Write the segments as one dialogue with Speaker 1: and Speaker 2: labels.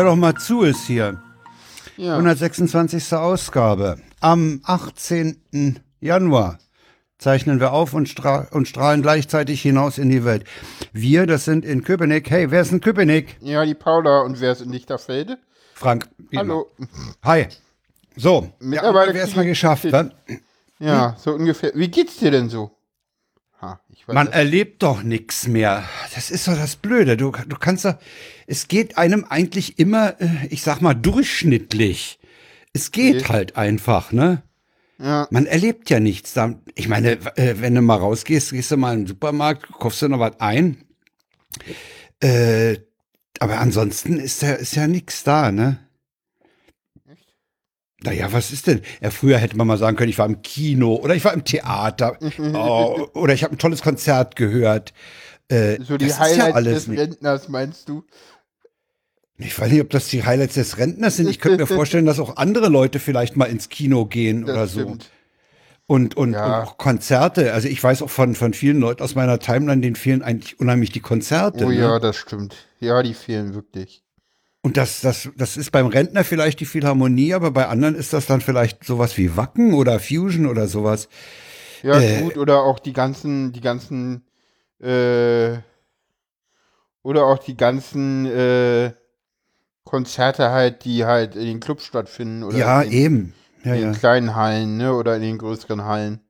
Speaker 1: Hör doch mal zu, ist hier.
Speaker 2: Ja.
Speaker 1: 126. Ausgabe. Am 18. Januar zeichnen wir auf und, stra und strahlen gleichzeitig hinaus in die Welt. Wir, das sind in Köpenick. Hey, wer ist in Köpenick?
Speaker 2: ja, die Paula und wer ist in Lichterfelde?
Speaker 1: Frank.
Speaker 2: Hallo.
Speaker 1: immer. Hi. So, ja,
Speaker 2: Mittlerweile
Speaker 1: haben wir erstmal geschafft. wa?
Speaker 2: Ja, so ungefähr. Wie geht's dir denn so? Ha,
Speaker 1: Man
Speaker 2: das.
Speaker 1: erlebt doch nichts mehr. Das ist doch das Blöde. Du, du kannst doch, es geht einem eigentlich immer, äh, ich sag mal, durchschnittlich. Es geht
Speaker 2: Okay.
Speaker 1: halt einfach, ne?
Speaker 2: Ja,
Speaker 1: Man erlebt ja nichts. Da- Ich meine, äh, wenn du mal rausgehst, gehst du mal in den Supermarkt, kaufst du noch was ein. Äh, aber ansonsten ist ja, ist ja nichts da, ne? Naja, was ist denn? Ja, früher hätte man mal sagen können, ich war im Kino oder ich war im Theater oh, oder ich habe ein tolles Konzert gehört. Äh,
Speaker 2: so die
Speaker 1: das ist
Speaker 2: Highlights
Speaker 1: ja alles
Speaker 2: des
Speaker 1: nicht.
Speaker 2: Rentners, meinst du?
Speaker 1: Ich weiß nicht, ob das die Highlights des Rentners sind. Ich könnte mir vorstellen, dass auch andere Leute vielleicht mal ins Kino gehen
Speaker 2: Das
Speaker 1: oder so.
Speaker 2: stimmt.
Speaker 1: Und, und,
Speaker 2: Ja.
Speaker 1: und auch Konzerte. Also ich weiß auch von, von vielen Leuten aus meiner Timeline, denen fehlen eigentlich unheimlich die Konzerte.
Speaker 2: Oh
Speaker 1: ne?
Speaker 2: ja, das stimmt. Ja, die fehlen wirklich.
Speaker 1: Und das, das, das ist beim Rentner vielleicht die Philharmonie, aber bei anderen ist das dann vielleicht sowas wie Wacken oder Fusion oder sowas.
Speaker 2: Ja,
Speaker 1: Äh.
Speaker 2: gut, oder auch die ganzen, die ganzen, äh, oder auch die ganzen, äh, Konzerte halt, die halt in den Clubs stattfinden oder
Speaker 1: ja,
Speaker 2: in,
Speaker 1: eben. Ja,
Speaker 2: in
Speaker 1: ja.
Speaker 2: den kleinen Hallen, ne, oder in den größeren Hallen.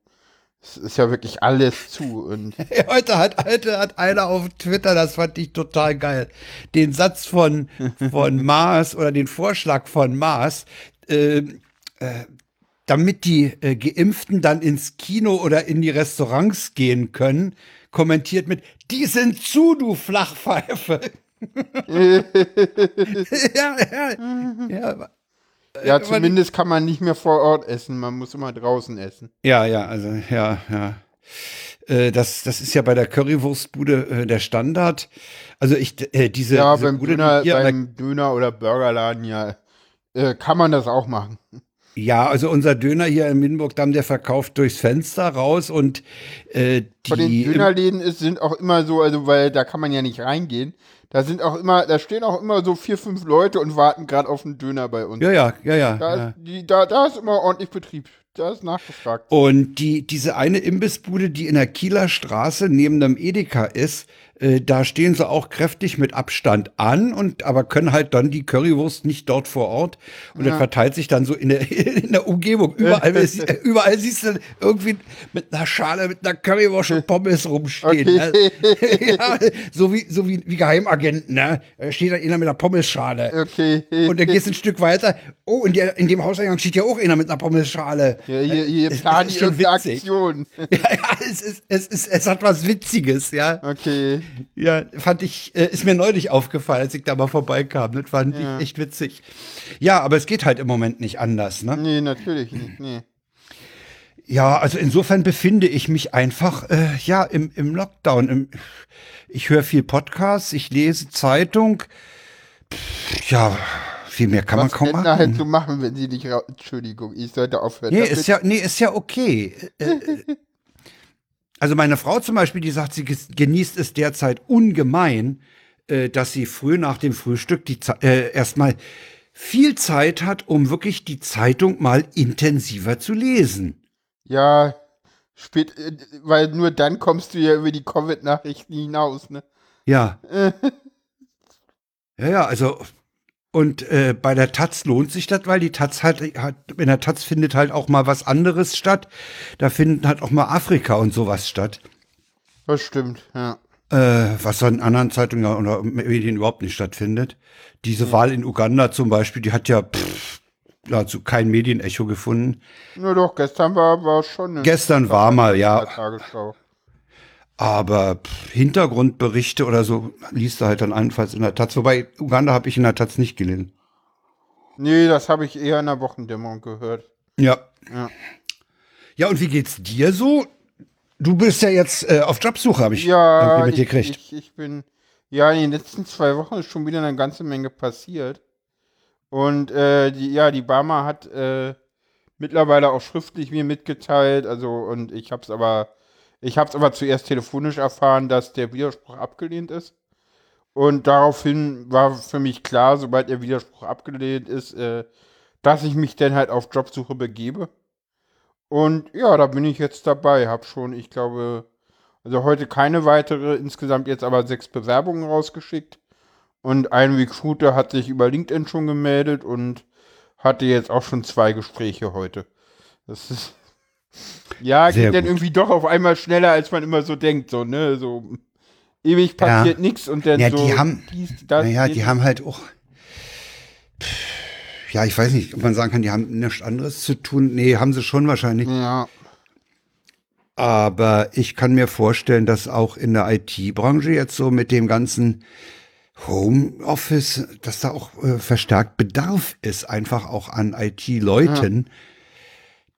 Speaker 2: Es ist ja wirklich alles zu und
Speaker 1: Heute hat, heute hat einer auf Twitter, das fand ich total geil, den Satz von, von Mars oder den Vorschlag von Mars, äh, äh, damit die äh, Geimpften dann ins Kino oder in die Restaurants gehen können, kommentiert mit, die sind zu, du Flachpfeife. ja, ja, ja,
Speaker 2: ja, zumindest kann man nicht mehr vor Ort essen, man muss immer draußen essen.
Speaker 1: Ja, ja, also ja, ja. Äh, Das, das ist ja bei der Currywurstbude äh, der Standard. Also ich, äh, diese,
Speaker 2: Ja,
Speaker 1: diese
Speaker 2: beim
Speaker 1: Bude, die
Speaker 2: Döner,
Speaker 1: der-
Speaker 2: beim Döner oder Burgerladen, ja, äh, kann man das auch machen.
Speaker 1: ja, also unser Döner hier in Mindenburg-Damm, der verkauft durchs Fenster raus und äh,
Speaker 2: Von den
Speaker 1: die,
Speaker 2: Dönerläden ist, sind auch immer so, also weil da kann man ja nicht reingehen. Da sind auch immer, da stehen auch immer so vier, fünf Leute und warten gerade auf einen Döner bei uns.
Speaker 1: ja, ja, ja, ja.
Speaker 2: da,
Speaker 1: ja.
Speaker 2: Ist, die, da, da ist immer ordentlich Betrieb. Da ist nachgefragt.
Speaker 1: Und die, diese eine Imbissbude, die in der Kieler Straße neben dem Edeka ist, äh, da stehen sie auch kräftig mit Abstand an und aber können halt dann die Currywurst nicht dort vor Ort. Und das verteilt sich dann so in der, in der Umgebung. Überall, überall siehst du irgendwie mit einer Schale, mit einer Currywurst und Pommes rumstehen. Ne? ja, so wie, so wie, wie Geheimagenten, ne? Da steht da einer mit einer Pommesschale.
Speaker 2: Okay.
Speaker 1: Und dann gehst du ein Stück weiter. Oh, in, der, in dem Hauseingang steht ja auch einer mit einer Pommesschale.
Speaker 2: ja, hier, hier planen
Speaker 1: witzig.
Speaker 2: Aktion.
Speaker 1: Ja, ja, es, ist, es, ist, es hat was Witziges, ja.
Speaker 2: Okay.
Speaker 1: Ja, fand ich, äh, ist mir neulich aufgefallen, als ich da mal vorbeikam. Das fand
Speaker 2: Ja.
Speaker 1: ich echt witzig. Ja, aber es geht halt im Moment nicht anders, ne?
Speaker 2: Nee, natürlich nicht. Nee.
Speaker 1: Ja, also insofern befinde ich mich einfach, äh, ja, im, im Lockdown. Im, ich höre viel Podcasts, ich lese Zeitung. Pff, Ja, viel mehr kann
Speaker 2: Was
Speaker 1: man kaum machen.
Speaker 2: halt so machen, wenn sie nicht Entschuldigung, ich sollte aufhören.
Speaker 1: Nee, ist ja, nee, ist ja okay. Äh, äh, also meine Frau zum Beispiel, die sagt, sie genießt es derzeit ungemein, äh, dass sie früh nach dem Frühstück die äh, erstmal viel Zeit hat, um wirklich die Zeitung mal intensiver zu lesen.
Speaker 2: Ja, spät, äh, weil nur dann kommst du ja über die Covid-Nachrichten hinaus, ne?
Speaker 1: Ja. ja, ja, also und äh, bei der Taz lohnt sich das, weil die Taz halt, hat, in der Taz findet halt auch mal was anderes statt. Da findet halt auch mal Afrika und sowas statt.
Speaker 2: Das stimmt, ja.
Speaker 1: Äh, was in anderen Zeitungen ja oder Medien überhaupt nicht stattfindet. Diese Wahl in Uganda zum Beispiel, die hat ja pff, dazu kein Medienecho gefunden.
Speaker 2: Nur doch, gestern war, war schon
Speaker 1: Gestern war mal, ja,
Speaker 2: Tagesschau.
Speaker 1: Aber pff, Hintergrundberichte oder so liest du halt dann allenfalls in der Taz. Wobei Uganda habe ich in der Taz nicht gelesen.
Speaker 2: Nee, das habe ich eher in der Wochendämmerung gehört.
Speaker 1: Ja.
Speaker 2: Ja.
Speaker 1: Ja, und wie geht's dir so? Du bist ja jetzt äh, auf Jobsuche, habe ich
Speaker 2: Ja,
Speaker 1: irgendwie mit dir
Speaker 2: ich,
Speaker 1: gekriegt.
Speaker 2: ich, ich bin, ja, in den letzten zwei Wochen ist schon wieder eine ganze Menge passiert. Und äh, die, ja, die Barmer hat äh, mittlerweile auch schriftlich mir mitgeteilt, also und ich habe es aber, ich habe es aber zuerst telefonisch erfahren, dass der Widerspruch abgelehnt ist. Und daraufhin war für mich klar, sobald der Widerspruch abgelehnt ist, äh, dass ich mich dann halt auf Jobsuche begebe. Und ja, da bin ich jetzt dabei. Hab schon, ich glaube, also heute keine weitere, insgesamt jetzt aber sechs Bewerbungen rausgeschickt. Und ein Recruiter hat sich über LinkedIn schon gemeldet und hatte jetzt auch schon zwei Gespräche heute. Das ist. Ja,
Speaker 1: Sehr
Speaker 2: geht dann
Speaker 1: gut.
Speaker 2: irgendwie doch auf einmal schneller, als man immer so denkt. So, ne? So ewig passiert nichts und dann
Speaker 1: Ja,
Speaker 2: so.
Speaker 1: die haben-
Speaker 2: dies, das,
Speaker 1: Naja, die haben halt auch. Ja, ich weiß nicht, ob man sagen kann, die haben nichts anderes zu tun. Nee, haben sie schon wahrscheinlich.
Speaker 2: Ja.
Speaker 1: Aber ich kann mir vorstellen, dass auch in der IT-Branche jetzt so mit dem ganzen Homeoffice, dass da auch äh, verstärkt Bedarf ist, einfach auch an IT-Leuten,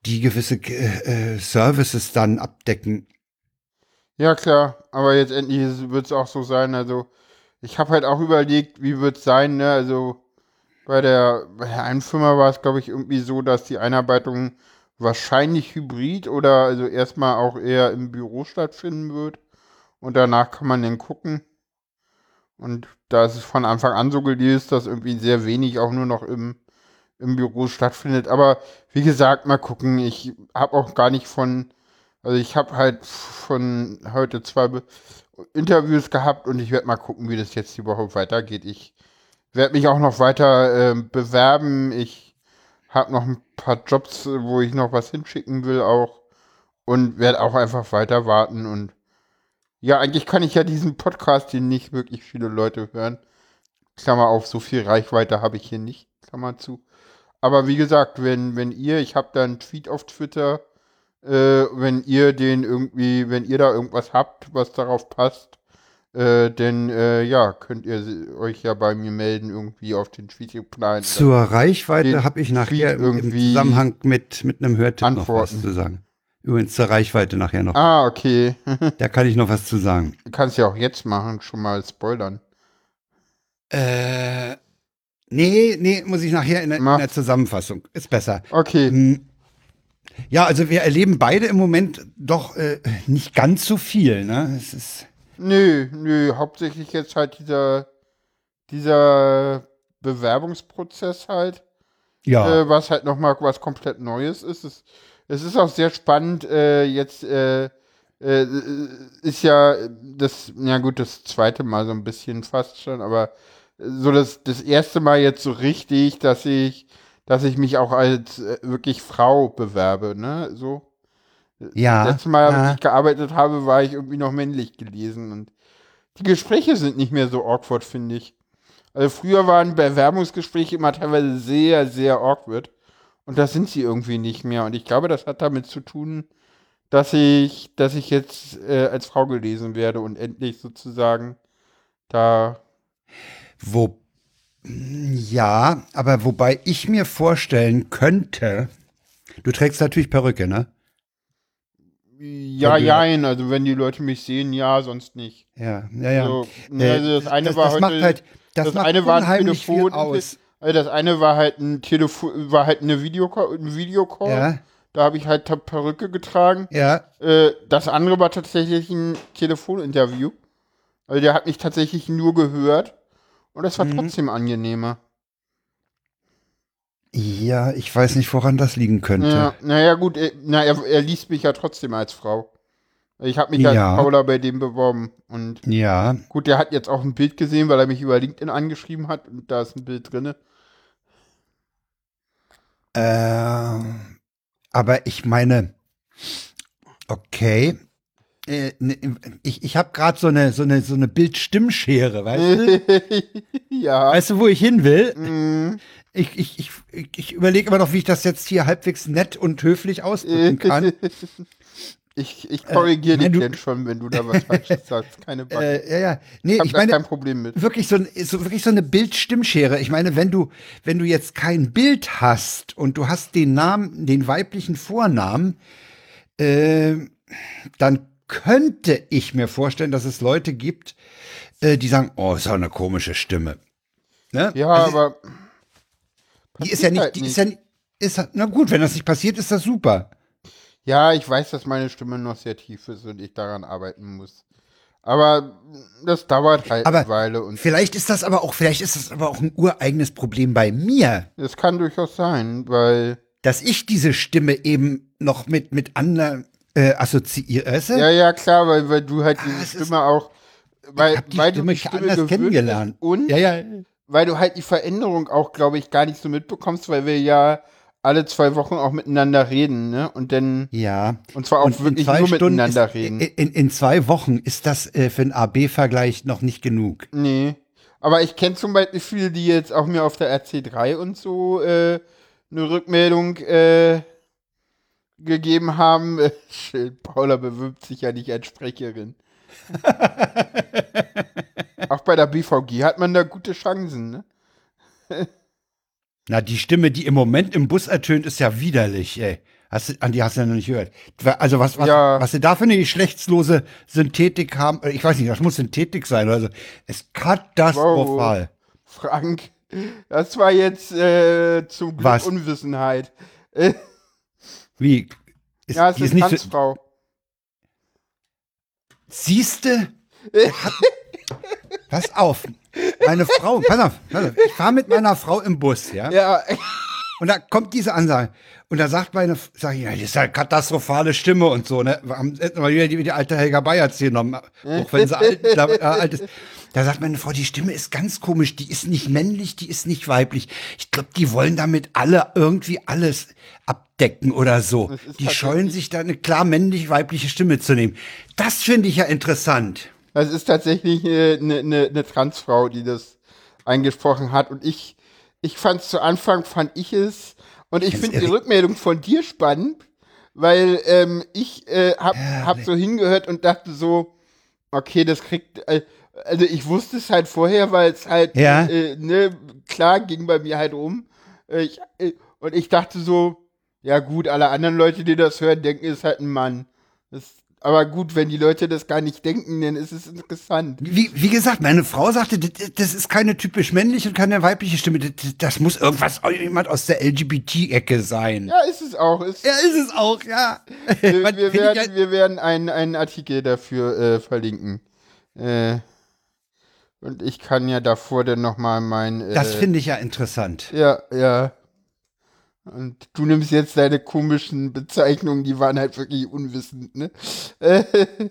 Speaker 1: die gewisse äh, äh, Services dann abdecken.
Speaker 2: Ja, klar, aber jetzt endlich wird es auch so sein. Also, ich habe halt auch überlegt, wie wird es sein, ne? Also, bei der, bei der einen Firma war es, glaube ich, irgendwie so, dass die Einarbeitung wahrscheinlich hybrid oder also erstmal auch eher im Büro stattfinden wird. Und danach kann man dann gucken. Und da ist es von Anfang an so gelesen, dass irgendwie sehr wenig auch nur noch im, im Büro stattfindet. Aber wie gesagt, mal gucken. Ich habe auch gar nicht von, also ich habe halt von heute zwei Be Interviews gehabt und ich werde mal gucken, wie das jetzt überhaupt weitergeht. Ich werde mich auch noch weiter ähm, bewerben. Ich habe noch ein paar Jobs, äh, wo ich noch was hinschicken will auch und werde auch einfach weiter warten und ja, eigentlich kann ich ja diesen Podcast, den nicht wirklich viele Leute hören. Klammer auf, so viel Reichweite habe ich hier nicht, Klammer zu. Aber wie gesagt, wenn, wenn ihr, ich habe da einen Tweet auf Twitter, äh, wenn ihr den irgendwie, wenn ihr da irgendwas habt, was darauf passt, äh, denn äh, ja, könnt ihr euch ja bei mir melden, irgendwie auf den Tweet-Plan.
Speaker 1: Zur Reichweite habe ich nachher
Speaker 2: Tweet
Speaker 1: im-
Speaker 2: irgendwie
Speaker 1: Zusammenhang mit, mit einem Hörtipp noch was
Speaker 2: antworten.
Speaker 1: zu sagen. Übrigens zur Reichweite nachher noch.
Speaker 2: Ah, okay.
Speaker 1: Da kann ich noch was zu sagen.
Speaker 2: Du kannst ja auch jetzt machen, schon mal spoilern.
Speaker 1: Äh, nee, nee, muss ich nachher in der, in der Zusammenfassung. Ist besser.
Speaker 2: Okay.
Speaker 1: Hm. Ja, also wir erleben beide im Moment doch äh, nicht ganz so viel. Ne? Es ist,
Speaker 2: Nö, nö, hauptsächlich jetzt halt dieser, dieser Bewerbungsprozess halt,
Speaker 1: ja,
Speaker 2: äh, was halt nochmal was komplett Neues ist. Es, es ist auch sehr spannend, äh, jetzt äh, äh, ist ja das, ja gut, das zweite Mal so ein bisschen fast schon, aber so das, das erste Mal jetzt so richtig, dass ich, dass ich mich auch als äh, wirklich Frau bewerbe, ne, so.
Speaker 1: ja.
Speaker 2: Letztes Mal, als
Speaker 1: ja.
Speaker 2: ich gearbeitet habe, war ich irgendwie noch männlich gelesen. Und die Gespräche sind nicht mehr so awkward, finde ich. Also früher waren Bewerbungsgespräche immer teilweise sehr, sehr awkward. Und das sind sie irgendwie nicht mehr. Und ich glaube, das hat damit zu tun, dass ich, dass ich jetzt äh, als Frau gelesen werde und endlich sozusagen da.
Speaker 1: Wo, ja, aber wobei ich mir vorstellen könnte, du trägst natürlich Perücke, ne?
Speaker 2: Ja, jein, also wenn die Leute mich sehen, ja, sonst nicht.
Speaker 1: Ja, ja, ja.
Speaker 2: Ne,
Speaker 1: Äh,
Speaker 2: also das eine
Speaker 1: das,
Speaker 2: war
Speaker 1: das
Speaker 2: heute.
Speaker 1: macht halt, das,
Speaker 2: das
Speaker 1: macht
Speaker 2: eine war ein Telefon-
Speaker 1: aus.
Speaker 2: Also das eine war halt ein Telefon, war halt eine Videocall, ein Videocall.
Speaker 1: Ja,
Speaker 2: Da habe ich halt Perücke getragen.
Speaker 1: ja.
Speaker 2: Äh, das andere war tatsächlich ein Telefoninterview. Also der hat mich tatsächlich nur gehört. Und das war
Speaker 1: Mhm.
Speaker 2: trotzdem angenehmer.
Speaker 1: Ja, ich weiß nicht, woran das liegen könnte.
Speaker 2: Ja, naja, gut, er, na, er, er liest mich ja trotzdem als Frau. Ich habe mich als
Speaker 1: Ja.
Speaker 2: Paula bei dem beworben. Und
Speaker 1: Ja,
Speaker 2: gut, der hat jetzt auch ein Bild gesehen, weil er mich über LinkedIn angeschrieben hat. Und da ist ein Bild drinne.
Speaker 1: äh, aber ich meine, okay. Äh, ne, ich ich habe gerade so eine, so eine, so eine Bildstimmschere, weißt du?
Speaker 2: ja.
Speaker 1: Weißt du, wo ich hin will?
Speaker 2: Mm.
Speaker 1: Ich, ich, ich, ich, überlege immer noch, wie ich das jetzt hier halbwegs nett und höflich ausdrücken kann.
Speaker 2: Ich, ich korrigiere
Speaker 1: Äh,
Speaker 2: dich denn schon, wenn du da was Falsches sagst. Keine Bange.
Speaker 1: Äh, ja, ja. Nee,
Speaker 2: ich
Speaker 1: ich meine,
Speaker 2: kein Problem mit.
Speaker 1: wirklich so, so wirklich so eine Bildstimmschere. Ich meine, wenn du wenn du jetzt kein Bild hast und du hast den Namen, den weiblichen Vornamen, äh, dann könnte ich mir vorstellen, dass es Leute gibt, äh, die sagen, oh, ist auch eine komische Stimme. Ne?
Speaker 2: Ja,
Speaker 1: Also,
Speaker 2: aber
Speaker 1: die ist ja nicht,
Speaker 2: halt
Speaker 1: die ist ja nicht, ist ja- na gut, wenn das nicht passiert, ist das super.
Speaker 2: ja, ich weiß, dass meine Stimme noch sehr tief ist und ich daran arbeiten muss. Aber das dauert halt
Speaker 1: Aber
Speaker 2: eine Weile und
Speaker 1: Vielleicht ist das aber auch, vielleicht ist das aber auch ein ureigenes Problem bei mir,
Speaker 2: das kann durchaus sein, weil
Speaker 1: dass ich diese Stimme eben noch mit, mit anderen äh, assoziiere.
Speaker 2: ja, ja, klar, weil, weil du halt
Speaker 1: Ah,
Speaker 2: diese Stimme auch weil,
Speaker 1: ich die
Speaker 2: weil
Speaker 1: Stimme
Speaker 2: du die Stimme
Speaker 1: anders kennengelernt.
Speaker 2: und
Speaker 1: ja, ja.
Speaker 2: weil du halt die Veränderung auch, glaube ich, gar nicht so mitbekommst, weil wir ja alle zwei Wochen auch miteinander reden, ne? Und dann,
Speaker 1: Ja.
Speaker 2: und zwar auch
Speaker 1: Und
Speaker 2: wirklich nur
Speaker 1: Stunden
Speaker 2: miteinander
Speaker 1: ist,
Speaker 2: reden.
Speaker 1: In, in, in zwei Wochen ist das äh, für einen AB-Vergleich noch nicht genug.
Speaker 2: Nee. Aber ich kenne zum Beispiel viele, die jetzt auch mir auf der RC3 und so äh, eine Rückmeldung äh, gegeben haben. Schön, Paula bewirbt sich ja nicht als Sprecherin. auch bei der BVG hat man da gute Chancen, ne?
Speaker 1: Na, die Stimme, die im Moment im Bus ertönt, ist ja widerlich, ey. Hast du, an die hast du ja noch nicht gehört. Also was, was,
Speaker 2: Ja.
Speaker 1: was sie da für eine geschlechtslose Synthetik haben, äh, ich weiß nicht, das muss Synthetik sein, also ist katastrophal.
Speaker 2: Frank, das war jetzt äh, zum Glück
Speaker 1: Was?
Speaker 2: Unwissenheit.
Speaker 1: Wie? Ist,
Speaker 2: ja, es ist
Speaker 1: ist nicht so,
Speaker 2: Transfrau.
Speaker 1: siehste? Pass auf. Meine Frau, pass auf, pass auf. Ich fahre mit meiner Frau im Bus, ja?
Speaker 2: Ja,
Speaker 1: Und da kommt diese Ansage. Und da sagt meine, sag ich, ja, das ist ja katastrophale Stimme und so, ne? Wir haben jetzt mal wieder die, die alte Helga Bayerz genommen, auch wenn sie alt, da, äh, alt ist. Da sagt meine Frau, die Stimme ist ganz komisch, die ist nicht männlich, die ist nicht weiblich. Ich glaube, die wollen damit alle irgendwie alles abdecken oder so. Die scheuen sich da eine klar männlich-weibliche Stimme zu nehmen. Das finde ich ja interessant.
Speaker 2: Das ist tatsächlich eine, eine, eine ne Transfrau, die das eingesprochen hat. Und ich, ich fand es zu Anfang, fand ich es. Und ich finde die Rückmeldung von dir spannend, weil ähm, ich äh, hab, hab so hingehört und dachte so, okay, das kriegt. Äh, also ich wusste es halt vorher, weil es halt,
Speaker 1: Ja.
Speaker 2: äh, ne, klar ging bei mir halt um. Äh, ich, äh, und ich dachte so, ja gut, alle anderen Leute, die das hören, denken, es ist halt ein Mann. Das, aber gut, wenn die Leute das gar nicht denken, dann ist es interessant.
Speaker 1: Wie, wie gesagt, meine Frau sagte, das, ist keine typisch männliche und keine weibliche Stimme. Das, muss irgendwas, jemand aus der LGBT-Ecke sein.
Speaker 2: Ja, ist es auch. Ist,
Speaker 1: Ja, ist es auch, ja.
Speaker 2: wir,
Speaker 1: Man
Speaker 2: wir, werden,
Speaker 1: ja-
Speaker 2: wir werden einen, einen Artikel dafür äh, verlinken. Äh, und ich kann ja davor dann nochmal mein. Äh,
Speaker 1: das finde ich ja interessant.
Speaker 2: Ja, ja. Und du nimmst jetzt deine komischen Bezeichnungen, die waren halt wirklich unwissend, ne?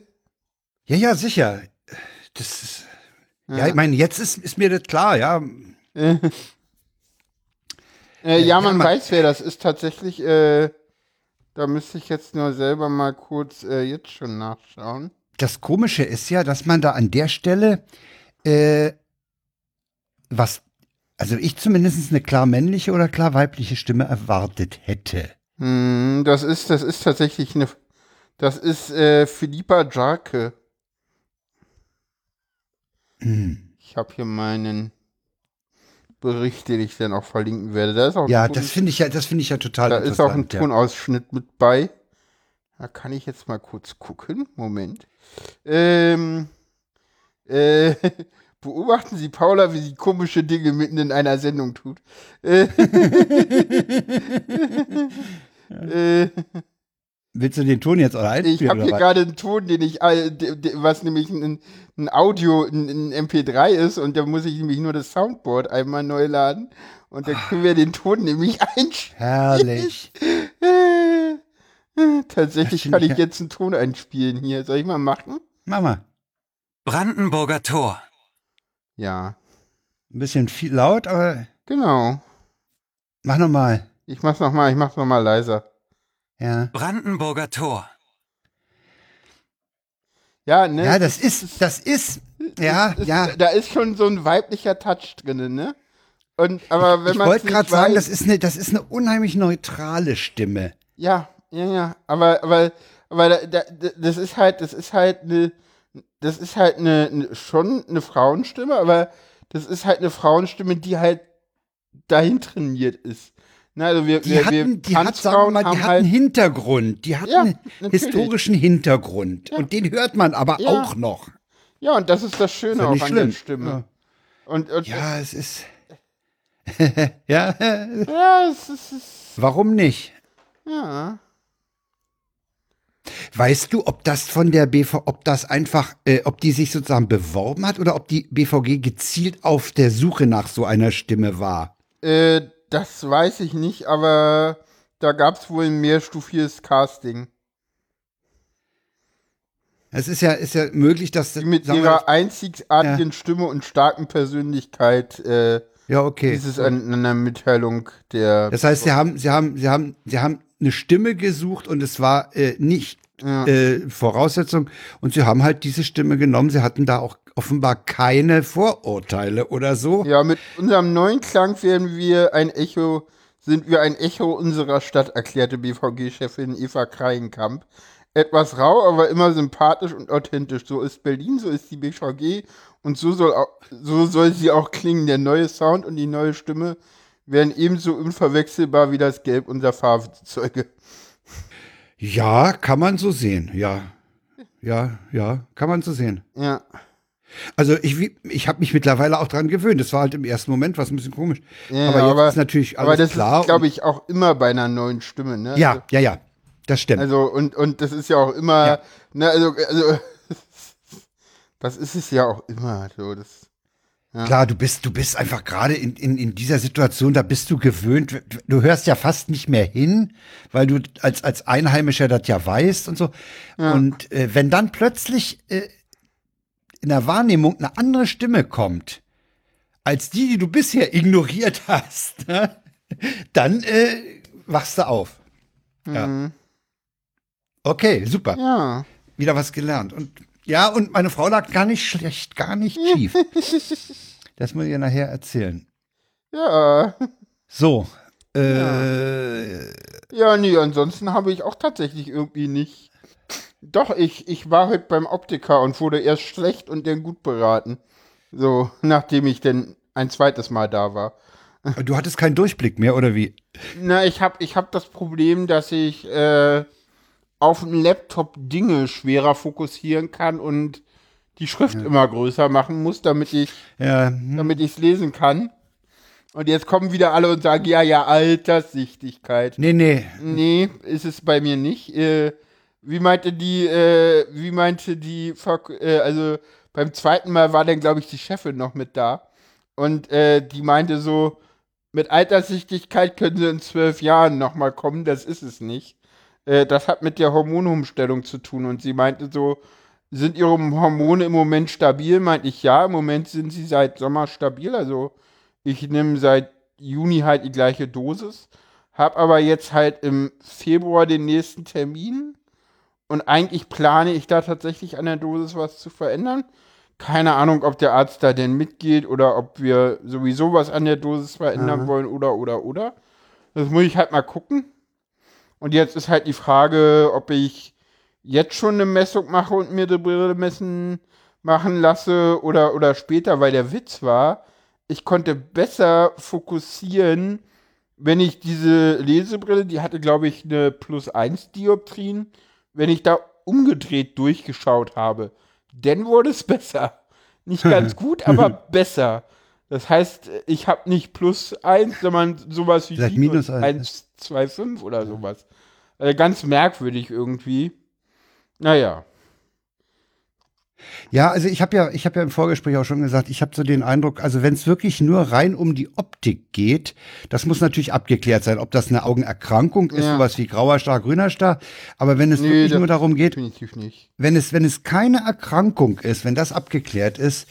Speaker 1: Ja, ja, sicher. Das ist, ja. ich meine, jetzt ist, ist mir das klar, ja.
Speaker 2: äh, ja, man
Speaker 1: man-
Speaker 2: weiß, wer das ist tatsächlich. Äh, da müsste ich jetzt nur selber mal kurz äh, jetzt schon nachschauen.
Speaker 1: Das Komische ist ja, dass man da an der Stelle äh, was, also ich zumindest eine klar männliche oder klar weibliche Stimme erwartet hätte.
Speaker 2: Hm, das ist, das ist tatsächlich eine. Das ist äh, Philippa Jarke.
Speaker 1: Hm.
Speaker 2: Ich habe hier meinen Bericht, den ich dann auch verlinken werde. Da ist auch
Speaker 1: Ja,
Speaker 2: Ton-
Speaker 1: das finde ich ja, das finde ich ja total
Speaker 2: da ist auch ein
Speaker 1: interessant. ja.
Speaker 2: Tonausschnitt mit bei. Da kann ich jetzt mal kurz gucken. Moment. Ähm, äh, beobachten Sie Paula, wie sie komische Dinge mitten in einer Sendung tut. Äh, äh,
Speaker 1: Willst du den Ton jetzt oder
Speaker 2: ich
Speaker 1: einspielen?
Speaker 2: habe hier gerade einen Ton, den ich, äh, was nämlich ein, ein Audio, ein, ein MP3 ist, und da muss ich nämlich nur das Soundboard einmal neu laden. Und dann können wir den Ton nämlich einspielen.
Speaker 1: Herrlich.
Speaker 2: Tatsächlich kann
Speaker 1: ich ja-
Speaker 2: jetzt einen Ton einspielen hier. Soll ich mal machen?
Speaker 1: Mama,
Speaker 3: Brandenburger Tor.
Speaker 2: Ja,
Speaker 1: ein bisschen viel laut, aber
Speaker 2: genau.
Speaker 1: mach noch mal.
Speaker 2: Ich mach's nochmal, ich mach's nochmal leiser.
Speaker 1: Ja.
Speaker 3: Brandenburger Tor.
Speaker 2: Ja, ne?
Speaker 1: Ja, das ist, das ist, ja,
Speaker 2: ist,
Speaker 1: ja.
Speaker 2: Da ist schon so ein weiblicher Touch drin, ne? Und, aber wenn
Speaker 1: Ich
Speaker 2: man
Speaker 1: wollte gerade sagen, das ist eine, das ist eine unheimlich neutrale Stimme.
Speaker 2: Ja, ja, ja. Aber, aber, aber da, da, das ist halt, das ist halt eine, das ist halt eine, eine, schon eine Frauenstimme, aber das ist halt eine Frauenstimme, die halt dahin trainiert ist. Na, also wir,
Speaker 1: Die
Speaker 2: wir,
Speaker 1: hatten,
Speaker 2: wir
Speaker 1: die hat, sagen mal, die
Speaker 2: haben
Speaker 1: hat
Speaker 2: halt,
Speaker 1: einen Hintergrund. Die hat
Speaker 2: Ja,
Speaker 1: historischen Hintergrund. Und den hört man aber
Speaker 2: Ja.
Speaker 1: auch noch.
Speaker 2: ja, und das ist das Schöne
Speaker 1: Ist ja
Speaker 2: auch an
Speaker 1: schlimm.
Speaker 2: der Stimme.
Speaker 1: Ja.
Speaker 2: Und, und
Speaker 1: Ja, es ist. ja,
Speaker 2: ja, es ist, es ist
Speaker 1: warum nicht?
Speaker 2: ja.
Speaker 1: Weißt du, ob das von der BV, ob das einfach, äh, ob die sich sozusagen beworben hat oder ob die BVG gezielt auf der Suche nach so einer Stimme war?
Speaker 2: Äh, das weiß ich nicht, aber da gab es wohl ein mehrstufiges Casting.
Speaker 1: Es ist ja, ist ja möglich, dass
Speaker 2: Die mit ihrer einzigartigen Stimme und starken Persönlichkeit äh,
Speaker 1: ja okay.
Speaker 2: dieses an einer Mitteilung der.
Speaker 1: Das heißt, sie haben, sie haben, sie haben, sie haben eine Stimme gesucht und es war äh, nicht
Speaker 2: Ja.
Speaker 1: äh, Voraussetzung und sie haben halt diese Stimme genommen. Sie hatten da auch offenbar keine Vorurteile oder so.
Speaker 2: Ja, mit unserem neuen Klang werden wir ein Echo, sind wir ein Echo unserer Stadt, erklärte BVG-Chefin Eva Kreienkamp. Etwas rau, aber immer sympathisch und authentisch. So ist Berlin, so ist die BVG und so soll, auch, so soll sie auch klingen. Der neue Sound und die neue Stimme werden ebenso unverwechselbar wie das Gelb unserer Fahrzeuge.
Speaker 1: Ja, kann man so sehen. Ja, ja, ja, kann man so sehen.
Speaker 2: Ja.
Speaker 1: Also ich, ich habe mich mittlerweile auch dran gewöhnt. Das war halt im ersten Moment was ein bisschen komisch.
Speaker 2: Ja,
Speaker 1: aber jetzt
Speaker 2: aber-
Speaker 1: ist natürlich alles
Speaker 2: Aber das
Speaker 1: klar.
Speaker 2: ist, glaube ich, auch immer bei einer neuen Stimme, ne?
Speaker 1: ja, ja, ja, das stimmt.
Speaker 2: Also, und, und das ist ja auch immer,
Speaker 1: Ja.
Speaker 2: ne, also, also, das ist es ja auch immer, so, das,
Speaker 1: Klar, du bist, du bist einfach gerade in, in, in dieser Situation, da bist du gewöhnt. Du hörst ja fast nicht mehr hin, weil du als, als Einheimischer das ja weißt und so. Und äh, wenn dann plötzlich äh, in der Wahrnehmung eine andere Stimme kommt, als die, die du bisher ignoriert hast, ne, dann äh, wachst du auf. Ja. Okay, super.
Speaker 2: ja.
Speaker 1: Wieder was gelernt. Und ja, und meine Frau lag gar nicht schlecht, gar nicht schief. Das muss ich ja nachher erzählen.
Speaker 2: Ja,
Speaker 1: So. Äh,
Speaker 2: ja, nee, ansonsten habe ich auch tatsächlich irgendwie nicht. Doch, ich, ich war heute beim Optiker und wurde erst schlecht und dann gut beraten. So, nachdem ich dann ein zweites Mal da war.
Speaker 1: du hattest keinen Durchblick mehr, oder wie?
Speaker 2: Na, ich habe ich hab das Problem, dass ich äh, auf dem Laptop Dinge schwerer fokussieren kann und die Schrift immer größer machen muss, damit ich
Speaker 1: Ja, hm,
Speaker 2: damit ich es lesen kann. Und jetzt kommen wieder alle und sagen, ja, ja, Alterssichtigkeit.
Speaker 1: nee, nee.
Speaker 2: Nee, ist es bei mir nicht. Äh, wie meinte die, äh, wie meinte die, äh, also beim zweiten Mal war dann, glaube ich, die Chefin noch mit da. Und äh, die meinte so, mit Alterssichtigkeit können sie in zwölf Jahren nochmal kommen, das ist es nicht. Äh, das hat mit der Hormonumstellung zu tun. Und sie meinte so, sind ihre Hormone im Moment stabil? Meinte ich ja, im Moment sind sie seit Sommer stabil. Also ich nehme seit Juni halt die gleiche Dosis. Hab aber jetzt halt im Februar den nächsten Termin. Und eigentlich plane ich da tatsächlich an der Dosis was zu verändern. Keine Ahnung, ob der Arzt da denn mitgeht oder ob wir sowieso was an der Dosis verändern wollen oder, oder, oder. Das muss ich halt mal gucken. Und jetzt ist halt die Frage, ob ich jetzt schon eine Messung mache und mir die Brille messen machen lasse oder, oder später, weil der Witz war, ich konnte besser fokussieren, wenn ich diese Lesebrille, die hatte, glaube ich, eine plus 1 Dioptrien, wenn ich da umgedreht durchgeschaut habe, dann wurde es besser. Nicht ganz gut, aber besser. Das heißt, ich habe nicht plus 1, sondern sowas wie
Speaker 1: Vielleicht minus eins.
Speaker 2: 1,25 oder sowas. Also ganz merkwürdig irgendwie. Naja.
Speaker 1: Ja, also ich habe ja, ich habe ja im Vorgespräch auch schon gesagt, ich habe so den Eindruck, also wenn es wirklich nur rein um die Optik geht, das muss natürlich abgeklärt sein, ob das eine Augenerkrankung ist,
Speaker 2: Ja.
Speaker 1: sowas wie grauer Star, grüner Star. Aber wenn es
Speaker 2: Nee,
Speaker 1: wirklich nur darum geht, wenn es, wenn es keine Erkrankung ist, wenn das abgeklärt ist,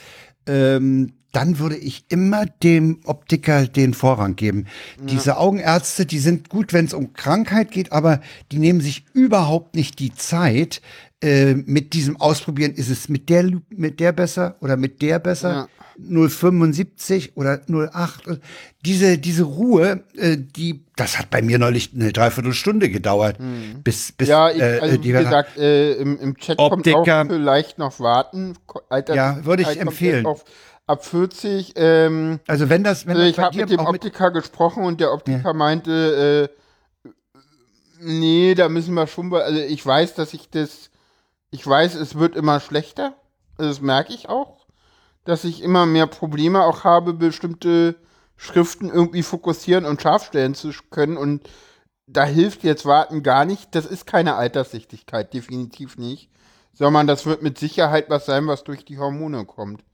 Speaker 1: ähm, dann würde ich immer dem Optiker den Vorrang geben. Diese Augenärzte, die sind gut, wenn es um Krankheit geht, aber die nehmen sich überhaupt nicht die Zeit. Äh, mit diesem Ausprobieren ist es mit der, mit der besser oder mit der besser.
Speaker 2: Ja.
Speaker 1: 0,75 oder 0,8. Diese, diese Ruhe, äh, die, das hat bei mir neulich eine Dreiviertelstunde gedauert, bis, bis
Speaker 2: Ja, ich,
Speaker 1: äh,
Speaker 2: also
Speaker 1: die
Speaker 2: wie gesagt, äh, im, im Chat kommt
Speaker 1: Optiker-
Speaker 2: auch vielleicht noch warten. Alter,
Speaker 1: Ja, würde ich
Speaker 2: kommt
Speaker 1: empfehlen.
Speaker 2: Auf, ab 40. Ähm,
Speaker 1: Also wenn das, wenn
Speaker 2: also
Speaker 1: das
Speaker 2: ich habe mit dem
Speaker 1: auch mit,
Speaker 2: Optiker gesprochen und der Optiker meinte, äh, nee, da müssen wir schon, also ich weiß, dass ich das, ich weiß, es wird immer schlechter. Also das merke ich auch, dass ich immer mehr Probleme auch habe, bestimmte Schriften irgendwie fokussieren und scharf stellen zu können und da hilft jetzt Warten gar nicht. Das ist keine Alterssichtigkeit, definitiv nicht. Sondern das wird mit Sicherheit was sein, was durch die Hormone kommt.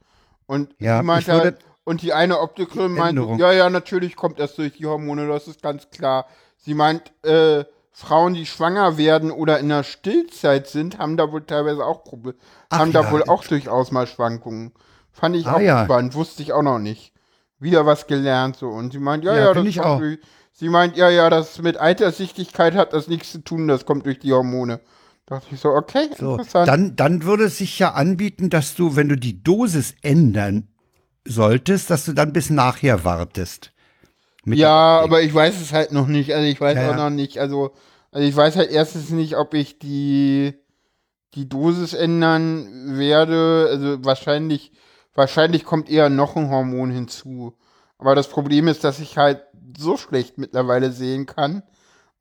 Speaker 2: Und
Speaker 1: Ja,
Speaker 2: sie meinte halt, und die eine Optikerin meinte, ja, ja, natürlich kommt das durch die Hormone, das ist ganz klar. Sie meint, äh, Frauen, die schwanger werden oder in der Stillzeit sind, haben da wohl teilweise auch Probleme, haben
Speaker 1: ja.
Speaker 2: da wohl auch durchaus mal Schwankungen. Fand ich
Speaker 1: Ah
Speaker 2: auch
Speaker 1: ja.
Speaker 2: spannend, wusste ich auch noch nicht. Wieder was gelernt so. Und sie meint, ja,
Speaker 1: Ja,
Speaker 2: ja, das
Speaker 1: ich auch.
Speaker 2: durch. Sie meint, ja, ja, das mit Alterssichtigkeit hat das nichts zu tun, das kommt durch die Hormone. Dachte ich so, okay,
Speaker 1: So,
Speaker 2: interessant.
Speaker 1: dann, dann würde es sich ja anbieten, dass du, wenn du die Dosis ändern solltest, dass du dann bis nachher wartest.
Speaker 2: Ja, aber ich weiß es halt noch nicht. Also ich weiß
Speaker 1: Ja,
Speaker 2: auch noch nicht. Also, also ich weiß halt erstens nicht, ob ich die, die Dosis ändern werde. Also wahrscheinlich, wahrscheinlich kommt eher noch ein Hormon hinzu. Aber das Problem ist, dass ich halt so schlecht mittlerweile sehen kann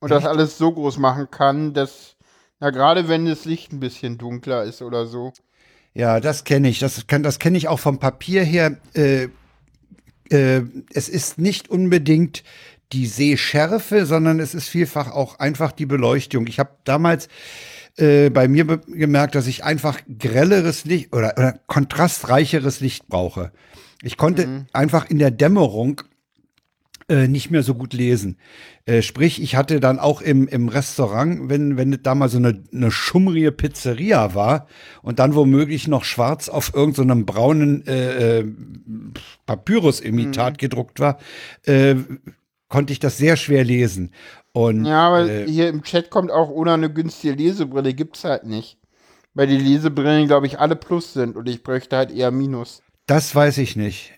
Speaker 2: und das alles so groß machen kann, dass, na gerade wenn das Licht ein bisschen dunkler ist oder so.
Speaker 1: Ja, das kenne ich. Das, kann, das kenne ich auch vom Papier her. Äh, äh, es ist nicht unbedingt die Sehschärfe, sondern es ist vielfach auch einfach die Beleuchtung. Ich habe damals äh, bei mir gemerkt, dass ich einfach grelleres Licht oder, oder kontrastreicheres Licht brauche. Ich konnte einfach in der Dämmerung äh, nicht mehr so gut lesen. Äh, sprich, ich hatte dann auch im, im Restaurant, wenn, wenn da mal so eine, eine schummrige Pizzeria war und dann womöglich noch schwarz auf irgendeinem braunen äh, äh, Papyrus-Imitat gedruckt war, äh, konnte ich das sehr schwer lesen. Und
Speaker 2: Ja, aber
Speaker 1: äh,
Speaker 2: hier im Chat kommt auch ohne eine günstige Lesebrille gibt's halt nicht. Weil die Lesebrillen, glaube ich, alle Plus sind und ich bräuchte halt eher Minus.
Speaker 1: das weiß ich nicht.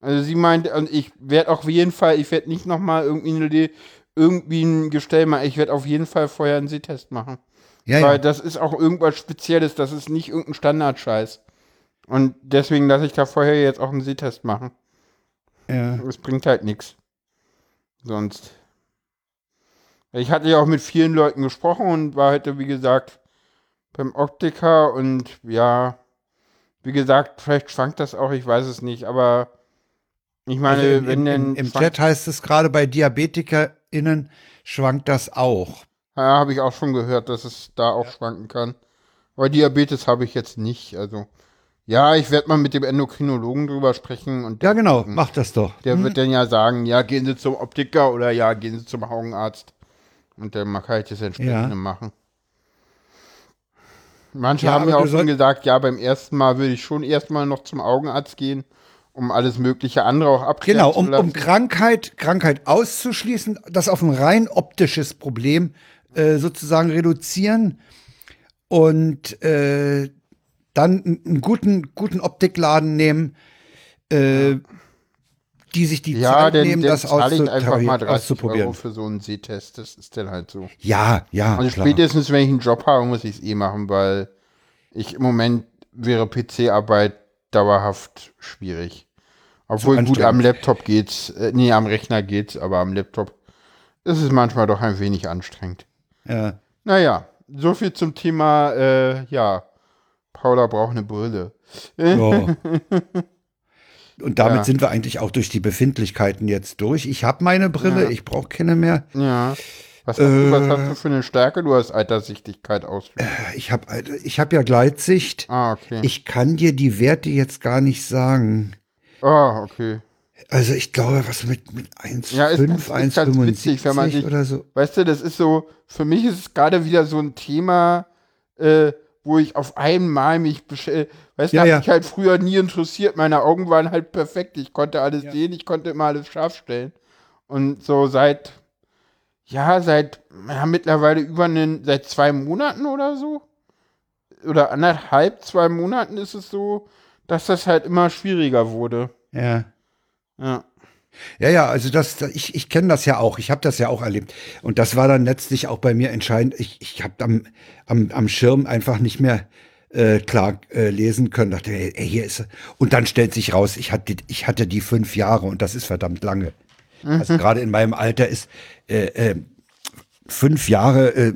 Speaker 2: Also sie meint, und ich werde auf jeden Fall, ich werde nicht nochmal irgendwie, eine irgendwie ein Gestell machen, ich werde auf jeden Fall vorher einen Sehtest machen.
Speaker 1: Ja,
Speaker 2: Weil
Speaker 1: ja.
Speaker 2: das ist auch irgendwas Spezielles, das ist nicht irgendein Standardscheiß. Und deswegen lasse ich da vorher jetzt auch einen Sehtest machen.
Speaker 1: ja.
Speaker 2: Es bringt halt nichts. Sonst. Ich hatte ja auch mit vielen Leuten gesprochen und war heute, wie gesagt, beim Optiker und ja, wie gesagt, vielleicht schwankt das auch, ich weiß es nicht, aber ich meine,
Speaker 1: Also im,
Speaker 2: wenn denn.
Speaker 1: im, Chat heißt es gerade bei DiabetikerInnen schwankt das auch.
Speaker 2: Ja, habe ich auch schon gehört, dass es da auch schwanken kann. Aber Diabetes habe ich jetzt nicht, also. Ja, ich werde mal mit dem Endokrinologen drüber sprechen und
Speaker 1: Ja, genau, mach das doch.
Speaker 2: Der wird dann ja sagen, ja, gehen Sie zum Optiker oder ja, gehen Sie zum Augenarzt. Und dann kann ich das entsprechende
Speaker 1: Ja.
Speaker 2: machen. Manche
Speaker 1: Ja,
Speaker 2: haben ja auch schon gesagt, ja, beim ersten Mal würde ich schon erstmal noch zum Augenarzt gehen, um alles mögliche andere auch abklären
Speaker 1: Genau,
Speaker 2: zu
Speaker 1: um,
Speaker 2: lassen.
Speaker 1: um Krankheit, Krankheit auszuschließen, das auf ein rein optisches Problem äh, sozusagen reduzieren und äh, dann einen- guten, guten Optikladen nehmen, äh, die sich die
Speaker 2: ja,
Speaker 1: Zeit
Speaker 2: dann,
Speaker 1: nehmen,
Speaker 2: dann
Speaker 1: das
Speaker 2: zahle ich einfach mal
Speaker 1: auszutarieren-
Speaker 2: 30
Speaker 1: auszuprobieren.
Speaker 2: Euro für so einen Sehtest. Das ist dann halt so.
Speaker 1: Ja, ja,
Speaker 2: Also
Speaker 1: klar.
Speaker 2: spätestens, wenn ich einen Job habe, muss ich es eh machen, weil ich im Moment wäre PC-Arbeit dauerhaft schwierig. Obwohl gut, am Laptop geht's, äh, nee, am Rechner geht's, aber am Laptop ist es manchmal doch ein wenig anstrengend.
Speaker 1: Ja.
Speaker 2: Naja, so viel zum Thema, äh, ja, Paula braucht eine Brille.
Speaker 1: Ja. Und damit
Speaker 2: Ja.
Speaker 1: sind wir eigentlich auch durch die Befindlichkeiten jetzt durch. Ich habe meine Brille,
Speaker 2: Ja.
Speaker 1: ich brauche keine mehr.
Speaker 2: Ja. Was hast, du, was
Speaker 1: Äh.
Speaker 2: hast du für eine Stärke? Du hast Alterssichtigkeit aus.
Speaker 1: Ich habe ich hab ja Gleitsicht.
Speaker 2: Ah, okay.
Speaker 1: Ich kann dir die Werte jetzt gar nicht sagen.
Speaker 2: Ah, okay.
Speaker 1: Also ich glaube, was mit, mit 1,5,
Speaker 2: Ja, ist ganz- ist ganz witzig, wenn man sich-
Speaker 1: oder so.
Speaker 2: Weißt du, das ist so, für mich ist es gerade wieder so ein Thema, äh, wo ich auf einmal mich, besch- äh, weißt du,
Speaker 1: Ja, ja.
Speaker 2: mich halt früher nie interessiert. Meine Augen waren halt perfekt. Ich konnte alles sehen, ich konnte immer alles scharf stellen. Und so seit, ja, seit, ja, mittlerweile über einen, seit zwei Monaten oder so, oder anderthalb, zwei Monaten ist es so, dass das halt immer schwieriger wurde.
Speaker 1: Ja.
Speaker 2: Ja.
Speaker 1: Ja, ja, also das, ich, ich kenne das ja auch, ich habe das ja auch erlebt. Und das war dann letztlich auch bei mir entscheidend. Ich, ich habe am, am, am Schirm einfach nicht mehr äh, klar äh, lesen können. Dachte, ey, ey, hier ist er. Und dann stellt sich raus, ich hatte, ich hatte die fünf Jahre und das ist verdammt lange. Also gerade in meinem Alter ist äh, äh, fünf Jahre, äh,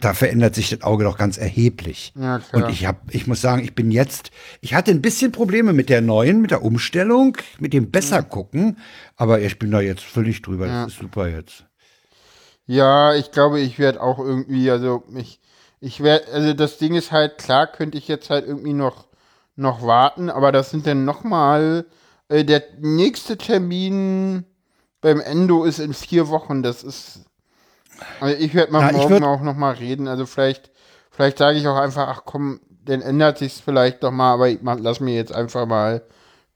Speaker 1: da verändert sich das Auge doch ganz erheblich.
Speaker 2: Ja, klar.
Speaker 1: Und ich habe, ich muss sagen, ich bin jetzt, ich hatte ein bisschen Probleme mit der neuen, mit der Umstellung, mit dem besser gucken, aber ich bin da jetzt völlig drüber.
Speaker 2: Ja.
Speaker 1: Das ist super jetzt.
Speaker 2: Ja, ich glaube, ich werde auch irgendwie, also ich, ich werde, also das Ding ist halt, klar könnte ich jetzt halt irgendwie noch, noch warten, aber das sind dann nochmal, äh, der nächste Termin beim Endo ist in vier Wochen, das ist, also ich werde mal
Speaker 1: Ja,
Speaker 2: morgen
Speaker 1: würd-
Speaker 2: auch nochmal reden, also vielleicht, vielleicht sage ich auch einfach, ach komm, dann ändert sich's vielleicht doch mal, aber ich mach, lass mir jetzt einfach mal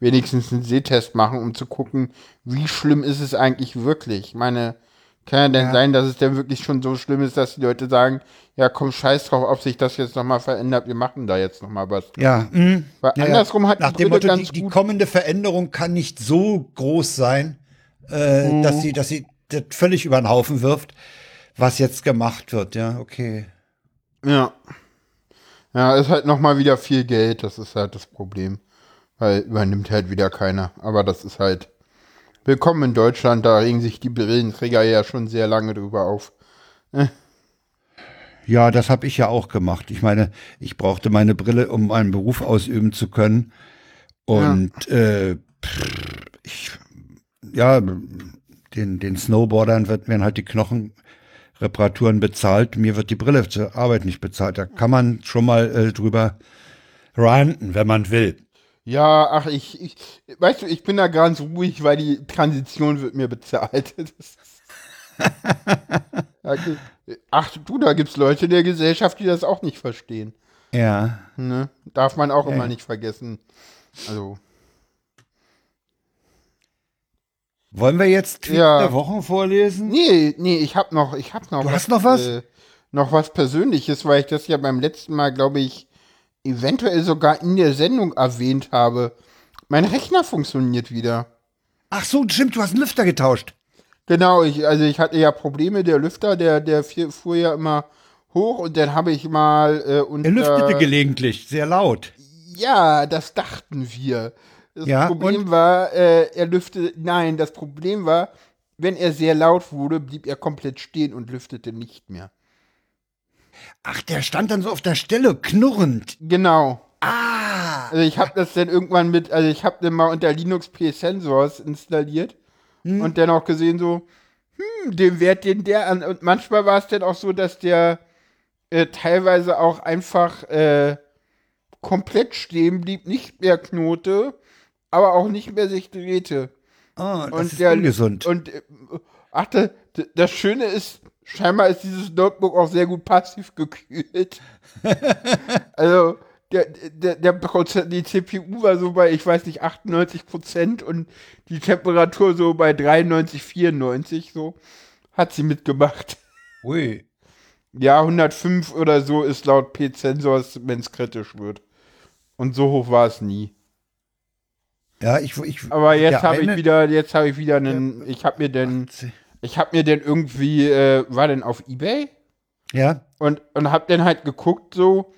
Speaker 2: wenigstens einen Sehtest machen, um zu gucken, wie schlimm ist es eigentlich wirklich. Ich meine, kann ja denn
Speaker 1: Ja.
Speaker 2: sein, dass es denn wirklich schon so schlimm ist, dass die Leute sagen, ja komm, scheiß drauf, ob sich das jetzt nochmal verändert, wir machen da jetzt nochmal was.
Speaker 1: Ja, mhm.
Speaker 2: Weil
Speaker 1: Ja,
Speaker 2: andersrum hat
Speaker 4: Nach
Speaker 2: die
Speaker 4: dem Motto, die, die kommende Veränderung kann nicht so groß sein, äh,
Speaker 2: Mhm.
Speaker 4: dass sie, dass sie das völlig über den Haufen wirft, was jetzt gemacht wird. Ja, okay.
Speaker 2: Ja. Ja, ist halt nochmal wieder viel Geld, das ist halt das Problem. Weil übernimmt halt wieder keiner. Aber das ist halt. Willkommen in Deutschland, da regen sich die Brillenträger ja schon sehr lange drüber auf.
Speaker 1: Ja, das habe ich ja auch gemacht. Ich meine, ich brauchte meine Brille, um meinen Beruf ausüben zu können. Und äh, pff, ich, ja, den, den Snowboardern wird, werden halt die Knochenreparaturen bezahlt. Mir wird die Brille zur Arbeit nicht bezahlt. Da kann man schon mal äh, drüber ranten, wenn man will.
Speaker 2: Ja, ach, ich, ich, weißt du, ich bin da ganz ruhig, weil die Transition wird mir bezahlt. Ach, du, da gibt's Leute in der Gesellschaft, die das auch nicht verstehen.
Speaker 1: Ja.
Speaker 2: Ne? Darf man auch
Speaker 1: Ja,
Speaker 2: immer nicht vergessen. Also,
Speaker 1: Wollen wir jetzt Tweet
Speaker 2: Ja.
Speaker 1: der Wochen vorlesen?
Speaker 2: nee, nee, ich hab noch, ich hab noch
Speaker 1: Du hast noch was?
Speaker 2: Äh, noch was Persönliches, weil ich das ja beim letzten Mal, glaube ich, eventuell sogar in der Sendung erwähnt habe. Mein Rechner funktioniert wieder.
Speaker 1: Ach so, stimmt, du hast einen Lüfter getauscht.
Speaker 2: Genau, ich, also ich hatte ja Probleme, der Lüfter, der, der fuhr ja immer hoch und dann habe ich mal äh, unter,
Speaker 1: Er lüftete gelegentlich, sehr laut.
Speaker 2: Ja, das dachten wir. Das
Speaker 1: Ja,
Speaker 2: Problem war, äh, er lüftete, nein, das Problem war, wenn er sehr laut wurde, blieb er komplett stehen und lüftete nicht mehr.
Speaker 1: Ach, der stand dann so auf der Stelle, knurrend.
Speaker 2: Genau.
Speaker 1: Ah.
Speaker 2: Also ich habe das dann irgendwann mit, also ich habe dann mal unter Linux P Sensors installiert und dann auch gesehen so, hm, den Wert, den der an, und manchmal war es dann auch so, dass der äh, teilweise auch einfach äh, komplett stehen blieb, nicht mehr knote, aber auch nicht mehr sich drehte.
Speaker 1: Ah, das
Speaker 2: Und
Speaker 1: ist
Speaker 2: der,
Speaker 1: ungesund.
Speaker 2: Und äh, ach, d- das Schöne ist, scheinbar ist dieses Notebook auch sehr gut passiv gekühlt. also der, der, der Proze- die CPU war so bei, ich weiß nicht, 98 Prozent und die Temperatur so bei 93, 94 so. Hat sie mitgemacht.
Speaker 4: Ui.
Speaker 2: Ja, 105 oder so ist laut P-Sensors, wenn es kritisch wird. Und so hoch war es nie.
Speaker 1: Ja, ich, ich,
Speaker 2: Aber jetzt habe ich wieder, jetzt habe ich wieder einen, ich habe mir denn, ich habe mir denn irgendwie, äh, war denn auf Ebay
Speaker 1: Ja,
Speaker 2: und, und habe dann halt geguckt so,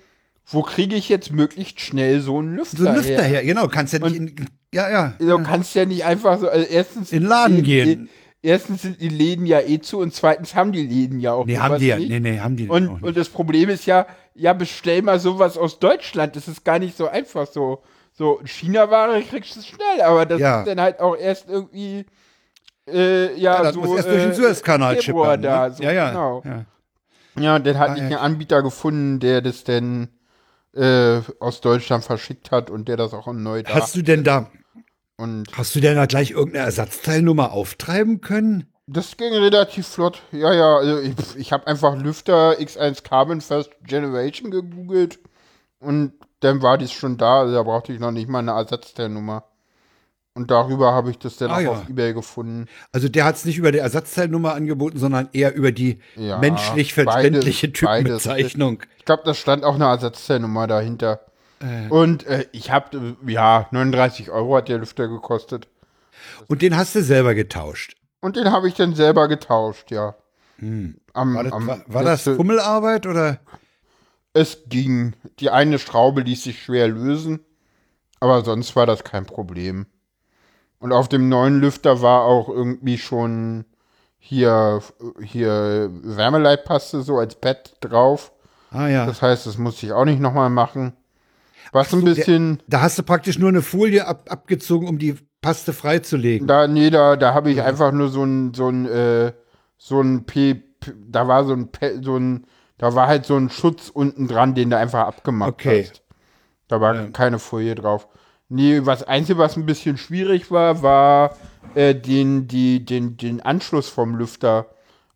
Speaker 2: wo kriege ich jetzt möglichst schnell so einen Lüfter,
Speaker 1: so ein Lüfter
Speaker 2: her?
Speaker 1: her, genau, kannst ja nicht in, ja, ja.
Speaker 2: Du kannst ja nicht einfach so, also erstens
Speaker 1: In den Laden
Speaker 2: die-
Speaker 1: gehen.
Speaker 2: Erstens sind die Läden ja eh zu und zweitens haben die Läden ja auch
Speaker 1: Nee, haben die ja,
Speaker 2: nicht.
Speaker 1: nee, nee, haben die
Speaker 2: Und, und das Problem ist ja, ja, bestell mal sowas aus Deutschland. Das ist gar nicht so einfach so. So, China-Ware kriegst du schnell, aber das
Speaker 1: Ja.
Speaker 2: ist dann halt auch erst irgendwie, äh, ja,
Speaker 1: ja, das
Speaker 2: so.
Speaker 1: muss erst durch den
Speaker 2: äh,
Speaker 1: Suezkanal schippern.
Speaker 2: da,
Speaker 1: ne?
Speaker 2: so,
Speaker 1: ja, ja,
Speaker 2: Genau.
Speaker 1: ja.
Speaker 2: Ja, und dann hat
Speaker 1: Ah,
Speaker 2: ich
Speaker 1: ja.
Speaker 2: einen Anbieter gefunden, der das denn äh, aus Deutschland verschickt hat und der das auch neu da.
Speaker 1: Hast du denn da,
Speaker 2: und
Speaker 1: hast du denn da gleich irgendeine Ersatzteilnummer auftreiben können?
Speaker 2: das ging relativ flott. Ja, ja, also ich, ich habe einfach Lüfter X1 Carbon First Generation gegoogelt und dann war dies schon da. Also da brauchte ich noch nicht mal eine Ersatzteilnummer. Und darüber habe ich das dann
Speaker 1: Ah,
Speaker 2: auch
Speaker 1: ja.
Speaker 2: auf Ebay gefunden.
Speaker 1: Also der hat es nicht über die Ersatzteilnummer angeboten, sondern eher über die
Speaker 2: Ja,
Speaker 1: menschlich verständliche. Typenbezeichnung.
Speaker 2: Ich glaube, da stand auch eine Ersatzteilnummer dahinter.
Speaker 1: Äh.
Speaker 2: Und äh, ich habe, ja, 39 Euro hat der Lüfter gekostet.
Speaker 1: Und den hast du selber getauscht.
Speaker 2: Und den habe ich dann selber getauscht, ja. Am,
Speaker 1: Hm. War das,
Speaker 2: am
Speaker 1: war, war das Fummelarbeit oder?
Speaker 2: Es ging. Die eine Schraube ließ sich schwer lösen, aber sonst war das kein Problem. Und auf dem neuen Lüfter war auch irgendwie schon hier, hier Wärmeleitpaste so als Pad drauf.
Speaker 1: Ah ja.
Speaker 2: Das heißt, das musste ich auch nicht nochmal machen. Was ein
Speaker 1: der-
Speaker 2: bisschen,
Speaker 1: Da hast du praktisch nur eine Folie ab, abgezogen, um die Paste freizulegen.
Speaker 2: da, nee, da, da habe ich einfach nur so ein, so ein, äh, so ein P, da war so ein, Pe- so ein, da war halt so ein Schutz unten dran, den du einfach abgemacht
Speaker 1: Okay.
Speaker 2: hast. Da war keine Folie drauf. Nee, was Einzige, was ein bisschen schwierig war, war äh, den, die, den, den Anschluss vom Lüfter,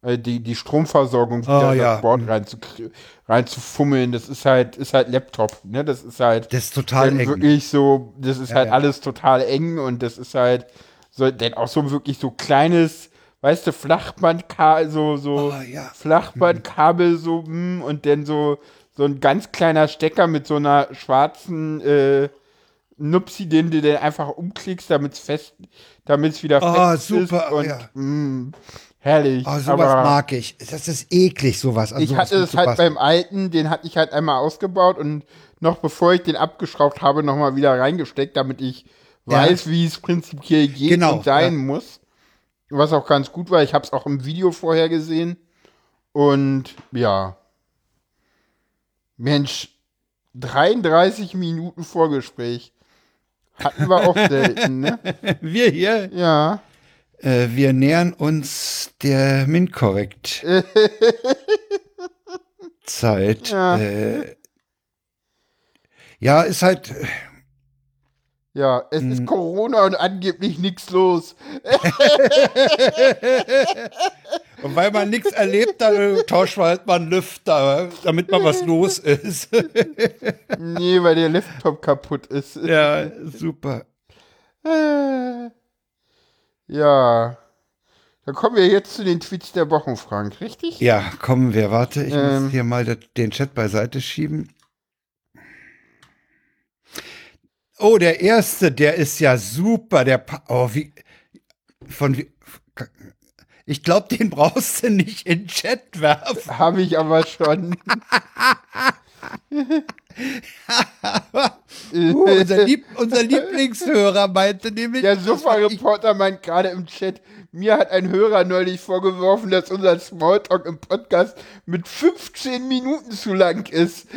Speaker 2: äh, die, die Stromversorgung wieder
Speaker 1: Oh,
Speaker 2: in
Speaker 1: ja.
Speaker 2: das Board reinzukrie- reinzufummeln. Das ist halt, ist halt Laptop, ne? Das ist halt
Speaker 1: Das ist total eng.
Speaker 2: wirklich so, das ist
Speaker 1: Ja,
Speaker 2: halt
Speaker 1: ja.
Speaker 2: alles total eng und das ist halt so, denn auch so wirklich so kleines, weißt du, Flachbandkabel, so, so
Speaker 1: Oh, ja.
Speaker 2: Flachbandkabel so, mm, und dann so, so ein ganz kleiner Stecker mit so einer schwarzen, äh, Nupsi, den du dann einfach umklickst, damit es fest, damit es wieder
Speaker 1: Oh,
Speaker 2: fest
Speaker 1: super,
Speaker 2: ist und
Speaker 1: ja.
Speaker 2: mm, herrlich.
Speaker 1: Oh, sowas
Speaker 2: aber
Speaker 1: mag ich. Das ist eklig, sowas. Also
Speaker 2: ich hatte es halt
Speaker 1: passen.
Speaker 2: beim alten, den hatte ich halt einmal ausgebaut und noch bevor ich den abgeschraubt habe, nochmal wieder reingesteckt, damit ich
Speaker 1: Ja.
Speaker 2: weiß, wie es prinzipiell geht
Speaker 1: Genau,
Speaker 2: und sein
Speaker 1: ja.
Speaker 2: muss. Was auch ganz gut war. Ich habe es auch im Video vorher gesehen. Und ja. Mensch, 33 Minuten Vorgespräch. Hatten wir auch selten, ne?
Speaker 1: Wir hier,
Speaker 2: Ja.
Speaker 1: äh, wir nähern uns der Minkorrekt Zeit.
Speaker 2: Ja.
Speaker 1: Äh, ja, ist halt,
Speaker 2: Ja, es
Speaker 1: Mhm.
Speaker 2: ist Corona und angeblich nichts los.
Speaker 1: und weil man nichts erlebt, dann äh, tauscht man halt mal einen Lüfter, damit mal was los ist.
Speaker 2: Nee, weil der Laptop kaputt ist.
Speaker 1: ja, super.
Speaker 2: Äh, Ja. Dann kommen wir jetzt zu den Tweets der Wochen, Frank, richtig?
Speaker 1: Ja, kommen wir. Warte, ich
Speaker 2: Ähm.
Speaker 1: muss hier mal den Chat beiseite schieben. Oh, der erste, der ist ja super. Der, Pa- oh, wie, von wie, ich glaube, den brauchst du nicht in den Chat werfen.
Speaker 2: Habe ich aber schon.
Speaker 1: Uh, unser, Lieb, unser Lieblingshörer meinte nämlich.
Speaker 2: Der Sofa-Reporter meint gerade im Chat, mir hat ein Hörer neulich vorgeworfen, dass unser Smalltalk im Podcast mit 15 Minuten zu lang ist.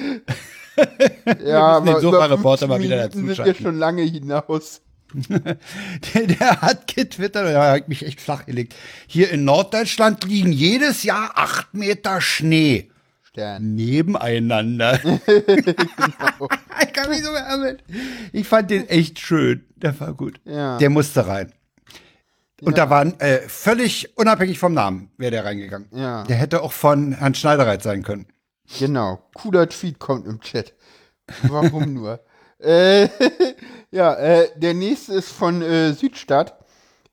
Speaker 2: ja,
Speaker 1: müssen den Sofa-Reporter
Speaker 2: 15
Speaker 1: mal wieder
Speaker 2: Minuten sind wir schon lange hinaus.
Speaker 1: Der, der hat getwittert, der hat mich echt flach gelegt. Hier in Norddeutschland liegen jedes Jahr acht Meter Schnee.
Speaker 2: Stern.
Speaker 1: nebeneinander. ich kann mich so beärmen. Ich fand den echt schön. Der war gut.
Speaker 2: Ja.
Speaker 1: Der musste rein. Und da waren äh, völlig unabhängig vom Namen, wäre der reingegangen.
Speaker 2: Ja.
Speaker 1: Der hätte auch von Herrn Schneidereit sein können.
Speaker 2: Genau. Cooler Tweet kommt im Chat. Warum nur? äh, ja, äh, der nächste ist von äh, Südstadt.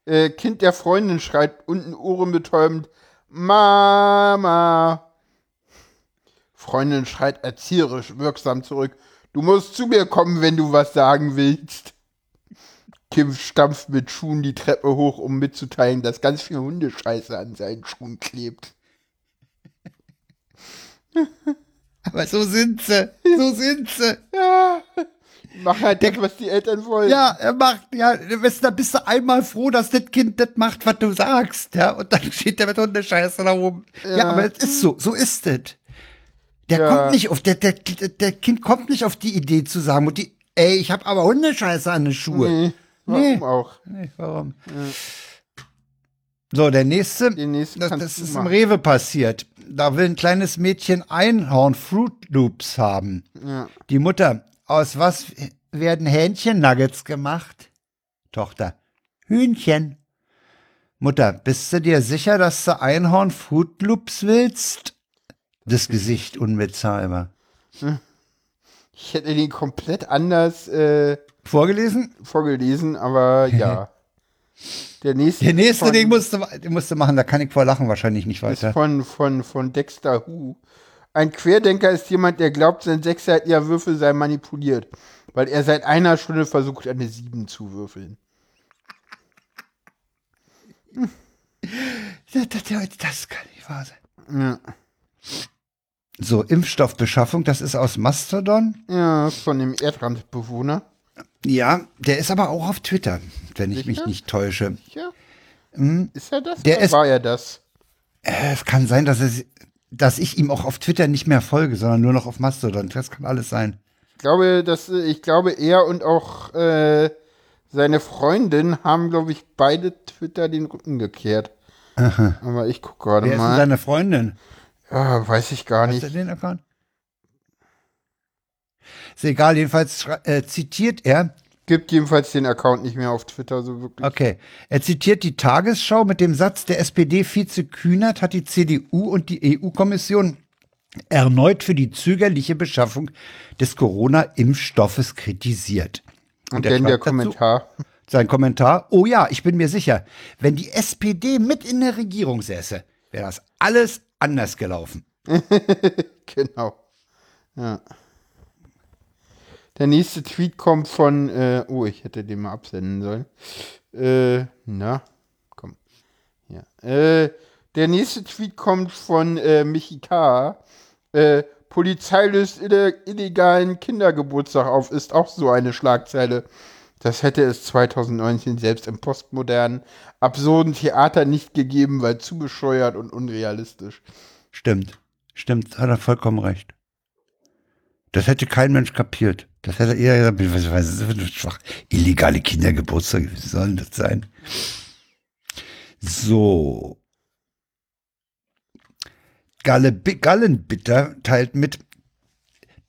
Speaker 2: Äh, kind der Freundin schreit unten ohrenbetäubend Mama. Freundin schreit erzieherisch wirksam zurück. Du musst zu mir kommen, wenn du was sagen willst. Kim stampft mit Schuhen die Treppe hoch, um mitzuteilen, dass ganz viel Hundescheiße an seinen Schuhen klebt.
Speaker 1: Aber so sind sie. So sind sie.
Speaker 2: Ja. Mach halt das, was die Eltern wollen.
Speaker 1: Ja, er macht, ja, da bist du einmal froh, dass das Kind das macht, was du sagst, ja, und dann steht der mit Hundescheiße da oben. Ja, aber es ist so, so ist es. Der
Speaker 2: Ja.
Speaker 1: kommt nicht auf, der, der, der Kind kommt nicht auf die Idee zu sagen, und die, ey, ich habe aber Hundescheiße an den Schuhen.
Speaker 2: Nee, warum
Speaker 1: Nee.
Speaker 2: auch?
Speaker 1: Nee, warum? So, der nächste, das, das ist im. Rewe passiert. Da will ein kleines Mädchen Einhorn Fruit Loops haben.
Speaker 2: Ja.
Speaker 1: Die Mutter, aus was werden Hähnchen-Nuggets gemacht? Tochter, Hühnchen. Mutter, bist du dir sicher, dass du Einhorn Fruit Loops willst? Das Gesicht unbezahlbar.
Speaker 2: Ich hätte den komplett anders äh,
Speaker 1: Vorgelesen?
Speaker 2: vorgelesen, aber ja. Der nächste,
Speaker 1: Der nächste,
Speaker 2: von,
Speaker 1: den musst, du, den musst du machen, da kann ich vor Lachen wahrscheinlich nicht weiter.
Speaker 2: von, von, von Dexter Who. Ein Querdenker ist jemand, der glaubt, sein sechsseitiger Würfel sei manipuliert, weil er seit einer Stunde versucht, eine Sieben zu würfeln.
Speaker 1: Das, das, das kann nicht wahr sein.
Speaker 2: Ja,
Speaker 1: So, Impfstoffbeschaffung, das ist aus Mastodon.
Speaker 2: ja von dem Erdrandbewohner.
Speaker 1: Ja, der ist aber auch auf Twitter, wenn ich mich
Speaker 2: Sicher?
Speaker 1: nicht täusche. Mhm.
Speaker 2: Ist er das?
Speaker 1: Der
Speaker 2: oder
Speaker 1: ist-
Speaker 2: war er das?
Speaker 1: Äh, Es kann sein, dass, es, dass ich ihm auch auf Twitter nicht mehr folge, sondern nur noch auf Mastodon. Das kann alles sein.
Speaker 2: Ich glaube, dass, ich glaube, er und auch äh, seine Freundin haben, glaube ich, beide Twitter den Rücken gekehrt. Aber ich gucke gerade
Speaker 1: Wer ist denn
Speaker 2: mal.
Speaker 1: seine Freundin?
Speaker 2: Ja, weiß ich gar
Speaker 1: Hast
Speaker 2: nicht.
Speaker 1: du den Account? Ist egal, jedenfalls äh, zitiert er,
Speaker 2: Gibt jedenfalls den Account nicht mehr auf Twitter so wirklich.
Speaker 1: okay, er zitiert die Tagesschau mit dem Satz, der SPD-Vize Kühnert hat die CDU und die EU-Kommission erneut für die zögerliche Beschaffung des Corona-Impfstoffes kritisiert.
Speaker 2: Und
Speaker 1: er
Speaker 2: dann der
Speaker 1: schreibt dazu-
Speaker 2: Kommentar.
Speaker 1: Sein Kommentar, oh ja, ich bin mir sicher, wenn die SPD mit in der Regierung säße, wäre das alles anders gelaufen.
Speaker 2: Genau. Ja. Der nächste Tweet kommt von, äh, oh, ich hätte den mal absenden sollen. Äh, na, komm. Ja. Äh, der nächste Tweet kommt von äh, Michi K. Äh, Polizei löst ille illegalen Kindergeburtstag auf, ist auch so eine Schlagzeile. Das hätte es 2019 selbst im postmodernen, absurden Theater nicht gegeben, weil zu bescheuert und unrealistisch.
Speaker 1: Stimmt, stimmt, hat er vollkommen recht. Das hätte kein Mensch kapiert. Das hätte eher gesagt, was, was ist das für schwach? Illegale Kindergeburtstage, wie soll denn das sein? So. Galle, Gallenbitter teilt mit,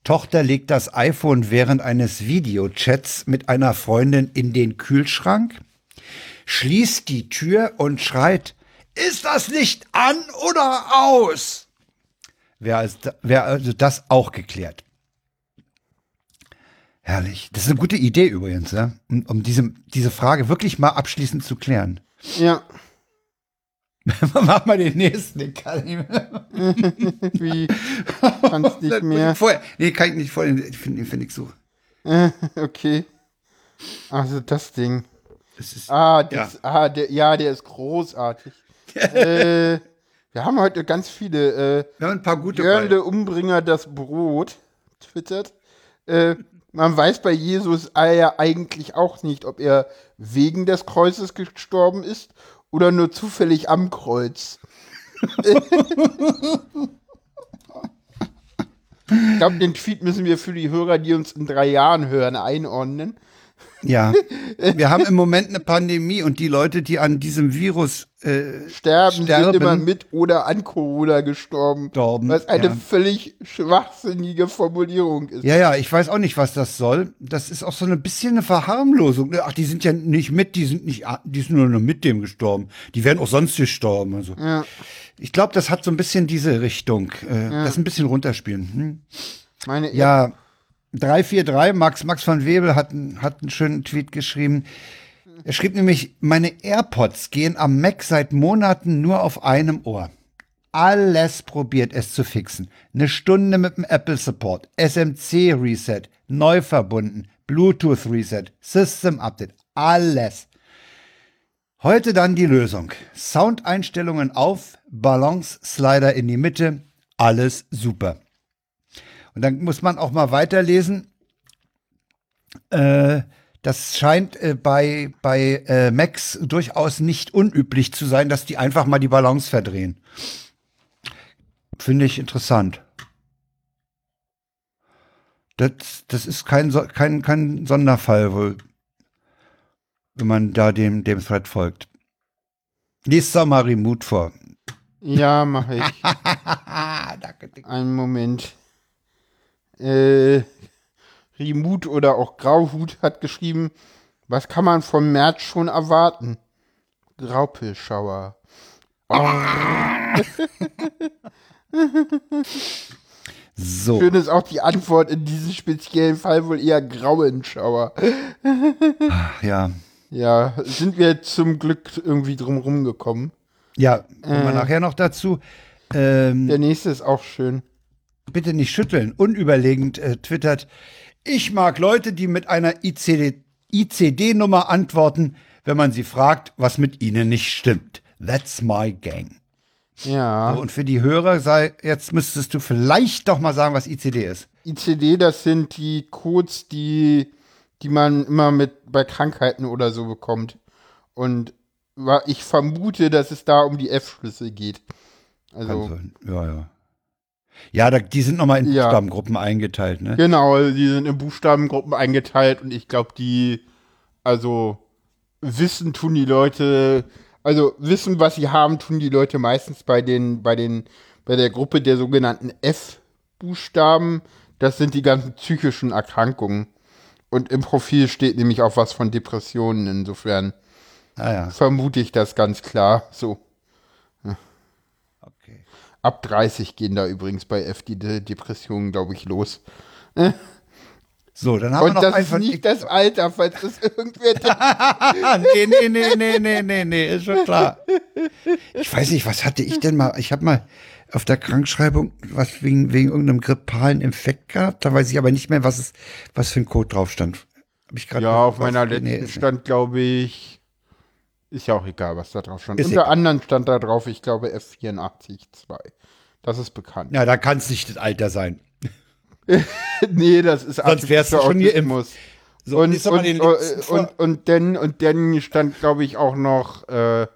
Speaker 1: Tochter legt das iPhone während eines Videochats mit einer Freundin in den Kühlschrank, schließt die Tür und schreit, ist das Licht an oder aus? Wäre wär also das auch geklärt. Herrlich. Das ist eine gute Idee übrigens, ja? um, um diese, diese Frage wirklich mal abschließend zu klären.
Speaker 2: Ja,
Speaker 1: Mach mal den nächsten, den kann ich
Speaker 2: wie kannst nicht mehr.
Speaker 1: Vorher, nee, kann ich nicht vorher. Den finde find ich so.
Speaker 2: Okay. Also das Ding.
Speaker 1: Das ist,
Speaker 2: Ah, das, ah der, ja, der ist großartig. äh, wir haben heute ganz viele. Äh,
Speaker 1: wir haben ein paar gute
Speaker 2: Jörn
Speaker 1: bei.
Speaker 2: der Umbringer das Brot twittert. Äh, man weiß bei Jesus ja eigentlich auch nicht, ob er wegen des Kreuzes gestorben ist oder nur zufällig am Kreuz. ich glaube, den Tweet müssen wir für die Hörer, die uns in drei Jahren hören, einordnen.
Speaker 1: Ja. Wir haben im Moment eine Pandemie und die Leute, die an diesem Virus äh,
Speaker 2: Sterben,
Speaker 1: Sterben.
Speaker 2: sind immer mit oder an Corona gestorben.
Speaker 1: Gestorben,
Speaker 2: Was eine
Speaker 1: ja.
Speaker 2: völlig schwachsinnige Formulierung ist.
Speaker 1: Ja, ja, ich weiß auch nicht, was das soll. Das ist auch so ein bisschen eine Verharmlosung. Ach, die sind ja nicht mit, die sind nicht, die sind nur mit dem gestorben. Die wären auch sonst gestorben. Also.
Speaker 2: Ja.
Speaker 1: Ich glaube, das hat so ein bisschen diese Richtung. Äh, Das ein bisschen runterspielen. Hm?
Speaker 2: Meine
Speaker 1: Ja, 343, Max, Max von Webel hat, hat einen schönen Tweet geschrieben. Er schrieb nämlich, meine AirPods gehen am Mac seit Monaten nur auf einem Ohr. Alles probiert es zu fixen. Eine Stunde mit dem Apple Support, SMC Reset, neu verbunden, Bluetooth Reset, System Update, alles. Heute dann die Lösung. Soundeinstellungen auf, Balance Slider in die Mitte, alles super. Und dann muss man auch mal weiterlesen. Äh, das scheint äh, bei, bei äh, Macs durchaus nicht unüblich zu sein, dass die einfach mal die Balance verdrehen. Finde ich interessant. Das, das ist kein, kein, kein Sonderfall, wohl, wenn man da dem, dem Thread folgt. Lies doch mal Remote vor.
Speaker 2: Ja, mache ich. Einen Moment. Äh, Rimut oder auch Grauhut hat geschrieben, was kann man vom März schon erwarten? Graupelschauer.
Speaker 1: So.
Speaker 2: Schön ist auch die Antwort in diesem speziellen Fall wohl eher Grauenschauer.
Speaker 1: Ja.
Speaker 2: Ja, sind wir zum Glück irgendwie drum rumgekommen.
Speaker 1: Ja, kommen wir
Speaker 2: Äh.
Speaker 1: nachher noch dazu. Ähm,
Speaker 2: Der nächste ist auch schön.
Speaker 1: Bitte nicht schütteln. Unüberlegend äh, twittert, ich mag Leute, die mit einer ICD ICD-Nummer antworten, wenn man sie fragt, was mit ihnen nicht stimmt. That's my gang.
Speaker 2: Ja.
Speaker 1: So, und für die Hörer sei, jetzt müsstest du vielleicht doch mal sagen, was ICD ist.
Speaker 2: ICD, das sind die Codes, die, die man immer mit bei Krankheiten oder so bekommt. Und ich vermute, dass es da um die F-Schlüssel geht. Also.
Speaker 1: Ja, ja. Ja, da, die sind nochmal in
Speaker 2: Ja.
Speaker 1: Buchstabengruppen eingeteilt, ne?
Speaker 2: genau, die sind in Buchstabengruppen eingeteilt und ich glaube, die, also wissen tun die Leute Also wissen, was sie haben, tun die Leute meistens bei den, bei den, bei der Gruppe der sogenannten F-Buchstaben. Das sind die ganzen psychischen Erkrankungen. Und im Profil steht nämlich auch was von Depressionen. Insofern
Speaker 1: Ah ja,
Speaker 2: vermute ich das ganz klar. So. Ab 30 gehen da übrigens bei F die De Depressionen, glaube ich, los.
Speaker 1: So, dann haben
Speaker 2: Und
Speaker 1: wir noch
Speaker 2: das
Speaker 1: einen
Speaker 2: ist nicht das Alter, falls das irgendwer denkt.
Speaker 1: Nee, nee, nee, nee, nee, nee, nee, ist schon klar. Ich weiß nicht, was hatte ich denn mal? Ich habe mal auf der Krankschreibung was wegen, wegen irgendeinem grippalen Infekt gehabt. Da weiß ich aber nicht mehr, was es, was für ein Code drauf stand. Hab ich
Speaker 2: Ja, auf meiner
Speaker 1: nee,
Speaker 2: letzten
Speaker 1: ist-
Speaker 2: stand, glaube ich, ist ja auch egal, was da drauf stand.
Speaker 1: Ist
Speaker 2: Unter
Speaker 1: egal.
Speaker 2: anderem stand da drauf, ich glaube, F84.2. Das ist bekannt.
Speaker 1: Ja, da kann es nicht das Alter sein.
Speaker 2: nee, das ist
Speaker 1: Sonst wärst du schon hier im-. So,
Speaker 2: Und, und, und, und, und dann, und dann stand, glaube ich, auch noch, äh,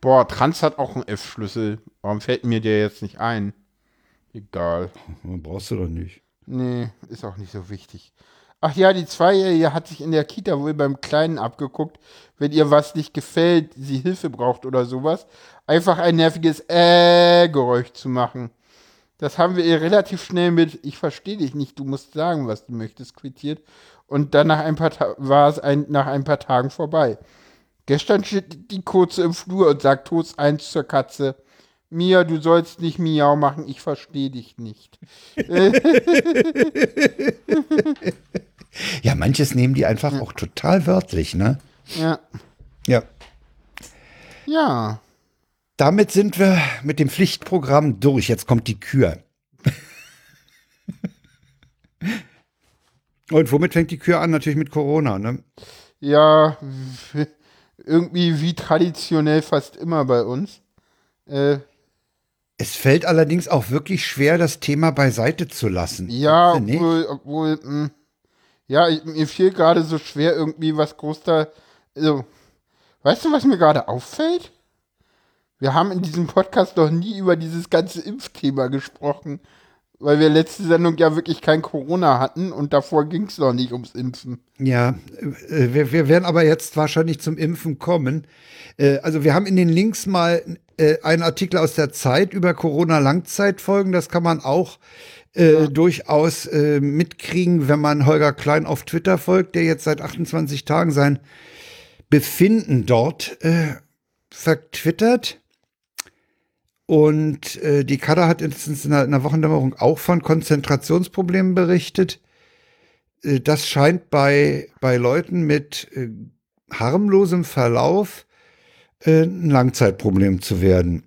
Speaker 2: boah, Trans hat auch einen F-Schlüssel. Warum fällt mir der jetzt nicht ein? Egal.
Speaker 1: Brauchst du doch nicht.
Speaker 2: Nee, ist auch nicht so wichtig. Ach ja, die Zweijährige hat sich in der Kita wohl beim Kleinen abgeguckt, wenn ihr was nicht gefällt, sie Hilfe braucht oder sowas, einfach ein nerviges Äh-Geräusch zu machen. Das haben wir ihr relativ schnell mit Ich verstehe dich nicht, du musst sagen, was du möchtest, quittiert. Und dann nach ein paar Ta war es ein, nach ein paar Tagen vorbei. Gestern steht die Kurze im Flur und sagt Toast eins zur Katze. Mia, du sollst nicht Miau machen, ich verstehe dich nicht.
Speaker 1: Ja, manches nehmen die einfach auch total wörtlich, ne?
Speaker 2: Ja.
Speaker 1: Ja.
Speaker 2: Ja.
Speaker 1: Damit sind wir mit dem Pflichtprogramm durch. Jetzt kommt die Kür. Und womit fängt die Kür an? Natürlich mit Corona, ne?
Speaker 2: Ja, irgendwie wie traditionell fast immer bei uns. Äh,
Speaker 1: Es fällt allerdings auch wirklich schwer, das Thema beiseite zu lassen.
Speaker 2: ja, obwohl, obwohl, mh, ja, ich, mir fiel gerade so schwer irgendwie was groß da. Also, weißt du, was mir gerade auffällt? Wir haben in diesem Podcast noch nie über dieses ganze Impfthema gesprochen, weil wir letzte Sendung ja wirklich kein Corona hatten und davor ging es noch nicht ums Impfen.
Speaker 1: Ja, äh, wir, wir werden aber jetzt wahrscheinlich zum Impfen kommen. Äh, also wir haben in den Links mal äh, einen Artikel aus der Zeit über Corona-Langzeitfolgen. Das kann man auch äh, durchaus äh, mitkriegen, wenn man Holger Klein auf Twitter folgt, der jetzt seit 28 Tagen sein Befinden dort äh, vertwittert. Und äh, die Kader hat letztens in der, in der Wochendämmerung auch von Konzentrationsproblemen berichtet. Äh, Das scheint bei, bei Leuten mit äh, harmlosem Verlauf äh, ein Langzeitproblem zu werden.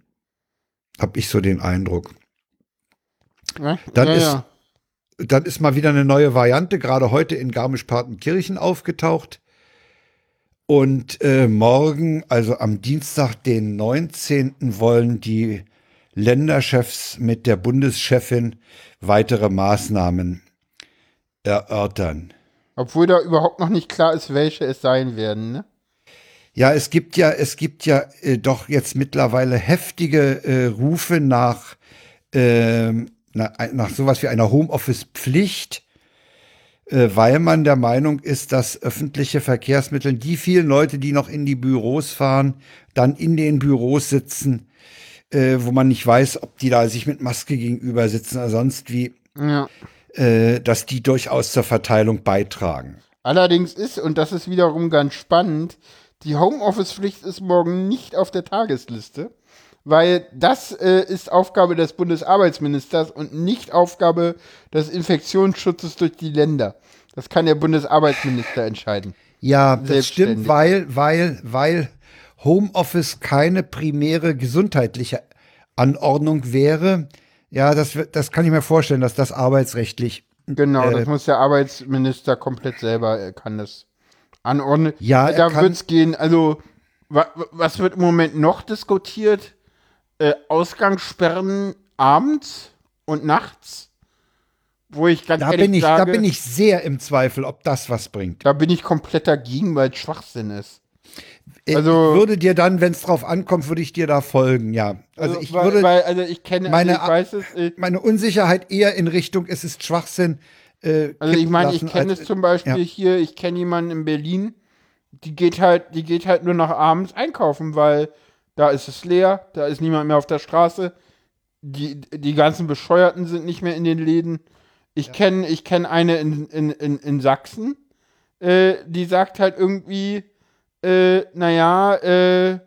Speaker 1: Hab ich so den Eindruck. Dann
Speaker 2: ja,
Speaker 1: ist-
Speaker 2: ja.
Speaker 1: Dann ist mal wieder eine neue Variante, gerade heute in Garmisch-Partenkirchen aufgetaucht. Und äh, morgen, also am Dienstag, den 19., wollen die Länderchefs mit der Bundeschefin weitere Maßnahmen erörtern.
Speaker 2: Obwohl da überhaupt noch nicht klar ist, welche es sein werden, ne?
Speaker 1: Ja, es gibt ja, es gibt ja äh, doch jetzt mittlerweile heftige äh, Rufe nach, ähm, nach, nach sowas wie einer Homeoffice-Pflicht, äh, weil man der Meinung ist, dass öffentliche Verkehrsmittel, die vielen Leute, die noch in die Büros fahren, dann in den Büros sitzen, äh, wo man nicht weiß, ob die da sich mit Maske gegenüber sitzen oder sonst wie,
Speaker 2: Ja.
Speaker 1: äh, dass die durchaus zur Verteilung beitragen.
Speaker 2: Allerdings ist, und das ist wiederum ganz spannend, die Homeoffice-Pflicht ist morgen nicht auf der Tagesliste, weil das äh, ist Aufgabe des Bundesarbeitsministers und nicht Aufgabe des Infektionsschutzes durch die Länder. Das kann der Bundesarbeitsminister entscheiden.
Speaker 1: Ja, das stimmt, weil, weil, weil Homeoffice keine primäre gesundheitliche Anordnung wäre. Ja, das, das kann ich mir vorstellen, dass das arbeitsrechtlich.
Speaker 2: Genau,
Speaker 1: Äh,
Speaker 2: das muss der Arbeitsminister komplett selber, er kann das anordnen.
Speaker 1: Ja,
Speaker 2: da wird es gehen, also wa, wa- was wird im Moment noch diskutiert? Äh, Ausgangssperren abends und nachts, wo ich ganz
Speaker 1: Da
Speaker 2: ehrlich
Speaker 1: bin ich,
Speaker 2: sage,
Speaker 1: da bin ich sehr im Zweifel, ob das was bringt.
Speaker 2: da bin ich komplett dagegen, weil es Schwachsinn ist.
Speaker 1: Ich
Speaker 2: Also-
Speaker 1: würde dir dann, wenn es drauf ankommt, würde ich dir da folgen, ja. Also, ich
Speaker 2: weil,
Speaker 1: würde
Speaker 2: weil, also ich kenne,
Speaker 1: meine
Speaker 2: also ich es, äh,
Speaker 1: meine Unsicherheit eher in Richtung, es ist Schwachsinn. Äh,
Speaker 2: Also ich meine, ich kenne es zum Beispiel
Speaker 1: ja.
Speaker 2: hier, ich kenne jemanden in Berlin, die geht halt, die geht halt nur noch abends einkaufen, weil da ist es leer, da ist niemand mehr auf der Straße. Die, die ganzen Bescheuerten sind nicht mehr in den Läden. Ich kenne ich kenn eine in, in, in, in Sachsen, äh, die sagt halt irgendwie, äh, naja, äh,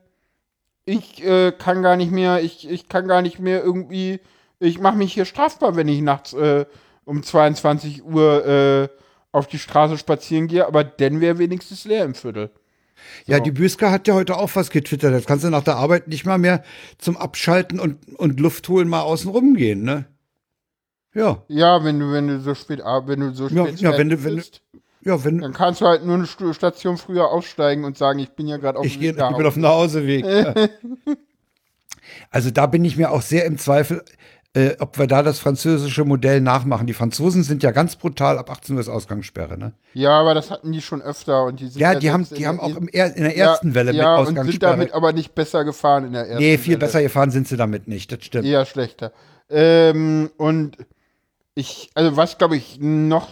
Speaker 2: ich äh, kann gar nicht mehr, ich, ich kann gar nicht mehr irgendwie, ich mache mich hier strafbar, wenn ich nachts äh, um 22 Uhr äh, auf die Straße spazieren gehe, aber dann wäre wenigstens leer im Viertel.
Speaker 1: Ja, die Büsker hat ja heute auch was getwittert. Jetzt kannst du nach der Arbeit nicht mal mehr zum Abschalten und, und Luft holen mal außen rum gehen, ne? Ja.
Speaker 2: Ja, wenn du, wenn du so spät, wenn du so
Speaker 1: Ja,
Speaker 2: spät
Speaker 1: ja, wenn du- wenn du- Ja, wenn
Speaker 2: dann kannst du halt nur eine Station früher aussteigen und sagen, ich bin ja gerade auf
Speaker 1: ich,
Speaker 2: dem Weg
Speaker 1: ich
Speaker 2: nach
Speaker 1: bin auf dem Nachhauseweg. ja. Also da bin ich mir auch sehr im Zweifel, äh, ob wir da das französische Modell nachmachen. Die Franzosen sind ja ganz brutal, ab 18 Uhr ist Ausgangssperre, ne?
Speaker 2: Ja, aber das hatten die schon öfter und die sind
Speaker 1: Ja,
Speaker 2: ja
Speaker 1: die haben, die haben auch er, in der ersten Welle
Speaker 2: ja,
Speaker 1: mit
Speaker 2: und sind
Speaker 1: Ausgangssperre.
Speaker 2: damit aber nicht besser gefahren in der ersten
Speaker 1: nee, viel
Speaker 2: Welle.
Speaker 1: besser gefahren sind sie damit nicht, das stimmt.
Speaker 2: Eher schlechter. Ähm, und ich, also was glaube ich noch,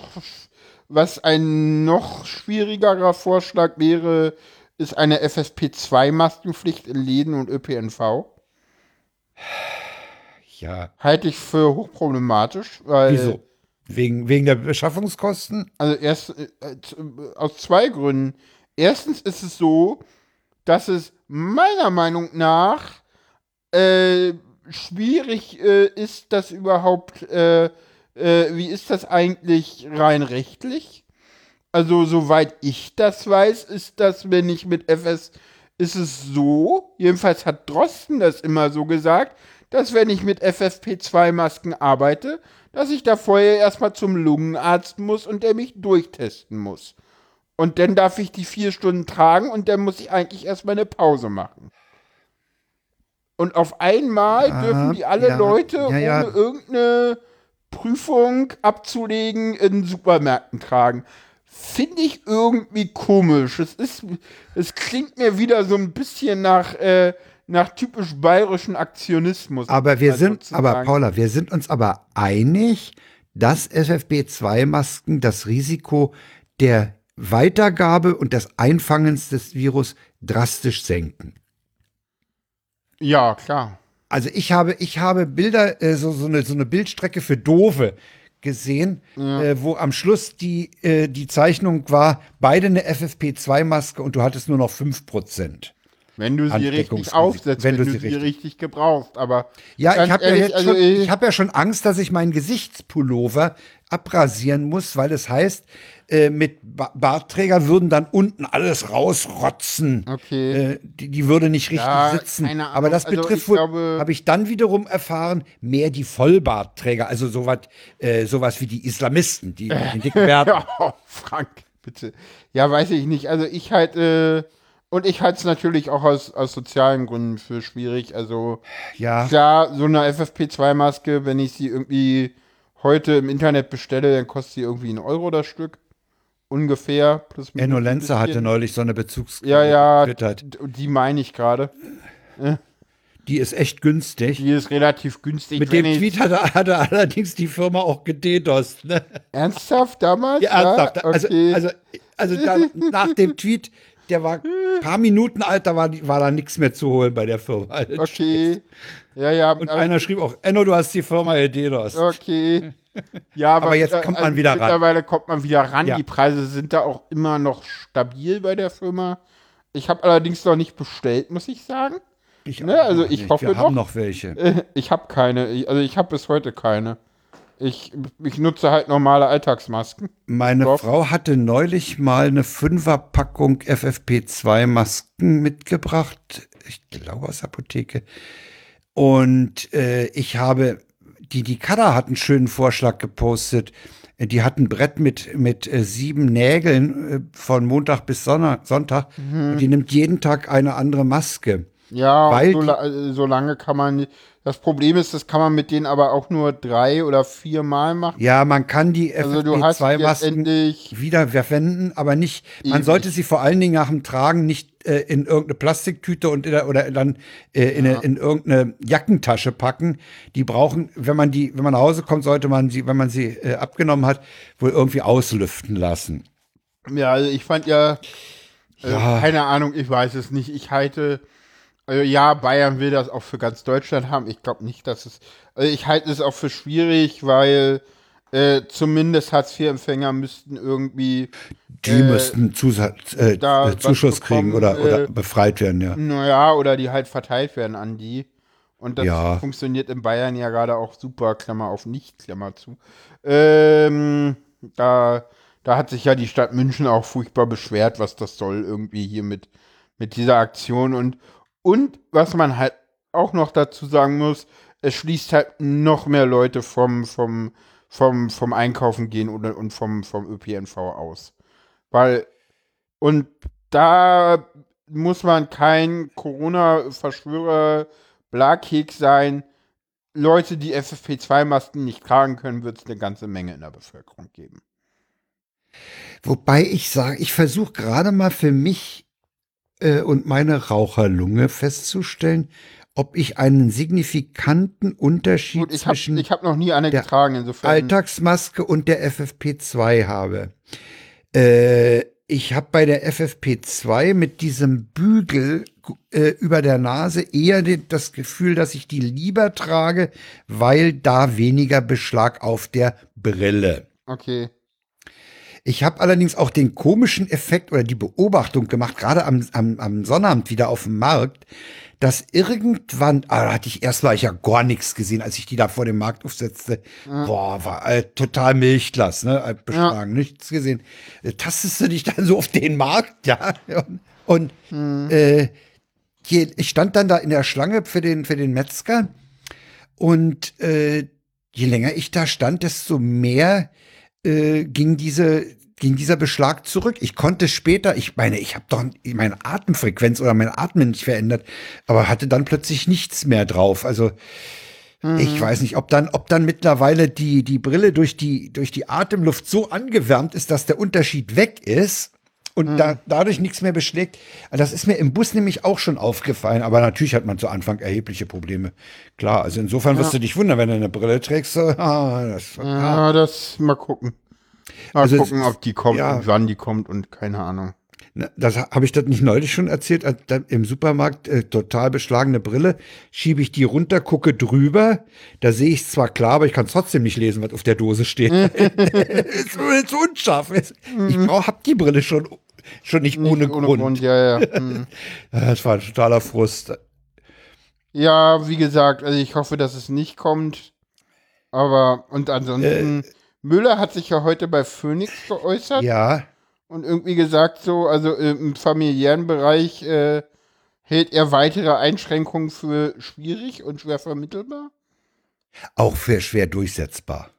Speaker 2: was ein noch schwierigerer Vorschlag wäre, ist eine FFP2-Maskenpflicht in Läden und ÖPNV.
Speaker 1: Ja,
Speaker 2: Halte ich für hochproblematisch, weil
Speaker 1: wieso? Wegen, wegen der Beschaffungskosten?
Speaker 2: Also erst äh, z- aus zwei Gründen. Erstens ist es so, dass es meiner Meinung nach äh, schwierig äh, ist, das überhaupt, äh, äh, wie ist das eigentlich rein rechtlich? Also soweit ich das weiß, ist das, wenn ich mit FS, ist es so, jedenfalls hat Drosten das immer so gesagt, dass wenn ich mit FFP2-Masken arbeite, dass ich da vorher erstmal zum Lungenarzt muss und der mich durchtesten muss. Und dann darf ich die vier Stunden tragen und dann muss ich eigentlich erstmal eine Pause machen. Und auf einmal
Speaker 1: Ah,
Speaker 2: dürfen die alle
Speaker 1: ja,
Speaker 2: Leute
Speaker 1: ja, ja.
Speaker 2: ohne irgendeine Prüfung abzulegen in Supermärkten tragen. Finde ich irgendwie komisch. Es ist, es klingt mir wieder so ein bisschen nach, äh, nach typisch bayerischen Aktionismus.
Speaker 1: Aber wir
Speaker 2: mal
Speaker 1: sind,
Speaker 2: sozusagen.
Speaker 1: aber Paula, wir sind uns aber einig, dass FFP2-Masken das Risiko der Weitergabe und des Einfangens des Virus drastisch senken.
Speaker 2: Ja, klar.
Speaker 1: Also ich habe, ich habe Bilder, äh, so, so, eine, so eine Bildstrecke für Dove gesehen, äh, wo am Schluss die, äh, die Zeichnung war, beide eine FFP2-Maske und du hattest nur noch 5%.
Speaker 2: Wenn du sie richtig aufsetzt,
Speaker 1: wenn
Speaker 2: wenn,
Speaker 1: du sie richtig-
Speaker 2: richtig gebrauchst. Aber
Speaker 1: Ja, ich habe ja, jetzt
Speaker 2: also,
Speaker 1: schon, ich hab ja schon Angst, dass ich meinen Gesichtspullover abrasieren muss, weil es heißt, äh, mit ba Bartträger würden dann unten alles rausrotzen.
Speaker 2: Okay.
Speaker 1: Äh, die, die würde nicht richtig
Speaker 2: Ja,
Speaker 1: sitzen. Aber das
Speaker 2: Also
Speaker 1: betrifft habe ich dann wiederum erfahren, mehr die Vollbartträger, also sowas äh, sowas wie die Islamisten, die den dicken Bärten.
Speaker 2: Oh, Frank, bitte. Ja, weiß ich nicht. Also ich halte, äh, und ich halte es natürlich auch aus, aus sozialen Gründen für schwierig. Also
Speaker 1: Ja.
Speaker 2: klar, so eine FFP2-Maske, wenn ich sie irgendwie heute im Internet bestelle, dann kostet sie irgendwie einen Euro das Stück. Ungefähr. Plus
Speaker 1: Enno Lenzer hatte neulich so eine Bezugskarte
Speaker 2: Ja, ja,
Speaker 1: getwittert.
Speaker 2: die meine ich gerade.
Speaker 1: Die ist echt günstig.
Speaker 2: Die ist relativ günstig.
Speaker 1: Mit dem Tweet hatte, hatte allerdings die Firma auch gededost. Ne?
Speaker 2: Ernsthaft damals?
Speaker 1: Ja, ernsthaft. Also,
Speaker 2: okay.
Speaker 1: also, also da, nach dem Tweet, der war ein paar Minuten alt, da war, war da nichts mehr zu holen bei der Firma.
Speaker 2: okay. Ja, ja.
Speaker 1: Und einer schrieb auch, Enno, du hast die Firma gededost.
Speaker 2: Okay. Ja, aber,
Speaker 1: Aber jetzt
Speaker 2: äh,
Speaker 1: kommt man
Speaker 2: also
Speaker 1: wieder ran.
Speaker 2: Mittlerweile kommt man wieder ran.
Speaker 1: Ja.
Speaker 2: Die Preise sind da auch immer noch stabil bei der Firma. Ich habe allerdings noch nicht bestellt, muss ich sagen.
Speaker 1: Ich
Speaker 2: Ne, also
Speaker 1: noch
Speaker 2: ich
Speaker 1: nicht.
Speaker 2: hoffe
Speaker 1: Wir haben
Speaker 2: doch.
Speaker 1: noch welche.
Speaker 2: Äh, Ich habe keine. Also ich habe bis heute keine. Ich, ich nutze halt normale Alltagsmasken.
Speaker 1: Meine
Speaker 2: Doch.
Speaker 1: Frau hatte neulich mal eine Fünferpackung FFP2-Masken mitgebracht. Ich glaube aus der Apotheke. Und äh, ich habe, die, die Kada hat einen schönen Vorschlag gepostet. Die hat ein Brett mit, mit äh, sieben Nägeln äh, von Montag bis Sonntag. Sonntag
Speaker 2: Mhm.
Speaker 1: Und die nimmt jeden Tag eine andere Maske.
Speaker 2: Ja,
Speaker 1: Weil
Speaker 2: so, la- äh, so lange kann man. Das Problem ist, das kann man mit denen aber auch nur drei oder vier Mal machen.
Speaker 1: Ja, man kann die
Speaker 2: Also du hast
Speaker 1: FFP2-Masken
Speaker 2: letztendlich.
Speaker 1: wieder verwenden, aber nicht, man
Speaker 2: Ewig.
Speaker 1: sollte sie vor allen Dingen nach dem Tragen nicht äh, in irgendeine Plastiktüte und in, der- oder dann äh, in, eine, in irgendeine Jackentasche packen. Die brauchen, wenn man die, wenn man nach Hause kommt, sollte man sie, wenn man sie äh, abgenommen hat, wohl irgendwie auslüften lassen.
Speaker 2: Ja, also ich fand ja. Äh,
Speaker 1: Ja.
Speaker 2: Keine Ahnung, ich weiß es nicht. Ich halte. Also ja, Bayern will das auch für ganz Deutschland haben. Ich glaube nicht, dass es. Also ich halte es auch für schwierig, weil äh, zumindest Hartz-IV-Empfänger müssten irgendwie.
Speaker 1: Die
Speaker 2: äh,
Speaker 1: müssten Zusatz, äh, äh, Zuschuss
Speaker 2: was
Speaker 1: kriegen
Speaker 2: bekommen,
Speaker 1: oder, oder befreit werden, ja.
Speaker 2: Naja, oder die halt verteilt werden an die. Und das
Speaker 1: Ja.
Speaker 2: funktioniert in Bayern ja gerade auch super, Klammer auf nicht, Klammer zu. Ähm, da, da hat sich ja die Stadt München auch furchtbar beschwert, was das soll irgendwie hier mit, mit dieser Aktion. Und, und was man halt auch noch dazu sagen muss, es schließt halt noch mehr Leute vom, vom, vom, vom Einkaufen gehen oder, und vom, vom ÖPNV aus. Weil, und da muss man kein Corona-Verschwörer Blakek sein. Leute, die FFP2-Masken nicht tragen können, wird es eine ganze Menge in der Bevölkerung geben.
Speaker 1: Wobei ich sage, ich versuche gerade mal für mich äh, und meine Raucherlunge festzustellen, ob ich einen signifikanten Unterschied
Speaker 2: Gut, ich habe
Speaker 1: zwischen
Speaker 2: ich hab noch nie eine
Speaker 1: der
Speaker 2: getragen, insofern.
Speaker 1: Alltagsmaske und der FFP2 habe. Äh, ich habe bei der FFP2 mit diesem Bügel äh, über der Nase eher das Gefühl, dass ich die lieber trage, weil da weniger Beschlag auf der Brille.
Speaker 2: Okay.
Speaker 1: Ich habe allerdings auch den komischen Effekt oder die Beobachtung gemacht, gerade am, am, am Sonnabend wieder auf dem Markt, dass irgendwann, ah, da hatte ich erst mal ich ja gar nichts gesehen, als ich die da vor dem Markt aufsetzte. Boah, war äh, total Milchglas, ne? äh, Beschlagen, nichts gesehen. Äh, tastest du dich dann so auf den Markt, ja? Und, und äh, hier, ich stand dann da in der Schlange für den, für den Metzger und äh, je länger ich da stand, desto mehr äh, ging diese ging dieser Beschlag zurück. Ich konnte später, ich meine, ich habe doch meine Atemfrequenz oder mein Atmen nicht verändert, aber hatte dann plötzlich nichts mehr drauf. Also ich weiß nicht, ob dann, ob dann mittlerweile die, die Brille durch die, durch die Atemluft so angewärmt ist, dass der Unterschied weg ist und da, dadurch nichts mehr beschlägt. Das ist mir im Bus nämlich auch schon aufgefallen, aber natürlich hat man zu Anfang erhebliche Probleme. Klar, also insofern wirst du dich wundern, wenn du eine Brille trägst. So, ah, das, ah.
Speaker 2: Ja, das mal gucken. Mal
Speaker 1: Also
Speaker 2: gucken, ob die kommt
Speaker 1: ja.
Speaker 2: und wann die kommt und keine Ahnung.
Speaker 1: Das habe ich das nicht neulich schon erzählt, im Supermarkt äh, total beschlagene Brille, schiebe ich die runter, gucke drüber, da sehe ich zwar klar, aber ich kann trotzdem nicht lesen, was auf der Dose steht. ist so unscharf. ist. Ich brauch, hab die Brille schon, schon nicht, ohne,
Speaker 2: Nicht
Speaker 1: Grund.
Speaker 2: ja, ja. Hm.
Speaker 1: Das war ein totaler Frust.
Speaker 2: Ja, wie gesagt, also ich hoffe, dass es nicht kommt. Aber, und ansonsten, Müller hat sich ja heute bei Phoenix geäußert
Speaker 1: Ja,
Speaker 2: und irgendwie gesagt, so, also im familiären Bereich äh, hält er weitere Einschränkungen für schwierig und schwer vermittelbar.
Speaker 1: auch für schwer durchsetzbar.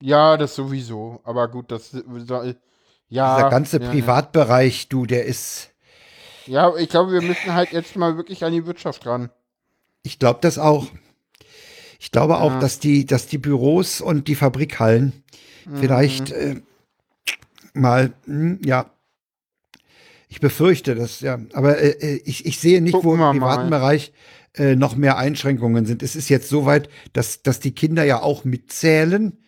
Speaker 2: Ja, das sowieso. Aber gut, das soll. Ja.
Speaker 1: Dieser ganze
Speaker 2: ja,
Speaker 1: Privatbereich, du, der ist,
Speaker 2: Ja, Ja, ich glaube, wir müssen halt jetzt mal wirklich an die Wirtschaft ran.
Speaker 1: ich glaube das auch. Ich glaube auch,
Speaker 2: Ja.
Speaker 1: dass die, dass die Büros und die Fabrikhallen
Speaker 2: Mhm.
Speaker 1: vielleicht äh, mal, hm, ja. Ich befürchte das, ja. Aber äh, äh, ich, ich sehe nicht, wo
Speaker 2: Gucken
Speaker 1: im
Speaker 2: wir
Speaker 1: privaten
Speaker 2: mal.
Speaker 1: Bereich äh, noch mehr Einschränkungen sind. Es ist jetzt so weit, dass, dass die Kinder ja auch mitzählen.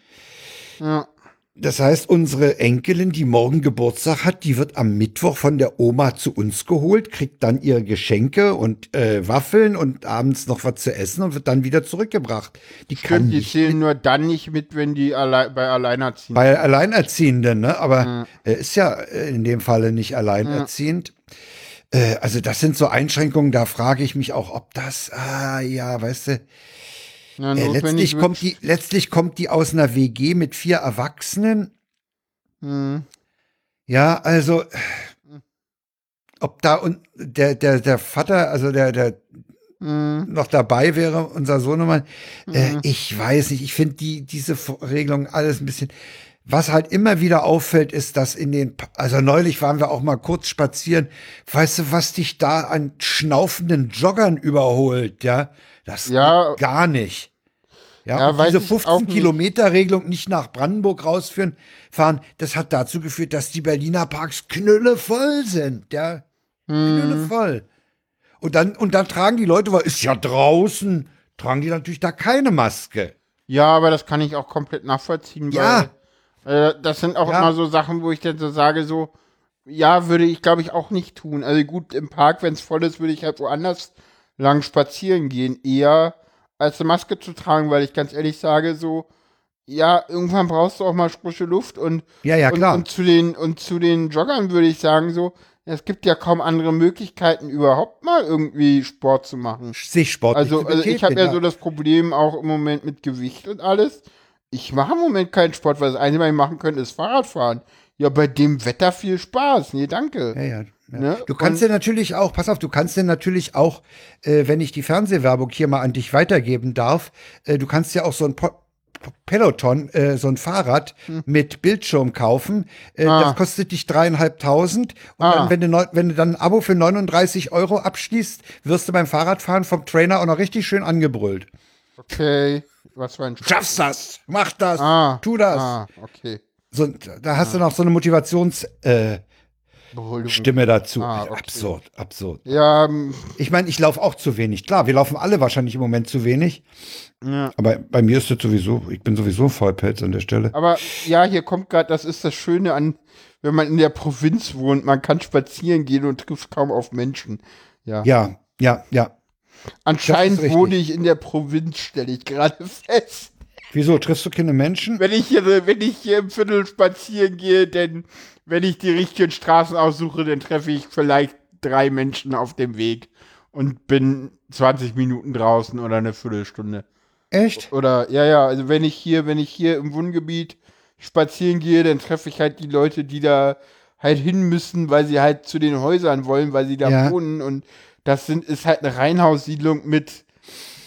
Speaker 2: Ja.
Speaker 1: Das heißt, unsere Enkelin, die morgen Geburtstag hat, die wird am Mittwoch von der Oma zu uns geholt, kriegt dann ihre Geschenke und äh, Waffeln und abends noch was zu essen und wird dann wieder zurückgebracht. Die kann
Speaker 2: Stimmt, die
Speaker 1: nicht
Speaker 2: zählen nur dann nicht mit, wenn die alle bei Alleinerziehenden.
Speaker 1: bei Alleinerziehenden, ne? Aber er ist ja äh, in dem Falle nicht alleinerziehend. Äh, also das sind so Einschränkungen, da frage ich mich auch, ob das, ah ja, weißt du,
Speaker 2: Ja,
Speaker 1: äh, letztlich kommt die, letztlich kommt die aus einer WG mit vier Erwachsenen.
Speaker 2: Hm.
Speaker 1: Ja, also ob da und der der der Vater, also der der
Speaker 2: Hm.
Speaker 1: noch dabei wäre, unser Sohnemann, äh, ich weiß nicht, ich finde die diese Regelung alles ein bisschen was halt immer wieder auffällt, ist, dass in den, also neulich waren wir auch mal kurz spazieren. Weißt du, was dich da an schnaufenden Joggern überholt, ja? Das
Speaker 2: Ja.
Speaker 1: gar nicht. Ja,
Speaker 2: Ja,
Speaker 1: diese
Speaker 2: ich auch
Speaker 1: 15
Speaker 2: nicht.
Speaker 1: Kilometer Regelung nicht nach Brandenburg rausführen, fahren, das hat dazu geführt, dass die Berliner Parks knüllevoll sind, ja.
Speaker 2: Hm.
Speaker 1: Knüllevoll. Und dann, und dann tragen die Leute, weil ist ja draußen, tragen die natürlich da keine Maske.
Speaker 2: Ja, aber das kann ich auch komplett nachvollziehen,
Speaker 1: Ja.
Speaker 2: weil äh, das sind auch
Speaker 1: Ja.
Speaker 2: immer so Sachen, wo ich dann so sage, so, ja, würde ich glaube ich auch nicht tun. Also gut, im Park, wenn es voll ist, würde ich halt woanders lang spazieren gehen, eher als eine Maske zu tragen, weil ich ganz ehrlich sage, so, ja, irgendwann brauchst du auch mal frische Luft und,
Speaker 1: Ja, ja,
Speaker 2: und,
Speaker 1: klar.
Speaker 2: und zu den und zu den Joggern würde ich sagen, so, es gibt ja kaum andere Möglichkeiten, überhaupt mal irgendwie Sport zu machen.
Speaker 1: sich sportlich
Speaker 2: Also, also ich habe ja so das Problem auch im Moment mit Gewicht und alles. Ich mache im Moment keinen Sport, weil das Einzige, was ich machen könnte, ist Fahrradfahren. Ja, bei dem Wetter viel Spaß. Nee, danke.
Speaker 1: Ja, ja. ja.
Speaker 2: Ne?
Speaker 1: Du kannst dir natürlich auch, pass auf, du kannst dir natürlich auch, äh, wenn ich die Fernsehwerbung hier mal an dich weitergeben darf, äh, du kannst ja auch so ein po Peloton, äh, so ein Fahrrad mit Bildschirm kaufen. Äh,
Speaker 2: Hm. Ah.
Speaker 1: Das kostet dich dreieinhalbtausend. Und
Speaker 2: Ah.
Speaker 1: dann, wenn du, wenn du dann ein Abo für 39 Euro abschließt, wirst du beim Fahrradfahren vom Trainer auch noch richtig schön angebrüht.
Speaker 2: Okay. Was für ein.
Speaker 1: Schaffst das, mach das,
Speaker 2: Ah,
Speaker 1: tu das.
Speaker 2: Ah, okay.
Speaker 1: So, da hast du noch so eine Motivationsstimme äh, dazu.
Speaker 2: Ah, okay.
Speaker 1: Absurd, absurd.
Speaker 2: Ja, ähm,
Speaker 1: Ich meine, ich laufe auch zu wenig. Klar, wir laufen alle wahrscheinlich im Moment zu wenig.
Speaker 2: ja.
Speaker 1: Aber bei mir ist das sowieso, ich bin sowieso Vollpelz an der Stelle.
Speaker 2: Aber ja, hier kommt gerade, das ist das Schöne an, wenn man in der Provinz wohnt, man kann spazieren gehen und trifft kaum auf Menschen. Ja.
Speaker 1: Ja, ja, ja.
Speaker 2: Anscheinend wohne ich in der Provinz, stelle ich gerade fest.
Speaker 1: Wieso triffst du keine Menschen?
Speaker 2: Wenn ich hier, wenn ich hier im Viertel spazieren gehe, denn wenn ich die richtigen Straßen aussuche, dann treffe ich vielleicht drei Menschen auf dem Weg und bin 20 Minuten draußen oder eine Viertelstunde.
Speaker 1: Echt?
Speaker 2: Oder ja, ja, also wenn ich hier, wenn ich hier im Wohngebiet spazieren gehe, dann treffe ich halt die Leute, die da halt hin müssen, weil sie halt zu den Häusern wollen, weil sie da
Speaker 1: Ja.
Speaker 2: wohnen und das sind ist halt eine Reihenhaussiedlung mit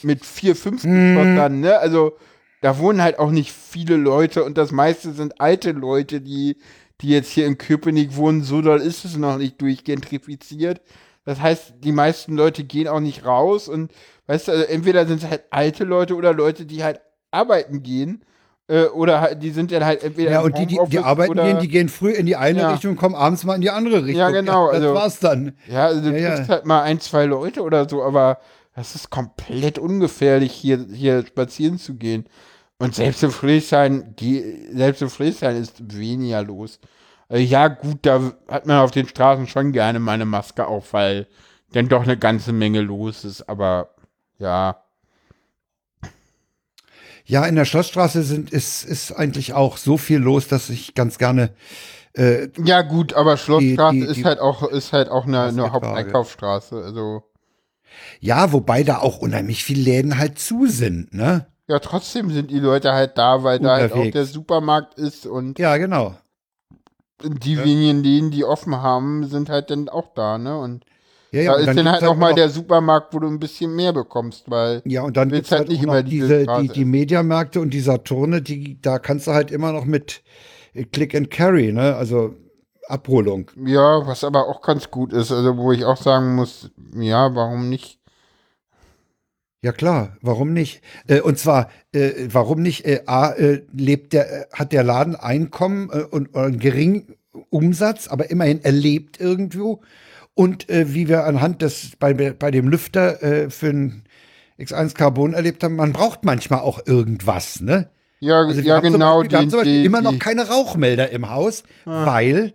Speaker 2: mit vier, fünf
Speaker 1: Mhm.
Speaker 2: Geschossern, ne? Also da wohnen halt auch nicht viele Leute und das meiste sind alte Leute, die die jetzt hier in Köpenick wohnen. So doll ist es noch nicht durchgentrifiziert. Das heißt, die meisten Leute gehen auch nicht raus und weißt du, also entweder sind es halt alte Leute oder Leute, die halt arbeiten gehen. Äh, oder die sind dann halt entweder
Speaker 1: Ja, und die, die, die arbeiten
Speaker 2: oder,
Speaker 1: gehen, die gehen früh in die eine
Speaker 2: Ja.
Speaker 1: Richtung und kommen abends mal in die andere Richtung.
Speaker 2: Ja, genau,
Speaker 1: das
Speaker 2: also-
Speaker 1: war's dann.
Speaker 2: Ja, also du
Speaker 1: Ja, ja.
Speaker 2: halt mal ein, zwei Leute oder so, aber das ist komplett ungefährlich, hier, hier spazieren zu gehen. Und selbst in Friedrichshain, die, selbst in Friedrichshain ist weniger los. Also ja, gut, da hat man auf den Straßen schon gerne mal eine Maske auf, weil dann doch eine ganze Menge los ist, aber ja.
Speaker 1: Ja, in der Schlossstraße sind, ist, ist eigentlich auch so viel los, dass ich ganz gerne äh,
Speaker 2: Ja, gut, aber Schlossstraße
Speaker 1: die- die-
Speaker 2: ist halt auch, ist halt auch eine, eine
Speaker 1: die.
Speaker 2: Haupteinkaufsstraße. Also,
Speaker 1: Ja, wobei da auch unheimlich viele Läden halt zu sind, ne?
Speaker 2: ja, trotzdem sind die Leute halt da, weil da halt auch
Speaker 1: Unterwegs.
Speaker 2: der Supermarkt ist und
Speaker 1: Ja, genau.
Speaker 2: die wenigen Läden, die offen haben, sind halt dann auch da, ne? Und
Speaker 1: Ja, ja,
Speaker 2: da
Speaker 1: und
Speaker 2: ist dann
Speaker 1: gibt's
Speaker 2: halt auch mal der Supermarkt, wo du ein bisschen mehr bekommst, weil
Speaker 1: Ja, und dann gibt's halt
Speaker 2: halt nicht immer diese
Speaker 1: die, die Mediamärkte und die Saturne, die, da kannst du halt immer noch mit äh, Click and Carry, ne? Also Abholung.
Speaker 2: ja, was aber auch ganz gut ist, also wo ich auch sagen muss, ja, warum nicht?
Speaker 1: Ja klar, warum nicht? Äh, und zwar, äh, warum nicht? Äh, A, äh, lebt der, äh, hat der Laden Einkommen und oder einen geringen Umsatz, aber immerhin er lebt irgendwo. Und äh, wie wir anhand des bei, bei dem Lüfter äh, für ein X1 Carbon erlebt haben, man braucht manchmal auch irgendwas, ne?
Speaker 2: Ja,
Speaker 1: Also
Speaker 2: ja genau,
Speaker 1: Beispiel, wir haben
Speaker 2: die,
Speaker 1: zum Beispiel
Speaker 2: die,
Speaker 1: immer noch
Speaker 2: die,
Speaker 1: keine Rauchmelder im Haus, weil,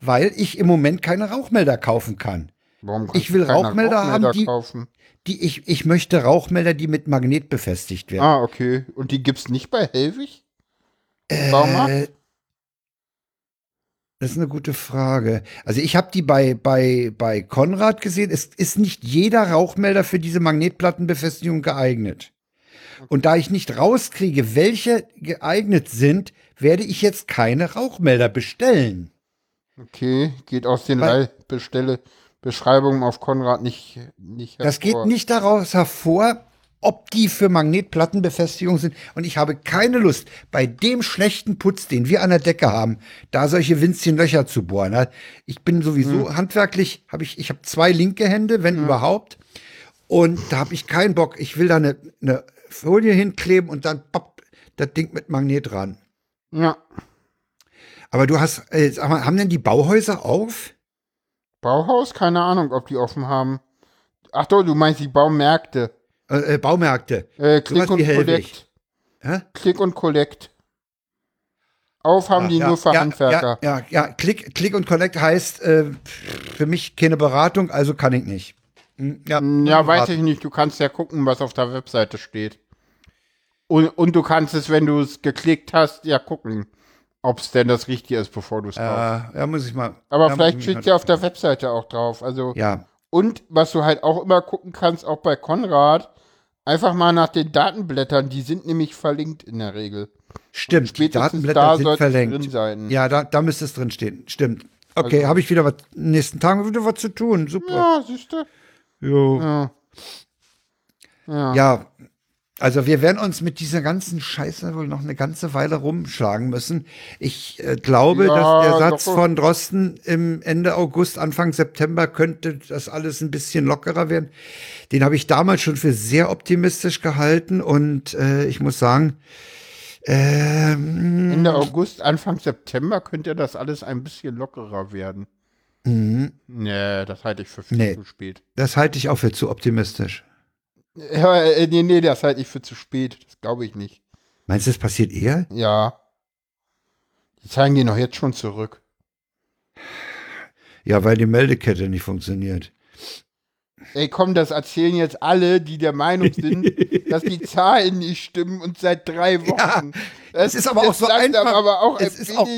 Speaker 1: weil ich im Moment keine Rauchmelder kaufen kann.
Speaker 2: warum
Speaker 1: ich
Speaker 2: kannst
Speaker 1: will
Speaker 2: keine
Speaker 1: Rauchmelder haben, die-
Speaker 2: kaufen?
Speaker 1: Die, ich, ich möchte Rauchmelder, die mit Magnet befestigt werden.
Speaker 2: Ah, okay. Und die gibt's nicht bei Helwig? Baumarkt?
Speaker 1: Das ist eine gute Frage. Also ich habe die bei, bei, bei Konrad gesehen. Es ist nicht jeder Rauchmelder für diese Magnetplattenbefestigung geeignet. Und da ich nicht rauskriege, welche geeignet sind, werde ich jetzt keine Rauchmelder bestellen.
Speaker 2: Okay, geht aus den
Speaker 1: Weil-
Speaker 2: Weil Bestelle Beschreibungen auf Konrad nicht, nicht
Speaker 1: Das geht
Speaker 2: hervor.
Speaker 1: nicht daraus hervor, ob die für Magnetplattenbefestigung sind. Und ich habe keine Lust, bei dem schlechten Putz, den wir an der Decke haben, da solche winzigen Löcher zu bohren. Ich bin sowieso handwerklich, habe ich, ich habe zwei linke Hände, wenn überhaupt. Und da habe ich keinen Bock. Ich will da eine, eine Folie hinkleben und dann papp, das Ding mit Magnet ran.
Speaker 2: Ja.
Speaker 1: Aber du hast, äh, sag mal, haben denn die Bauhäuser auf?
Speaker 2: Bauhaus? Keine Ahnung, ob die offen haben. Ach doch, du meinst die Baumärkte.
Speaker 1: Äh, äh, Baumärkte.
Speaker 2: Äh, Click und. Collect.
Speaker 1: Hä?
Speaker 2: Click und Collect. Auf haben die
Speaker 1: ja,
Speaker 2: nur für
Speaker 1: ja,
Speaker 2: Handwerker.
Speaker 1: Ja, ja, ja. Click, Click und Collect heißt äh, für mich keine Beratung, also kann ich nicht. Hm,
Speaker 2: Ja, ja weiß ich nicht. Du kannst ja gucken, was auf der Webseite steht. Und, und du kannst es, wenn du es geklickt hast, ja gucken, ob es denn das Richtige ist, bevor du es kaufst.
Speaker 1: Äh, ja, muss ich mal.
Speaker 2: Aber
Speaker 1: ja,
Speaker 2: vielleicht steht ja auf der Webseite auch drauf. Also
Speaker 1: Ja,
Speaker 2: und was du halt auch immer gucken kannst, auch bei Konrad, einfach mal nach den Datenblättern. Die sind nämlich verlinkt in der Regel.
Speaker 1: stimmt. Die Datenblätter
Speaker 2: da
Speaker 1: sind verlinkt. Ja, da, da müsste es drin stehen. Stimmt. Okay,
Speaker 2: Also-
Speaker 1: habe ich wieder was, in den nächsten Tagen wieder was zu tun. Super.
Speaker 2: Ja, siehst du?
Speaker 1: Jo.
Speaker 2: Ja. Ja.
Speaker 1: Ja, also wir werden uns mit dieser ganzen Scheiße wohl noch eine ganze Weile rumschlagen müssen. Ich äh, glaube,
Speaker 2: Ja,
Speaker 1: dass der Satz
Speaker 2: doch.
Speaker 1: von Drosten im Ende August, Anfang September könnte das alles ein bisschen lockerer werden. Den habe ich damals schon für sehr optimistisch gehalten und äh, ich muss sagen, ähm,
Speaker 2: Ende August, Anfang September könnte das alles ein bisschen lockerer werden. Nee, das halte ich für viel
Speaker 1: Mhm. Nee.
Speaker 2: zu spät.
Speaker 1: das halte ich auch für zu optimistisch.
Speaker 2: Ja, äh, nee, nee, das halte ich für zu spät. Das glaube ich nicht.
Speaker 1: Meinst du, das passiert eher?
Speaker 2: Ja. Die Zahlen gehen doch jetzt schon zurück.
Speaker 1: Ja, weil die Meldekette nicht funktioniert.
Speaker 2: Ey, komm, das erzählen jetzt alle, die der Meinung sind, dass die Zahlen nicht stimmen und seit drei Wochen.
Speaker 1: es ist aber auch so einfach.
Speaker 2: Aber auch
Speaker 1: Es
Speaker 2: ein
Speaker 1: ist auch-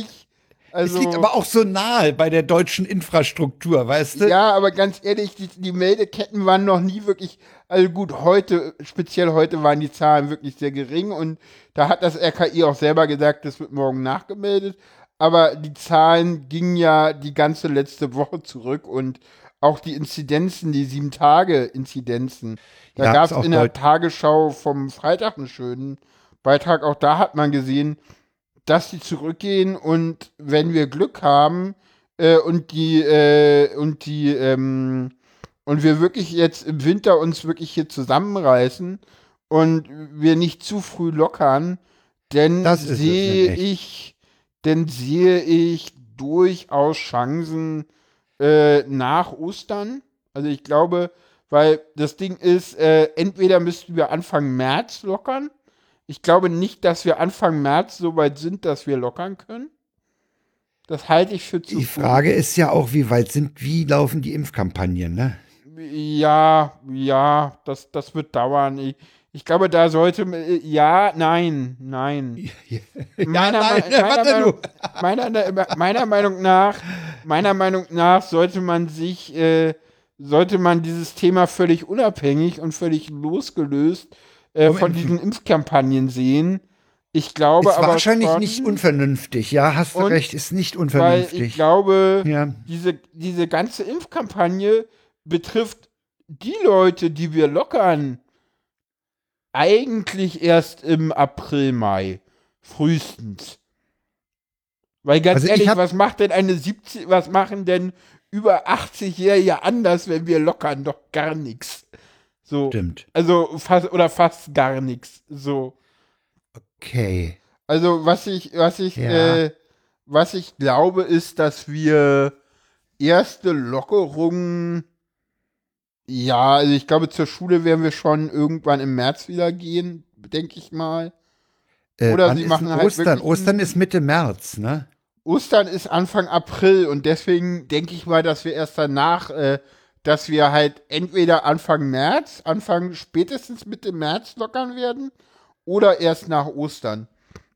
Speaker 2: also,
Speaker 1: es liegt aber auch so nahe bei der deutschen Infrastruktur, weißt du?
Speaker 2: Ja, aber ganz ehrlich, die, die Meldeketten waren noch nie wirklich, also gut, heute, speziell heute waren die Zahlen wirklich sehr gering und da hat das RKI auch selber gesagt, das wird morgen nachgemeldet. Aber die Zahlen gingen ja die ganze letzte Woche zurück und auch die Inzidenzen, die sieben Tage Inzidenzen. Da
Speaker 1: Ja,
Speaker 2: gab es in der Tagesschau vom Freitag einen schönen Beitrag. Auch da hat man gesehen, dass die zurückgehen und wenn wir Glück haben äh, und die äh, und die ähm, und wir wirklich jetzt im Winter uns wirklich hier zusammenreißen und wir nicht zu früh lockern, denn sehe ich, denn sehe ich durchaus Chancen äh, nach Ostern. Also ich glaube, weil das Ding ist, äh, entweder müssten wir Anfang März lockern. Ich glaube nicht, dass wir Anfang März so weit sind, dass wir lockern können. Das halte ich für zu
Speaker 1: Die. Frage ist ja auch, wie weit sind, wie laufen die Impfkampagnen, ne?
Speaker 2: Ja, ja, das, das wird dauern. Ich, ich glaube, da sollte man- äh, ja, nein, nein. Meiner,
Speaker 1: nein,
Speaker 2: Me- meiner, Meinung, meiner, meiner Meinung nach, meiner Meinung nach sollte man sich, äh, sollte man dieses Thema völlig unabhängig und völlig losgelöst äh, von diesen Impfkampagnen sehen. Ich glaube
Speaker 1: Ist
Speaker 2: aber
Speaker 1: wahrscheinlich
Speaker 2: schon,
Speaker 1: nicht unvernünftig, ja, hast du recht, ist nicht
Speaker 2: weil ich
Speaker 1: unvernünftig.
Speaker 2: glaube,
Speaker 1: ja.
Speaker 2: diese, diese ganze Impfkampagne betrifft die Leute, die wir lockern, eigentlich erst im April, Mai. Frühestens. Weil ganz
Speaker 1: Also ich
Speaker 2: ehrlich, was macht denn eine 70, was machen denn über 80-Jährige anders, wenn wir lockern? Doch gar nichts. So.
Speaker 1: Stimmt.
Speaker 2: Also fast oder fast gar nichts. So.
Speaker 1: Okay.
Speaker 2: Also was ich, was ich,
Speaker 1: Ja.
Speaker 2: äh, was ich glaube, ist, dass wir erste Lockerungen, ja, also ich glaube, zur Schule werden wir schon irgendwann im März wieder gehen, denke ich mal.
Speaker 1: Äh,
Speaker 2: Oder sie machen halt
Speaker 1: Ostern. Ostern ist Mitte März, ne?
Speaker 2: Ostern ist Anfang April und deswegen denke ich mal, dass wir erst danach, äh, dass wir halt entweder Anfang März, Anfang spätestens Mitte März lockern werden oder erst nach Ostern.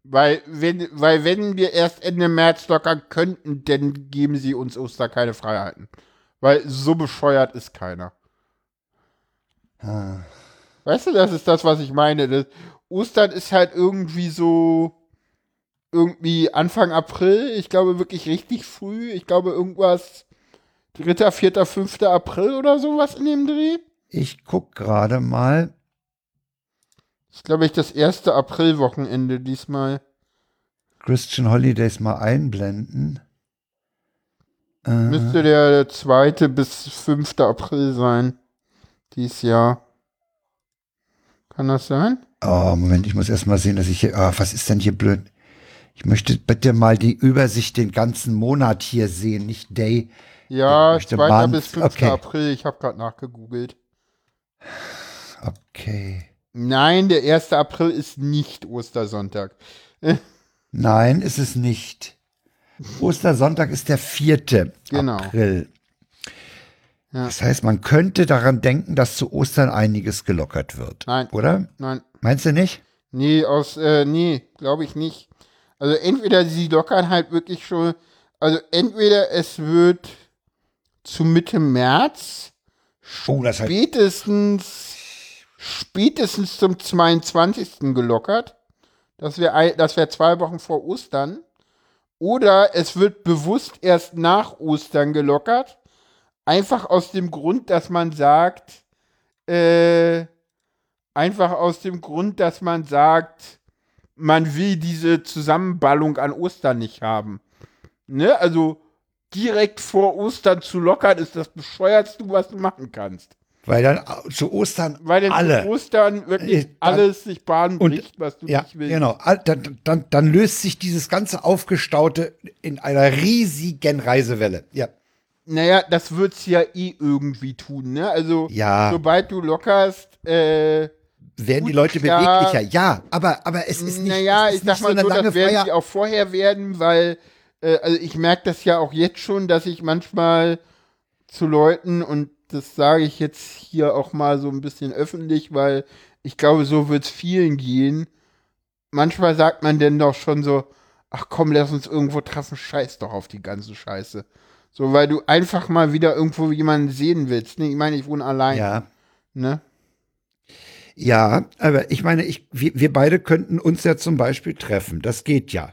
Speaker 2: Weil wenn, weil wenn wir erst Ende März lockern könnten, dann geben sie uns Ostern keine Freiheiten. Weil so bescheuert ist keiner.
Speaker 1: Ah.
Speaker 2: Weißt du, das ist das, was ich meine. Das, Ostern ist halt irgendwie so irgendwie Anfang April. Ich glaube wirklich richtig früh. Ich glaube irgendwas 3., 4., 5. April oder sowas in dem Dreh.
Speaker 1: Ich guck gerade mal.
Speaker 2: Das ist, glaube ich, das erste Aprilwochenende diesmal.
Speaker 1: Christian Holidays mal einblenden. Äh,
Speaker 2: Müsste der 2. bis 5. April sein. Dies Jahr. Kann das sein?
Speaker 1: oh, Moment, ich muss erst mal sehen, dass ich hier. Ah, was ist denn hier blöd? Ich möchte bitte mal die Übersicht den ganzen Monat hier sehen, nicht Day.
Speaker 2: Ja,
Speaker 1: Ich möchte
Speaker 2: 2.
Speaker 1: Month.
Speaker 2: bis 5.
Speaker 1: Okay.
Speaker 2: April. Ich habe gerade nachgegoogelt.
Speaker 1: Okay.
Speaker 2: Nein, der 1. April ist nicht Ostersonntag.
Speaker 1: Nein, ist es nicht. Ostersonntag ist der 4.
Speaker 2: Genau.
Speaker 1: April.
Speaker 2: Ja.
Speaker 1: Das heißt, man könnte daran denken, dass zu Ostern einiges gelockert wird.
Speaker 2: Nein.
Speaker 1: Oder?
Speaker 2: Nein.
Speaker 1: Meinst du nicht?
Speaker 2: Nee, aus, äh, nee, glaube ich nicht. Also entweder sie lockern halt wirklich schon, also entweder es wird zu Mitte März,
Speaker 1: Oh, das heißt,
Speaker 2: spätestens, spätestens zum 22. gelockert. Das wäre das wär zwei Wochen vor Ostern. Oder es wird bewusst erst nach Ostern gelockert. Einfach aus dem Grund, dass man sagt, äh, einfach aus dem Grund, dass man sagt, man will diese Zusammenballung an Ostern nicht haben. Ne? Also direkt vor Ostern zu lockern, ist das bescheuertste, was du machen kannst.
Speaker 1: weil dann zu Ostern
Speaker 2: Weil dann
Speaker 1: alle.
Speaker 2: zu Ostern wirklich
Speaker 1: Äh, dann-
Speaker 2: alles sich Bahn
Speaker 1: Und-
Speaker 2: bricht, was du
Speaker 1: Ja,
Speaker 2: nicht willst.
Speaker 1: genau. Dann, dann, dann löst sich dieses ganze Aufgestaute in einer riesigen Reisewelle. Ja.
Speaker 2: Naja, das wird's ja eh irgendwie tun, ne? Also,
Speaker 1: Ja.
Speaker 2: sobald du lockerst, äh,
Speaker 1: Werden die Leute
Speaker 2: klar.
Speaker 1: beweglicher? Ja, aber, aber es ist nicht,
Speaker 2: naja,
Speaker 1: es
Speaker 2: ich
Speaker 1: ist
Speaker 2: sag
Speaker 1: nicht
Speaker 2: mal
Speaker 1: so eine
Speaker 2: so,
Speaker 1: lange
Speaker 2: das werden
Speaker 1: Feier.
Speaker 2: sie auch vorher werden, weil, äh, also ich merke das ja auch jetzt schon, dass ich manchmal zu Leuten, und das sage ich jetzt hier auch mal so ein bisschen öffentlich, weil ich glaube, so wird's vielen gehen. Manchmal sagt man denn doch schon so, ach komm, lass uns irgendwo treffen, scheiß doch auf die ganze Scheiße. So, weil du einfach mal wieder irgendwo jemanden sehen willst. Ne? Ich meine, ich wohne allein.
Speaker 1: Ja.
Speaker 2: Ne?
Speaker 1: Ja, aber ich meine, ich, wir, wir beide könnten uns ja zum Beispiel treffen. Das geht ja.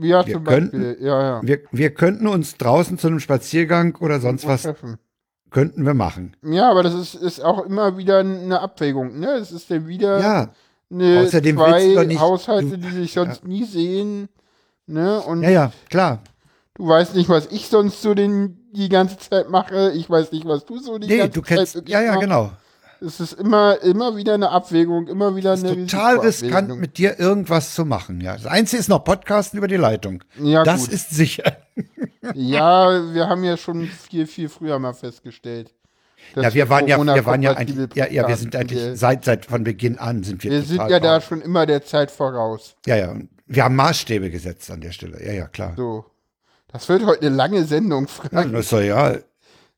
Speaker 2: Ja,
Speaker 1: Wir
Speaker 2: zum Beispiel.
Speaker 1: könnten-
Speaker 2: ja, ja.
Speaker 1: Wir, wir könnten uns draußen zu einem Spaziergang oder sonst was
Speaker 2: treffen.
Speaker 1: könnten wir machen.
Speaker 2: Ja, aber das ist, ist auch immer wieder eine Abwägung, ne? Es ist dann wieder
Speaker 1: Ja,
Speaker 2: eine,
Speaker 1: außerdem
Speaker 2: zwei
Speaker 1: nicht-
Speaker 2: Haushalte,
Speaker 1: du-
Speaker 2: die sich sonst nie sehen, ne? Und
Speaker 1: ja, ja, klar.
Speaker 2: du weißt nicht, was ich sonst so den, die ganze Zeit mache. Ich weiß nicht, was du so die
Speaker 1: Nee,
Speaker 2: ganze
Speaker 1: du
Speaker 2: Zeit
Speaker 1: kennst, ja, ja,
Speaker 2: machst.
Speaker 1: genau.
Speaker 2: Es ist immer, immer wieder eine Abwägung, immer wieder
Speaker 1: Es
Speaker 2: eine
Speaker 1: ist total riskant, mit dir irgendwas zu machen. Ja, das Einzige ist noch Podcasten über die Leitung.
Speaker 2: Ja,
Speaker 1: das
Speaker 2: gut.
Speaker 1: ist sicher.
Speaker 2: Ja, wir haben ja schon viel, viel früher mal festgestellt.
Speaker 1: Ja, wir waren ja, wir waren ja eigentlich, ja, ja, wir sind eigentlich seit, seit von Beginn an sind wir
Speaker 2: wir sind ja da schon immer der Zeit voraus.
Speaker 1: Ja, ja. und Wir haben Maßstäbe gesetzt an der Stelle. Ja, ja, klar.
Speaker 2: So. Das wird heute eine lange Sendung,
Speaker 1: Ja,
Speaker 2: Frank.
Speaker 1: das ist ja.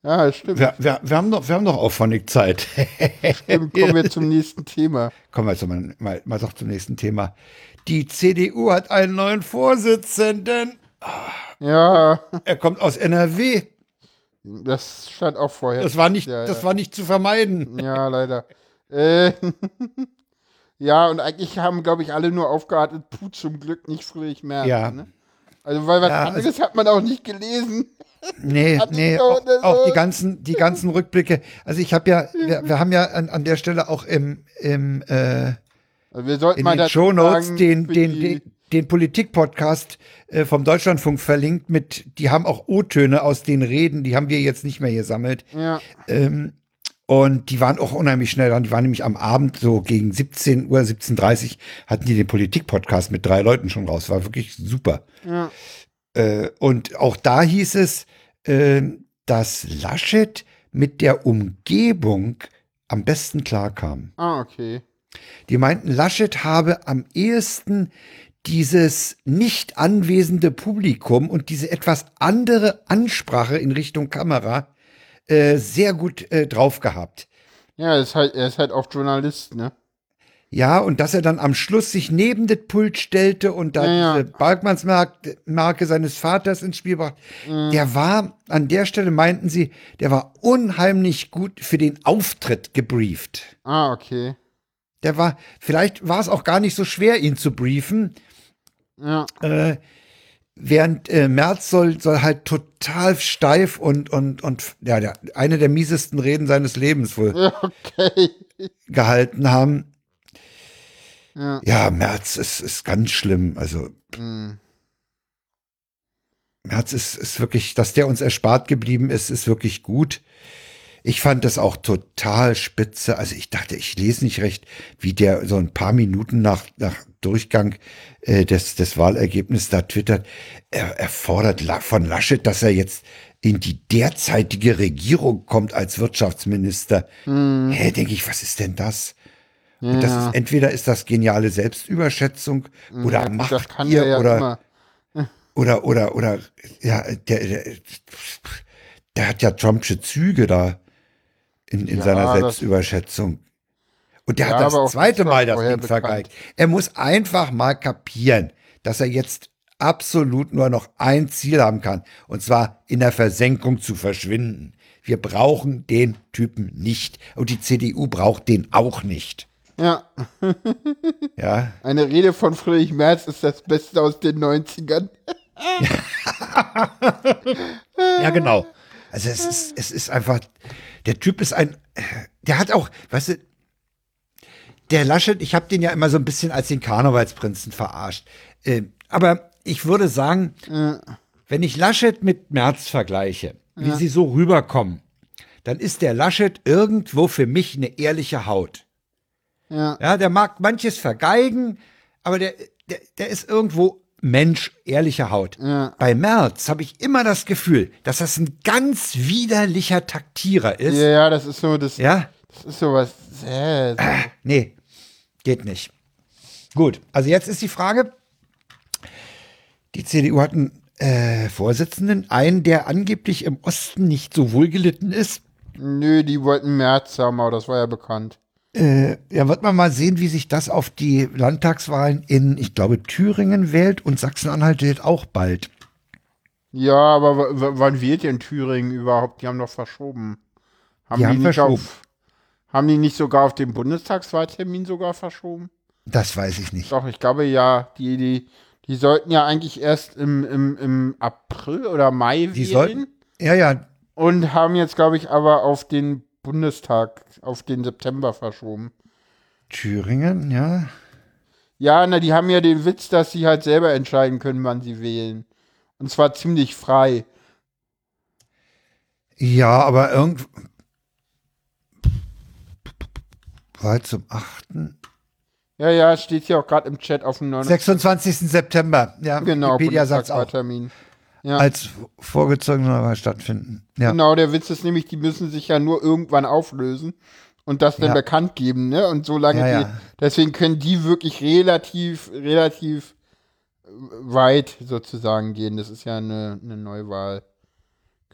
Speaker 2: Ja, stimmt.
Speaker 1: Wir, wir, wir haben doch, wir haben doch auffällig Zeit.
Speaker 2: Stimmt. Kommen wir zum nächsten Thema.
Speaker 1: Kommen wir jetzt mal, mal, mal doch zum nächsten Thema. Die CDU hat einen neuen Vorsitzenden.
Speaker 2: Ja,
Speaker 1: Er kommt aus NRW.
Speaker 2: das stand auch vorher.
Speaker 1: Das war nicht,
Speaker 2: ja,
Speaker 1: das
Speaker 2: ja.
Speaker 1: war nicht zu vermeiden.
Speaker 2: Ja, leider. Äh, ja, und eigentlich haben, glaube ich, alle nur aufgewartet, puh, zum Glück nicht Friedrich Merz.
Speaker 1: Ja.
Speaker 2: Ne? Also, weil was
Speaker 1: Ja,
Speaker 2: anderes hat man auch nicht gelesen.
Speaker 1: Nee,
Speaker 2: Hat
Speaker 1: nee, auch, auch die ganzen, die ganzen Rückblicke. Also ich habe ja, wir, wir haben ja an, an der Stelle auch im, im äh,
Speaker 2: Also wir sollten
Speaker 1: in
Speaker 2: mal
Speaker 1: den
Speaker 2: dazu
Speaker 1: Shownotes
Speaker 2: sagen,
Speaker 1: den, den, den, den Politik-Podcast äh, vom Deutschlandfunk verlinkt mit, die haben auch O-Töne aus den Reden, die haben wir jetzt nicht mehr gesammelt.
Speaker 2: Ja,
Speaker 1: Ähm, und die waren auch unheimlich schnell dran. Die waren nämlich am Abend so gegen 17 Uhr, 17.30 Uhr hatten die den Politik-Podcast mit drei Leuten schon raus. War wirklich super.
Speaker 2: ja.
Speaker 1: Äh, und auch da hieß es, dass Laschet mit der Umgebung am besten klarkam.
Speaker 2: Ah, okay.
Speaker 1: Die meinten, Laschet habe am ehesten dieses nicht anwesende Publikum und diese etwas andere Ansprache in Richtung Kamera äh, sehr gut äh, drauf gehabt.
Speaker 2: Ja, er ist halt, er ist halt auch Journalist, ne?
Speaker 1: Ja, und dass er dann am Schluss sich neben das Pult stellte und da
Speaker 2: Ja, ja.
Speaker 1: diese Balkmannsmarke Marke seines Vaters ins Spiel brachte,
Speaker 2: Mhm.
Speaker 1: der war, an der Stelle meinten sie, der war unheimlich gut für den Auftritt gebrieft.
Speaker 2: Ah, okay.
Speaker 1: Der war, vielleicht war es auch gar nicht so schwer, ihn zu briefen,
Speaker 2: Ja,
Speaker 1: äh, während äh, Merz soll, soll halt total steif und, und, und ja, der, eine der miesesten Reden seines Lebens wohl
Speaker 2: okay.
Speaker 1: gehalten haben.
Speaker 2: Ja.
Speaker 1: Ja, Merz ist, ist ganz schlimm. Also
Speaker 2: hm.
Speaker 1: Merz ist, ist wirklich, dass der uns erspart geblieben ist, ist wirklich gut. Ich fand das auch total spitze. Also ich dachte, ich lese nicht recht, wie der so ein paar Minuten nach, nach Durchgang äh, des, des Wahlergebnisses da twittert. Er, er fordert von Laschet, dass er jetzt in die derzeitige Regierung kommt als Wirtschaftsminister. Hä, denke ich, was ist denn das? Und das
Speaker 2: Ja.
Speaker 1: ist entweder ist das geniale Selbstüberschätzung oder
Speaker 2: Ja,
Speaker 1: macht ihr
Speaker 2: ja
Speaker 1: oder
Speaker 2: immer.
Speaker 1: oder oder oder ja der, der der hat ja Trumpsche Züge da in, in
Speaker 2: Ja,
Speaker 1: seiner Selbstüberschätzung. Und der
Speaker 2: Ja,
Speaker 1: hat das zweite Mal das Ding vergeigt. Er muss einfach mal kapieren, dass er jetzt absolut nur noch ein Ziel haben kann. Und zwar in der Versenkung zu verschwinden. Wir brauchen den Typen nicht. Und die CDU braucht den auch nicht.
Speaker 2: Ja,
Speaker 1: Ja,
Speaker 2: eine Rede von Friedrich Merz ist das Beste aus den 90ern.
Speaker 1: Ja, genau. Also es ist, es ist einfach, der Typ ist ein, der hat auch, weißt du, der Laschet, ich habe den ja immer so ein bisschen als den Karnevalsprinzen verarscht. Äh, aber ich würde sagen, wenn ich Laschet mit Merz vergleiche, wie sie so rüberkommen, dann ist der Laschet irgendwo für mich eine ehrliche Haut.
Speaker 2: Ja.
Speaker 1: Ja, der mag manches vergeigen, aber der, der, der ist irgendwo Mensch, ehrliche Haut.
Speaker 2: Ja.
Speaker 1: Bei Merz habe ich immer das Gefühl, dass das ein ganz widerlicher Taktierer ist.
Speaker 2: Ja, ja, das ist so, das,
Speaker 1: Ja?
Speaker 2: das ist so was. Äh, so.
Speaker 1: Nee, geht nicht. Gut, also jetzt ist die Frage, die CDU hat einen äh, Vorsitzenden, einen, der angeblich im Osten nicht so wohlgelitten ist.
Speaker 2: Nö, die wollten März haben, aber das war ja bekannt.
Speaker 1: Äh, ja, wird man mal sehen, wie sich das auf die Landtagswahlen in, ich glaube, Thüringen wählt und Sachsen-Anhalt wählt auch bald.
Speaker 2: Ja, aber wann wählt denn Thüringen überhaupt? Die haben doch verschoben. Haben
Speaker 1: Die haben
Speaker 2: nicht
Speaker 1: verschoben.
Speaker 2: Auf, haben die nicht sogar auf den Bundestagswahltermin sogar verschoben?
Speaker 1: Das weiß ich nicht.
Speaker 2: Doch, ich glaube ja. Die, die, die sollten ja eigentlich erst im, im, im April oder Mai
Speaker 1: Die
Speaker 2: wählen.
Speaker 1: sollten, ja, ja,
Speaker 2: Und haben jetzt, glaube ich, aber auf den Bundestag, auf den September verschoben.
Speaker 1: Thüringen, ja.
Speaker 2: Ja, na, die haben ja den Witz, dass sie halt selber entscheiden können, wann sie wählen. Und zwar ziemlich frei.
Speaker 1: Ja, aber irgend. Bald zum 8.
Speaker 2: Ja, ja, steht hier auch gerade im Chat auf dem 29.
Speaker 1: 26. September. Ja,
Speaker 2: Genau,
Speaker 1: Wikipedia sagt auch.
Speaker 2: Ja.
Speaker 1: Als vorgezogener stattfinden. Ja.
Speaker 2: Genau, der Witz ist nämlich, die müssen sich ja nur irgendwann auflösen und das dann
Speaker 1: Ja.
Speaker 2: bekannt geben, ne? Und so lange,
Speaker 1: Ja,
Speaker 2: die, deswegen können die wirklich relativ, relativ äh, weit sozusagen gehen. Das ist ja eine, eine Neuwahl.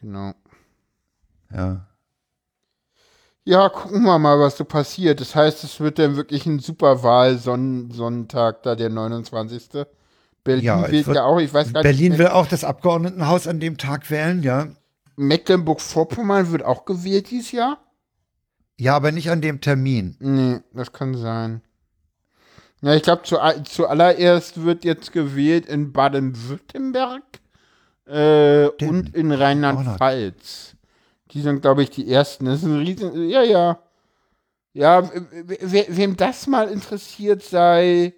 Speaker 2: Genau.
Speaker 1: ja.
Speaker 2: Ja, gucken wir mal, was so passiert. Das heißt, es wird dann wirklich ein Superwahl-Sonntag, da der 29. Berlin
Speaker 1: Ja, wird-
Speaker 2: ja auch, ich weiß gar
Speaker 1: Berlin
Speaker 2: nicht.
Speaker 1: will auch das Abgeordnetenhaus an dem Tag wählen, ja.
Speaker 2: Mecklenburg-Vorpommern wird auch gewählt dieses Jahr?
Speaker 1: Ja, aber nicht an dem Termin.
Speaker 2: Nee, das kann sein. Ja, ich glaube, zu, zuallererst wird jetzt gewählt in Baden-Württemberg äh, und in Rheinland-Pfalz. Die sind, glaube ich, die ersten. Das ist ein riesen. Ja, ja. Ja, we- we- wem das mal interessiert, sei,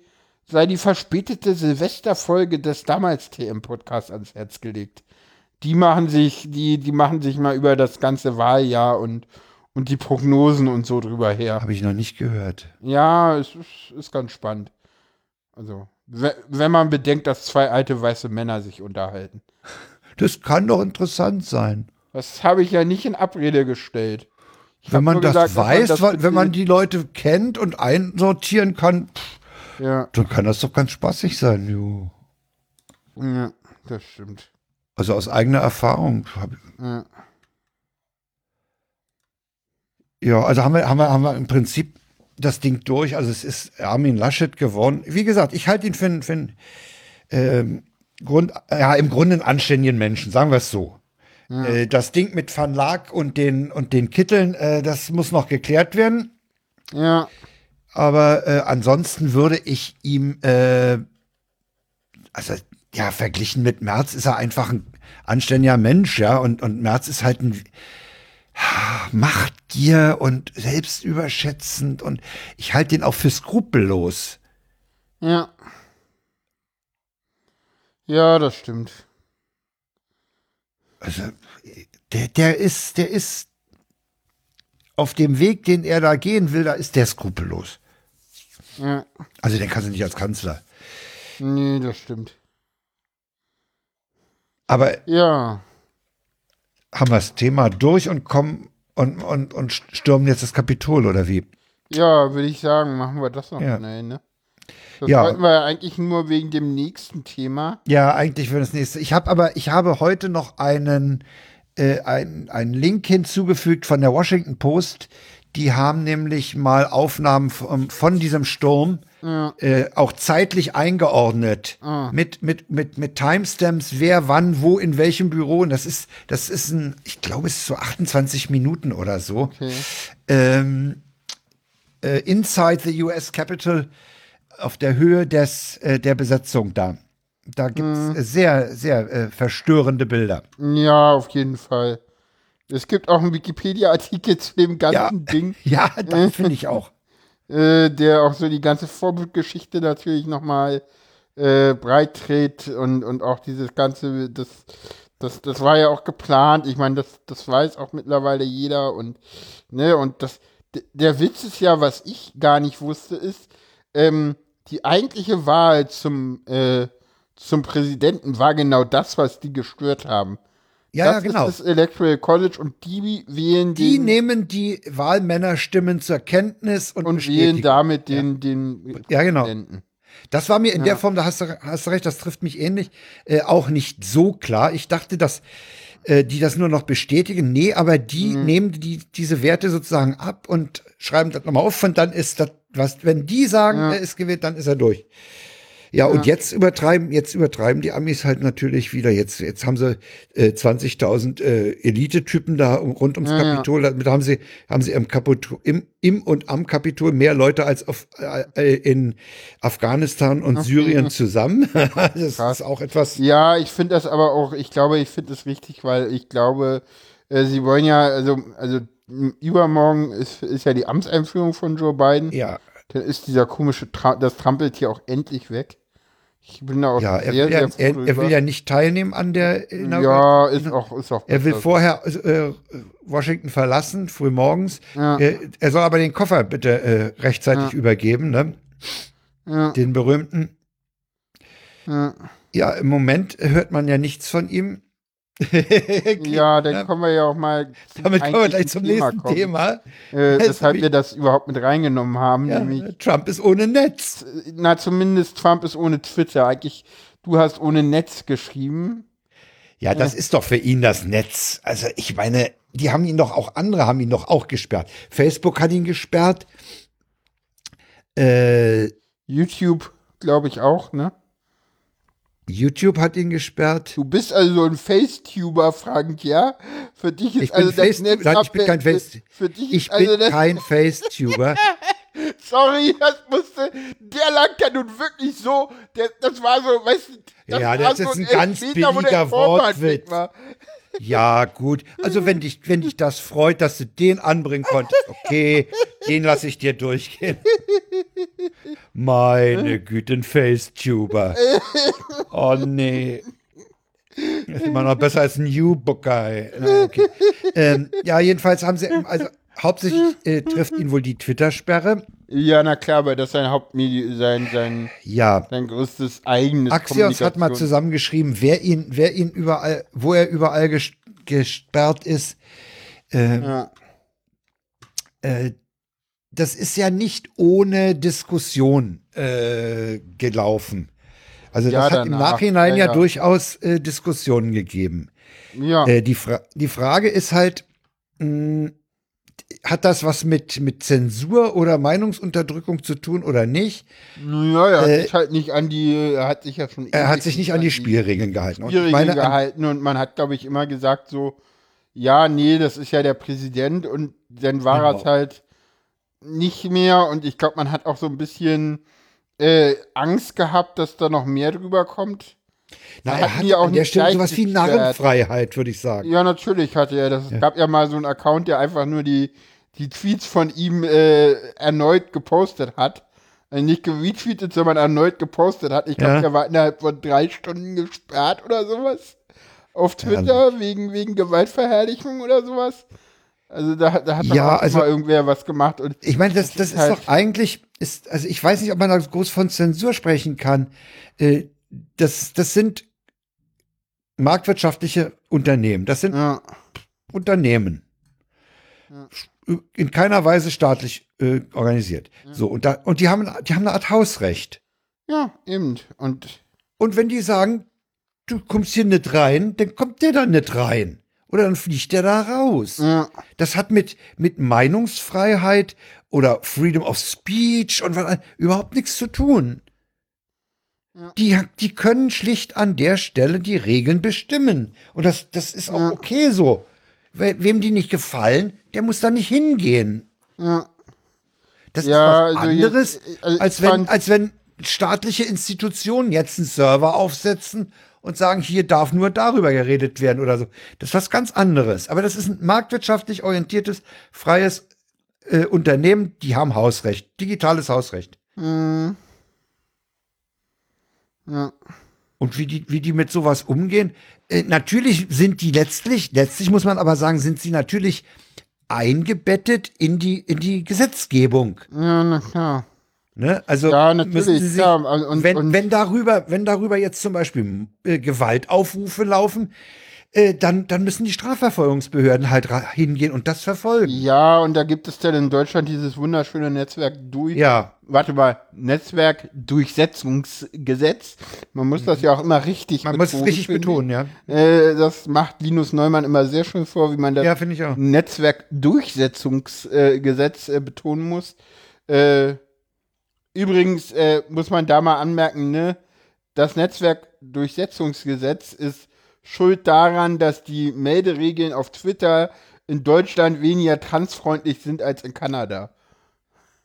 Speaker 2: sei die verspätete Silvesterfolge des damals TM-Podcasts ans Herz gelegt. Die machen sich, die, die machen sich mal über das ganze Wahljahr und, und die Prognosen und so drüber her.
Speaker 1: Habe ich noch nicht gehört.
Speaker 2: Ja, es ist, ist ganz spannend. Also, we- wenn man bedenkt, dass zwei alte weiße Männer sich unterhalten.
Speaker 1: Das kann doch interessant sein.
Speaker 2: Das habe ich ja nicht in Abrede gestellt. Ich
Speaker 1: Wenn man das
Speaker 2: gesagt, dass man
Speaker 1: weiß,
Speaker 2: das
Speaker 1: wenn man die Leute kennt und einsortieren kann, pff,
Speaker 2: Ja,
Speaker 1: dann kann das doch ganz spaßig sein. Jo.
Speaker 2: ja, das stimmt.
Speaker 1: Also aus eigener Erfahrung.
Speaker 2: Ja.
Speaker 1: Ja, also haben wir, haben wir, haben wir im Prinzip das Ding durch. Also es ist Armin Laschet gewonnen. Wie gesagt, ich halte ihn für, einen- für einen ähm, Grund, ja, im Grunde einen anständigen Menschen, sagen wir es so. Äh, das Ding mit Van Laak und den, und den Kitteln, äh, das muss noch geklärt werden.
Speaker 2: ja,
Speaker 1: Aber äh, ansonsten würde ich ihm, äh, also ja, verglichen mit Merz ist er einfach ein anständiger Mensch, ja, und, und Merz ist halt ein ah, Machtgier und selbstüberschätzend und ich halte den auch für skrupellos.
Speaker 2: ja. Ja, das stimmt.
Speaker 1: Also der, der ist, der ist auf dem Weg, den er da gehen will, da ist der skrupellos.
Speaker 2: Ja,
Speaker 1: Also den kannst du nicht als Kanzler.
Speaker 2: nee, das stimmt.
Speaker 1: Aber
Speaker 2: Ja,
Speaker 1: haben wir das Thema durch und kommen und, und, und stürmen jetzt das Kapitol oder wie?
Speaker 2: ja, würde ich sagen, machen wir das noch
Speaker 1: Ja.
Speaker 2: schnell, ne? Das
Speaker 1: Ja.
Speaker 2: wollten wir ja eigentlich nur wegen dem nächsten Thema.
Speaker 1: Ja, eigentlich für das nächste. Ich habe aber, ich habe heute noch einen äh, einen Link hinzugefügt von der Washington Post. Die haben nämlich mal Aufnahmen von, von diesem Sturm
Speaker 2: Ja.
Speaker 1: äh, auch zeitlich eingeordnet
Speaker 2: Ah.
Speaker 1: mit mit mit mit Timestamps, wer wann wo in welchem Büro. Und das ist das ist ein, ich glaube, es ist so 28 Minuten oder so.
Speaker 2: Okay.
Speaker 1: Ähm, äh, inside the US Capitol auf der Höhe des äh, der Besetzung da. Da gibt es
Speaker 2: Mhm.
Speaker 1: sehr sehr äh, verstörende Bilder.
Speaker 2: Ja, auf jeden Fall. Es gibt auch einen Wikipedia-Artikel zu dem ganzen Ding,
Speaker 1: Ja, das finde ich auch.
Speaker 2: äh, der auch so die ganze Vorbildgeschichte natürlich nochmal äh, breit dreht und, und auch dieses ganze, das, das, das war ja auch geplant. Ich meine, das, das weiß auch mittlerweile jeder und, ne, und das, der Witz ist ja, was ich gar nicht wusste, ist, ähm, die eigentliche Wahl zum, äh, zum Präsidenten war genau das, was die gestört haben.
Speaker 1: Ja,
Speaker 2: das
Speaker 1: ja, genau.
Speaker 2: ist das Electoral College und die wählen
Speaker 1: Die
Speaker 2: den
Speaker 1: nehmen die Wahlmännerstimmen zur Kenntnis und,
Speaker 2: und wählen damit den, den
Speaker 1: Ja, genau.
Speaker 2: Präsidenten.
Speaker 1: Das war mir in der Form, da hast du, hast recht, das trifft mich ähnlich, äh, auch nicht so klar. Ich dachte, dass äh, die das nur noch bestätigen. Nee, aber die
Speaker 2: Mhm.
Speaker 1: nehmen die, diese Werte sozusagen ab und schreiben das nochmal auf und dann ist das, was, wenn die sagen,
Speaker 2: Ja.
Speaker 1: er ist gewählt, dann ist er durch. Ja, und jetzt übertreiben, jetzt übertreiben die Amis halt natürlich wieder. Jetzt, jetzt haben sie äh, 20.000 äh, Elite-Typen da rund ums
Speaker 2: Ja, ja.
Speaker 1: Kapitol. Damit haben sie, haben sie im, Kapitol, im, im und am Kapitol mehr Leute als auf, äh, äh, in Afghanistan und Syrien zusammen. das
Speaker 2: Krass.
Speaker 1: ist auch etwas.
Speaker 2: Ja, ich finde das aber auch, ich glaube, ich finde das richtig, weil ich glaube, äh, sie wollen ja, also, also übermorgen ist, ist ja die Amtseinführung von Joe Biden.
Speaker 1: Ja,
Speaker 2: Dann ist dieser komische, Tra das trampelt hier auch endlich weg. Ich bin da auch
Speaker 1: ja, er,
Speaker 2: sehr,
Speaker 1: will ja,
Speaker 2: sehr froh
Speaker 1: er, er will ja nicht teilnehmen an der.
Speaker 2: ja, ist auch, ist auch.
Speaker 1: Er will vorher äh, Washington verlassen, früh morgens.
Speaker 2: Ja.
Speaker 1: Äh, er soll aber den Koffer bitte äh, rechtzeitig
Speaker 2: Ja.
Speaker 1: übergeben, ne?
Speaker 2: Ja,
Speaker 1: Den berühmten.
Speaker 2: Ja,
Speaker 1: im Moment hört man ja nichts von ihm.
Speaker 2: Ja, dann kommen wir ja auch mal.
Speaker 1: Damit kommen wir gleich zum nächsten
Speaker 2: kommen.
Speaker 1: Thema.
Speaker 2: Äh, weshalb
Speaker 1: ich-
Speaker 2: wir das überhaupt mit reingenommen haben,
Speaker 1: Ja,
Speaker 2: nämlich
Speaker 1: Trump ist ohne Netz.
Speaker 2: na, zumindest Trump ist ohne Twitter. Eigentlich, du hast ohne Netz geschrieben.
Speaker 1: Ja, das ist doch für ihn das Netz. Also ich meine, die haben ihn doch auch, andere haben ihn doch auch gesperrt. Facebook hat ihn gesperrt. Äh,
Speaker 2: YouTube, glaube ich auch, ne?
Speaker 1: YouTube hat ihn gesperrt.
Speaker 2: Du bist also so ein Facetuber, Frank, ja? Für dich ist
Speaker 1: Ich
Speaker 2: also das
Speaker 1: Face-
Speaker 2: Netz
Speaker 1: Nein, ich bin kein Face-
Speaker 2: Für dich
Speaker 1: Ich
Speaker 2: ist also
Speaker 1: bin kein Facetuber.
Speaker 2: Sorry, das musste. Der lag ja nun wirklich so. Der, das war so, weißt du. Das
Speaker 1: Ja,
Speaker 2: war
Speaker 1: das
Speaker 2: so
Speaker 1: ist ein ganz
Speaker 2: der
Speaker 1: billiger Wortwitz. Ja, gut. Also wenn dich, wenn dich das freut, dass du den anbringen konntest, okay, den lasse ich dir durchgehen. Meine Güte, ein Facetuber. Oh nee. Das ist immer noch besser als ein. Na, Okay. Ähm, ja, jedenfalls haben sie, also hauptsächlich äh, trifft ihn wohl die Twitter-Sperre.
Speaker 2: Ja, na klar, weil das sein Hauptmedium, sein, sein,
Speaker 1: Ja,
Speaker 2: sein größtes eigenes
Speaker 1: Axios hat mal zusammengeschrieben, wer ihn, wer ihn überall, wo er überall ges gesperrt ist. Äh,
Speaker 2: Ja.
Speaker 1: äh, das ist ja nicht ohne Diskussion äh, gelaufen. Also
Speaker 2: Ja,
Speaker 1: das hat im. Nachhinein
Speaker 2: Ja,
Speaker 1: ja,
Speaker 2: ja.
Speaker 1: durchaus äh, Diskussionen gegeben.
Speaker 2: ja.
Speaker 1: Äh, die, Fra die Frage ist halt, mh, hat das was mit, mit Zensur oder Meinungsunterdrückung zu tun oder nicht?
Speaker 2: Naja, er hat
Speaker 1: äh,
Speaker 2: sich halt nicht an die, er hat sich ja schon.
Speaker 1: Er hat sich nicht an die Spielregeln gehalten. Und
Speaker 2: Spielregeln
Speaker 1: meine, an-
Speaker 2: gehalten und man hat, glaube ich, immer gesagt so, ja, nee, das ist ja der Präsident und dann war
Speaker 1: Genau.
Speaker 2: es halt nicht mehr und ich glaube, man hat auch so ein bisschen äh, Angst gehabt, dass da noch mehr drüber kommt.
Speaker 1: na, er hat
Speaker 2: ja auch
Speaker 1: an der Stelle sowas wie. Narrenfreiheit, würde ich sagen.
Speaker 2: Ja, natürlich hatte er das. Es gab ja mal so einen Account, der einfach nur die, die Tweets von ihm äh, erneut gepostet hat. Also nicht geretweetet, sondern erneut gepostet hat. Ich glaube,
Speaker 1: Ja.
Speaker 2: der war innerhalb von drei Stunden gesperrt oder sowas. Auf Twitter wegen, wegen Gewaltverherrlichung oder sowas. Also da, da hat doch
Speaker 1: Ja,
Speaker 2: auch
Speaker 1: also-
Speaker 2: mal irgendwer was gemacht. Und
Speaker 1: Ich meine, das, das ist
Speaker 2: halt-
Speaker 1: doch eigentlich, ist, also ich weiß nicht, ob man da groß von Zensur sprechen kann. Äh, das, das sind marktwirtschaftliche Unternehmen. Das sind
Speaker 2: ja,
Speaker 1: Unternehmen. In keiner Weise staatlich äh, organisiert. So, und, da, und die haben, die haben eine Art Hausrecht.
Speaker 2: ja, eben. Und
Speaker 1: Und wenn die sagen, du kommst hier nicht rein, dann kommt der da nicht rein. oder dann fliegt er da raus.
Speaker 2: Ja.
Speaker 1: Das hat mit, mit Meinungsfreiheit oder Freedom of Speech und was, überhaupt nichts zu tun. Die, die können schlicht an der Stelle die Regeln bestimmen. Und das, das ist auch
Speaker 2: Ja.
Speaker 1: okay so. We wem die nicht gefallen, der muss da nicht hingehen.
Speaker 2: Ja.
Speaker 1: Das
Speaker 2: Ja,
Speaker 1: ist was
Speaker 2: also jetzt,
Speaker 1: anderes,
Speaker 2: also
Speaker 1: als, wenn, als wenn staatliche Institutionen jetzt einen Server aufsetzen und sagen, hier darf nur darüber geredet werden oder so. Das ist was ganz anderes. Aber das ist ein marktwirtschaftlich orientiertes, freies äh, Unternehmen, die haben Hausrecht, digitales Hausrecht.
Speaker 2: Mhm. Ja.
Speaker 1: Und wie die, wie die mit sowas umgehen, äh, natürlich sind die letztlich, letztlich muss man aber sagen, sind sie natürlich eingebettet in die, in die Gesetzgebung.
Speaker 2: ja, na klar.
Speaker 1: Ne? Also
Speaker 2: Ja, natürlich,
Speaker 1: sich.
Speaker 2: Und- und-
Speaker 1: wenn,
Speaker 2: und-
Speaker 1: wenn darüber, wenn darüber jetzt zum Beispiel äh, Gewaltaufrufe laufen, äh, dann, dann müssen die Strafverfolgungsbehörden halt hingehen und das verfolgen.
Speaker 2: Ja, und da gibt es dann in Deutschland dieses wunderschöne Netzwerk durch.
Speaker 1: Ja,
Speaker 2: Warte mal, Netzwerkdurchsetzungsgesetz. Man muss das ja auch immer richtig
Speaker 1: man muss es richtig
Speaker 2: finde ich.
Speaker 1: betonen, ja.
Speaker 2: Äh, das macht Linus Neumann immer sehr schön vor, wie man das
Speaker 1: Ja.
Speaker 2: Netzwerkdurchsetzungsgesetz äh, betonen muss. Äh, übrigens äh, muss man da mal anmerken, ne, das Netzwerkdurchsetzungsgesetz ist schuld daran, dass die Melderegeln auf Twitter in Deutschland weniger transfreundlich sind als in Kanada.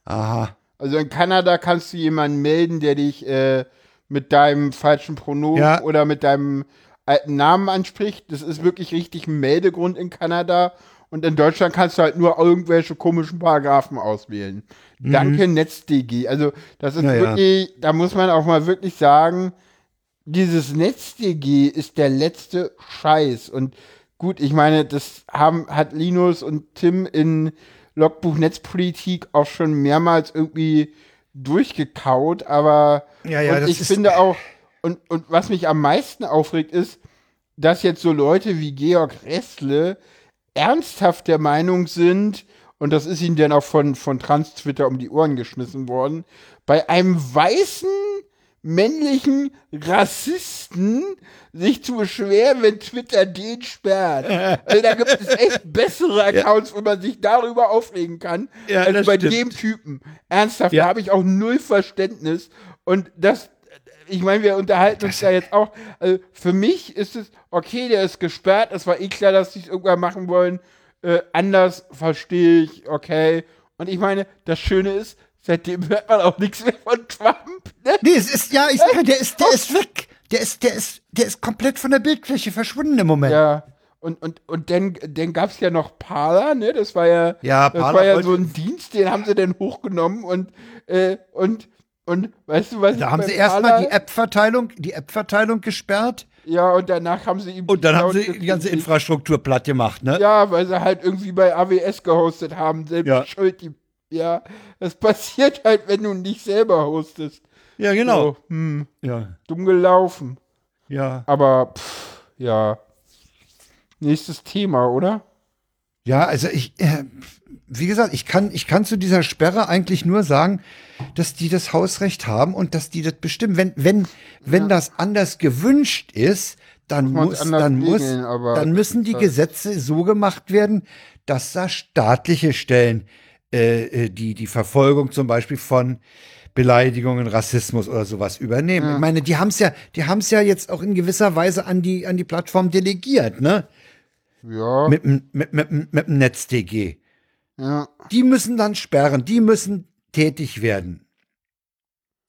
Speaker 1: Aha.
Speaker 2: Also in Kanada kannst du jemanden melden, der dich äh, mit deinem falschen Pronomen
Speaker 1: Ja.
Speaker 2: oder mit deinem alten Namen anspricht. Das ist wirklich richtig ein Meldegrund in Kanada. Und in Deutschland kannst du halt nur irgendwelche komischen Paragraphen auswählen. Danke NetzDG. Also das ist
Speaker 1: Ja, ja.
Speaker 2: wirklich, da muss man auch mal wirklich sagen, dieses NetzDG ist der letzte Scheiß. Und gut, ich meine, das haben, hat Linus und Tim in Logbuch Netzpolitik auch schon mehrmals irgendwie durchgekaut, aber
Speaker 1: Ja, ja,
Speaker 2: ich finde auch, und, und was mich am meisten aufregt, ist, dass jetzt so Leute wie Georg Ressle ernsthaft der Meinung sind, und das ist ihnen dann auch von, von Trans-Twitter um die Ohren geschmissen worden, bei einem weißen männlichen Rassisten sich zu beschweren, wenn Twitter den sperrt. Also da gibt es echt bessere Accounts, wo man sich darüber aufregen kann,
Speaker 1: Ja,
Speaker 2: als
Speaker 1: das
Speaker 2: bei
Speaker 1: stimmt.
Speaker 2: dem Typen. Ernsthaft,
Speaker 1: Ja.
Speaker 2: da habe ich auch null Verständnis. Und das, ich meine, wir unterhalten uns ja jetzt auch. Also für mich ist es, okay, der ist gesperrt, es war eh klar, dass sie es irgendwann machen wollen. Äh, anders verstehe ich, okay. Und ich meine, das Schöne ist, seitdem hört man auch nichts mehr von Trump. Ne?
Speaker 1: Nee, es ist, ja, ich sage, der ist, der ist weg. Der ist, der ist, der ist komplett von der Bildfläche verschwunden im Moment.
Speaker 2: Ja. Und, und, und dann, dann gab es ja noch Parler, ne? Das war ja,
Speaker 1: Ja,
Speaker 2: das
Speaker 1: Parler
Speaker 2: war ja so ein Dienst, den haben sie dann hochgenommen und, äh, und, und weißt du, was
Speaker 1: Da haben sie erstmal die App-Verteilung, die App-Verteilung gesperrt
Speaker 2: Ja, und danach haben sie ihm
Speaker 1: und dann haben sie die ganze Infrastruktur platt gemacht, ne?
Speaker 2: Ja, weil sie halt irgendwie bei AWS gehostet haben. Selbst
Speaker 1: Ja.
Speaker 2: schuld, die, ja. Das passiert halt, wenn du nicht selber hostest.
Speaker 1: Ja, genau.
Speaker 2: So, hm,
Speaker 1: Ja,
Speaker 2: dumm gelaufen.
Speaker 1: ja.
Speaker 2: Aber, pff, ja. Nächstes Thema, oder?
Speaker 1: Ja, also ich, äh, wie gesagt, ich kann, ich kann zu dieser Sperre eigentlich nur sagen, dass die das Hausrecht haben und dass die das bestimmen. Wenn, wenn, wenn das anders gewünscht ist, dann muss, dann muss,
Speaker 2: regeln,
Speaker 1: dann müssen die
Speaker 2: Ja.
Speaker 1: Gesetze so gemacht werden, dass da staatliche Stellen äh, äh, die die Verfolgung zum Beispiel von Beleidigungen, Rassismus oder sowas übernehmen. Ich meine, die haben es ja, die haben es ja jetzt auch in gewisser Weise an die an die Plattform delegiert, ne?
Speaker 2: Ja.
Speaker 1: Mit, dem- mit, mit, mit dem NetzDG.
Speaker 2: ja.
Speaker 1: Die müssen dann sperren, die müssen tätig werden.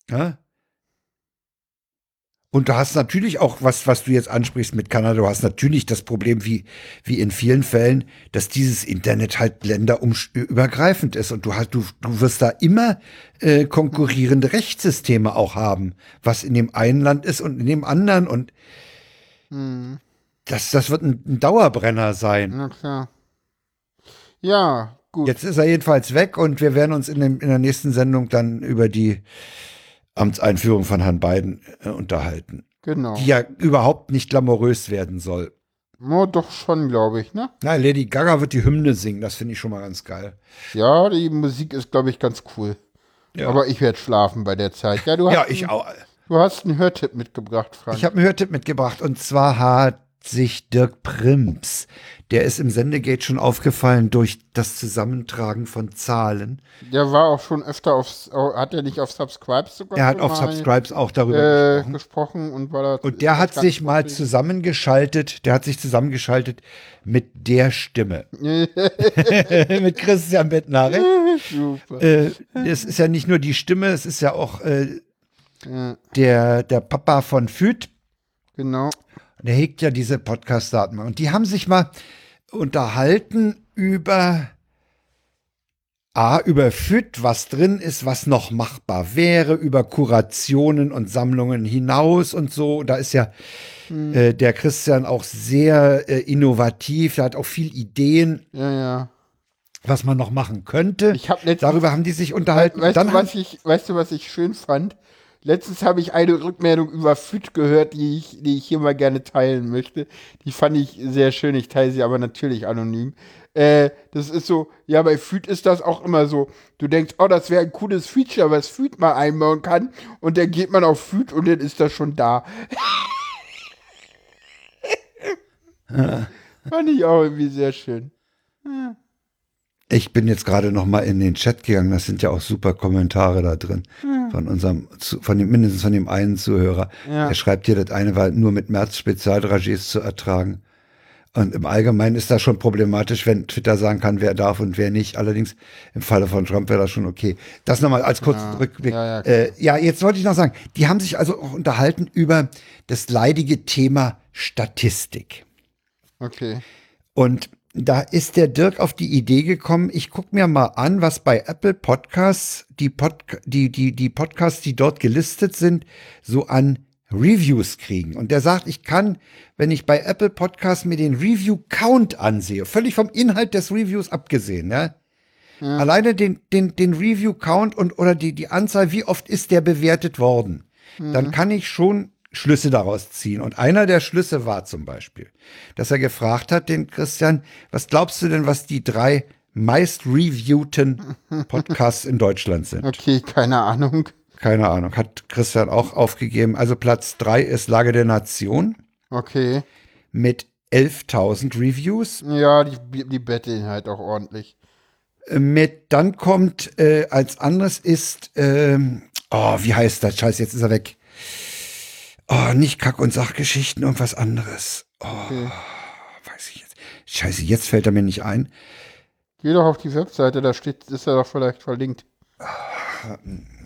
Speaker 1: Ja? Und du hast natürlich auch, was, was du jetzt ansprichst mit Kanada, du hast natürlich das Problem, wie, wie in vielen Fällen, dass dieses Internet halt länderübergreifend ist. Und du, hast, du, du wirst da immer äh, konkurrierende Rechtssysteme auch haben, was in dem einen Land ist und in dem anderen. Und
Speaker 2: Hm,
Speaker 1: das, das wird ein, ein Dauerbrenner sein.
Speaker 2: na klar. Ja, gut.
Speaker 1: Jetzt ist er jedenfalls weg und wir werden uns in, dem, in der nächsten Sendung dann über die Amtseinführung von Herrn Biden äh, unterhalten,
Speaker 2: Genau.
Speaker 1: die ja überhaupt nicht glamourös werden soll.
Speaker 2: Oh, doch schon, glaube ich, ne?
Speaker 1: Na, Lady Gaga wird die Hymne singen, das finde ich schon mal ganz geil.
Speaker 2: Ja, die Musik ist, glaube ich, ganz cool.
Speaker 1: Ja.
Speaker 2: Aber ich werde schlafen bei der Zeit. Ja, du hast,
Speaker 1: Ja, ich auch.
Speaker 2: du hast einen Hörtipp mitgebracht, Frank.
Speaker 1: Ich habe einen Hörtipp mitgebracht und zwar hat sich Dirk Prims. Der ist im Sendegate schon aufgefallen durch das Zusammentragen von Zahlen.
Speaker 2: Der war auch schon öfter auf, hat er nicht auf Subscribes sogar
Speaker 1: Er hat auf Subscribes auch darüber
Speaker 2: äh,
Speaker 1: gesprochen.
Speaker 2: gesprochen und war da
Speaker 1: Und der hat sich mal zusammengeschaltet, der hat sich zusammengeschaltet mit der Stimme. mit Christian Bettnarek.
Speaker 2: Super.
Speaker 1: äh, es ist ja nicht nur die Stimme, es ist ja auch äh,
Speaker 2: Ja,
Speaker 1: der, der Papa von Füt.
Speaker 2: genau.
Speaker 1: Der hegt ja diese Podcast-Daten. Und die haben sich mal unterhalten über A, über FIT, was drin ist, was noch machbar wäre, über Kurationen und Sammlungen hinaus und so. Da ist ja äh, der Christian auch sehr äh, innovativ, der hat auch viel Ideen,
Speaker 2: Ja, ja.
Speaker 1: was man noch machen könnte.
Speaker 2: Ich hab letztens-
Speaker 1: Darüber haben die sich unterhalten.
Speaker 2: Weißt
Speaker 1: Dann
Speaker 2: du, was ich, weißt du, was ich schön fand? Letztens habe ich eine Rückmeldung über FIT gehört, die ich, die ich hier mal gerne teilen möchte. Die fand ich sehr schön. Ich teile sie aber natürlich anonym. Äh, das ist so, ja, bei FIT ist das auch immer so. Du denkst, oh, das wäre ein cooles Feature, was FIT mal einbauen kann. Und dann geht man auf FIT und dann ist das schon da. fand ich auch irgendwie sehr schön.
Speaker 1: Ich bin jetzt gerade noch mal in den Chat gegangen. Das sind ja auch super Kommentare da drin von unserem, von dem mindestens von dem einen Zuhörer.
Speaker 2: Ja.
Speaker 1: Der schreibt hier, das eine war nur mit März Spezialdragés zu ertragen. Und im Allgemeinen ist das schon problematisch, wenn Twitter sagen kann, wer darf und wer nicht. Allerdings im Falle von Trump wäre das schon okay. Das nochmal als kurzen
Speaker 2: Ja.
Speaker 1: Rückblick.
Speaker 2: Ja, ja,
Speaker 1: äh, ja, jetzt wollte ich noch sagen, die haben sich also auch unterhalten über das leidige Thema Statistik.
Speaker 2: Okay.
Speaker 1: Und da ist der Dirk auf die Idee gekommen, ich gucke mir mal an, was bei Apple Podcasts, die, Pod die, die, die Podcasts, die dort gelistet sind, so an Reviews kriegen. Und der sagt, ich kann, wenn ich bei Apple Podcasts mir den Review-Count ansehe, völlig vom Inhalt des Reviews abgesehen, ja, Alleine den, den, den Review-Count und oder die, die Anzahl, wie oft ist der bewertet worden, dann kann ich schon Schlüsse daraus ziehen. Und einer der Schlüsse war zum Beispiel, dass er gefragt hat, den Christian, was glaubst du denn, was die drei meist reviewten Podcasts in Deutschland sind?
Speaker 2: Okay, keine Ahnung.
Speaker 1: Keine Ahnung, hat Christian auch aufgegeben. Also Platz drei ist Lage der Nation
Speaker 2: Okay.
Speaker 1: mit 11.000 Reviews.
Speaker 2: Ja, die, die betteln halt auch ordentlich.
Speaker 1: mit, dann kommt äh, als anderes ist, ähm, oh, wie heißt das? Scheiße, jetzt ist er weg. Oh, nicht Kack- und Sachgeschichten, irgendwas anderes. Oh,
Speaker 2: Okay.
Speaker 1: weiß ich jetzt. Scheiße, jetzt fällt er mir nicht ein.
Speaker 2: Geh doch auf die Webseite, da steht, ist er doch vielleicht verlinkt.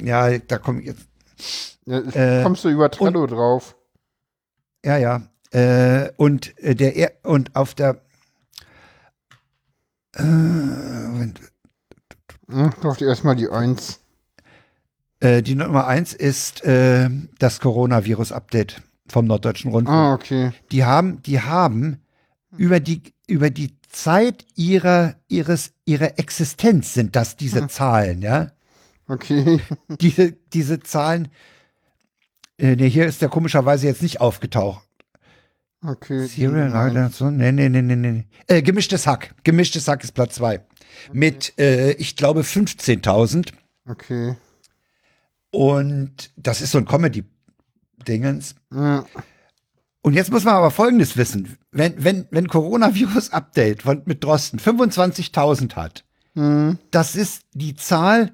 Speaker 1: Ja, da komme ich jetzt.
Speaker 2: Ja,
Speaker 1: Äh,
Speaker 2: kommst du über Trello drauf?
Speaker 1: Ja, ja. Äh, und äh, der er und auf der äh, Moment.
Speaker 2: Hm, doch erstmal die Eins.
Speaker 1: Äh, die Nummer eins ist äh, das Coronavirus-Update vom Norddeutschen Rundfunk.
Speaker 2: Ah, okay.
Speaker 1: die haben, die haben über die, über die Zeit ihrer, ihres, ihrer Existenz sind das diese Zahlen, ja.
Speaker 2: Okay.
Speaker 1: Diese, diese Zahlen, äh, nee, hier ist der komischerweise jetzt nicht aufgetaucht.
Speaker 2: Okay.
Speaker 1: Serial,
Speaker 2: Eins.
Speaker 1: so, nee, nee, nee, nee, nee. Äh, gemischtes Hack. Gemischtes Hack ist Platz zwei. Mit, äh, ich glaube, 15.000.
Speaker 2: Okay.
Speaker 1: Und das ist so ein Comedy-Dingens.
Speaker 2: Ja.
Speaker 1: Und jetzt muss man aber Folgendes wissen. Wenn, wenn, wenn Coronavirus-Update von, mit Drosten 25.000 hat,
Speaker 2: Hm.
Speaker 1: das ist die Zahl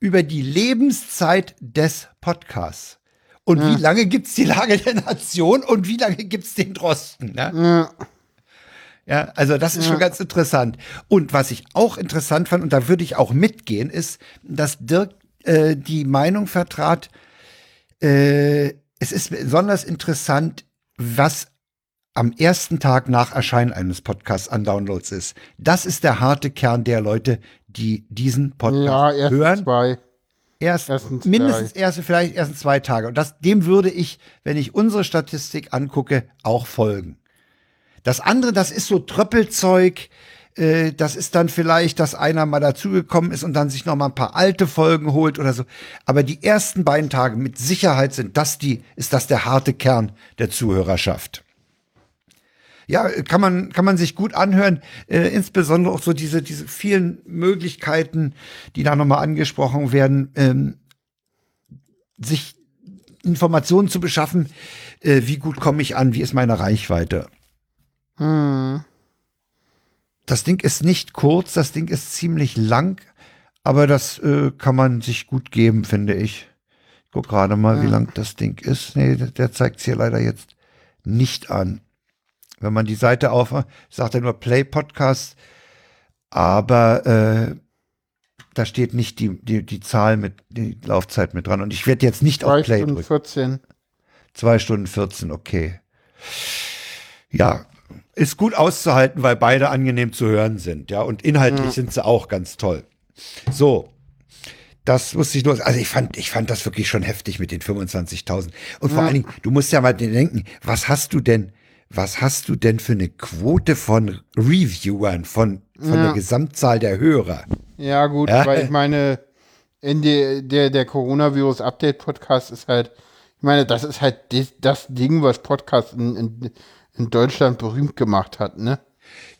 Speaker 1: über die Lebenszeit des Podcasts. Und wie lange gibt's die Lage der Nation und wie lange gibt's den Drosten? Ne?
Speaker 2: Ja.
Speaker 1: Ja, also das ist schon ganz interessant. Und was ich auch interessant fand, und da würde ich auch mitgehen, ist, dass Dirk äh, die Meinung vertrat, äh, es ist besonders interessant, was am ersten Tag nach Erscheinen eines Podcasts an Downloads ist. Das ist der harte Kern der Leute, die diesen
Speaker 2: Ja,
Speaker 1: Podcast
Speaker 2: erst
Speaker 1: hören.
Speaker 2: zwei.
Speaker 1: Erst,
Speaker 2: erstens
Speaker 1: mindestens erste, vielleicht erst zwei Tage. Und das, dem würde ich, wenn ich unsere Statistik angucke, auch folgen. Das andere, das ist so Tröppelzeug. Äh, das ist dann vielleicht, dass einer mal dazugekommen ist und dann sich noch mal ein paar alte Folgen holt oder so. Aber die ersten beiden Tage mit Sicherheit sind das die, ist das der harte Kern der Zuhörerschaft. Ja, kann man, kann man sich gut anhören, äh, insbesondere auch so diese, diese vielen Möglichkeiten, die da nochmal angesprochen werden, ähm, sich Informationen zu beschaffen, äh, wie gut komme ich an, wie ist meine Reichweite. Das Ding ist nicht kurz, das Ding ist ziemlich lang, aber das äh, kann man sich gut geben, finde ich. Ich guck gerade mal, wie lang das Ding ist. Nee, der, der zeigt es hier leider jetzt nicht an. Wenn man die Seite aufmacht, sagt er nur Play Podcast, aber äh, da steht nicht die, die, die Zahl mit, die Laufzeit mit dran. Und ich werde jetzt nicht
Speaker 2: Zwei
Speaker 1: auf Play
Speaker 2: Stunden
Speaker 1: drücken.
Speaker 2: 14.
Speaker 1: Zwei Stunden 14, okay. Ja, ist gut auszuhalten, weil beide angenehm zu hören sind, ja. Und inhaltlich sind sie auch ganz toll. So. Das wusste ich nur. Also ich fand, ich fand das wirklich schon heftig mit den 25.000. Und vor allen Dingen, du musst ja mal denken, was hast du denn, was hast du denn für eine Quote von Reviewern, von, von der Gesamtzahl der Hörer?
Speaker 2: Ja, gut,
Speaker 1: Ja.
Speaker 2: weil ich meine, in der, der, der Coronavirus-Update-Podcast ist halt, ich meine, das ist halt das, das Ding, was Podcast in, in, in Deutschland berühmt gemacht hat, ne?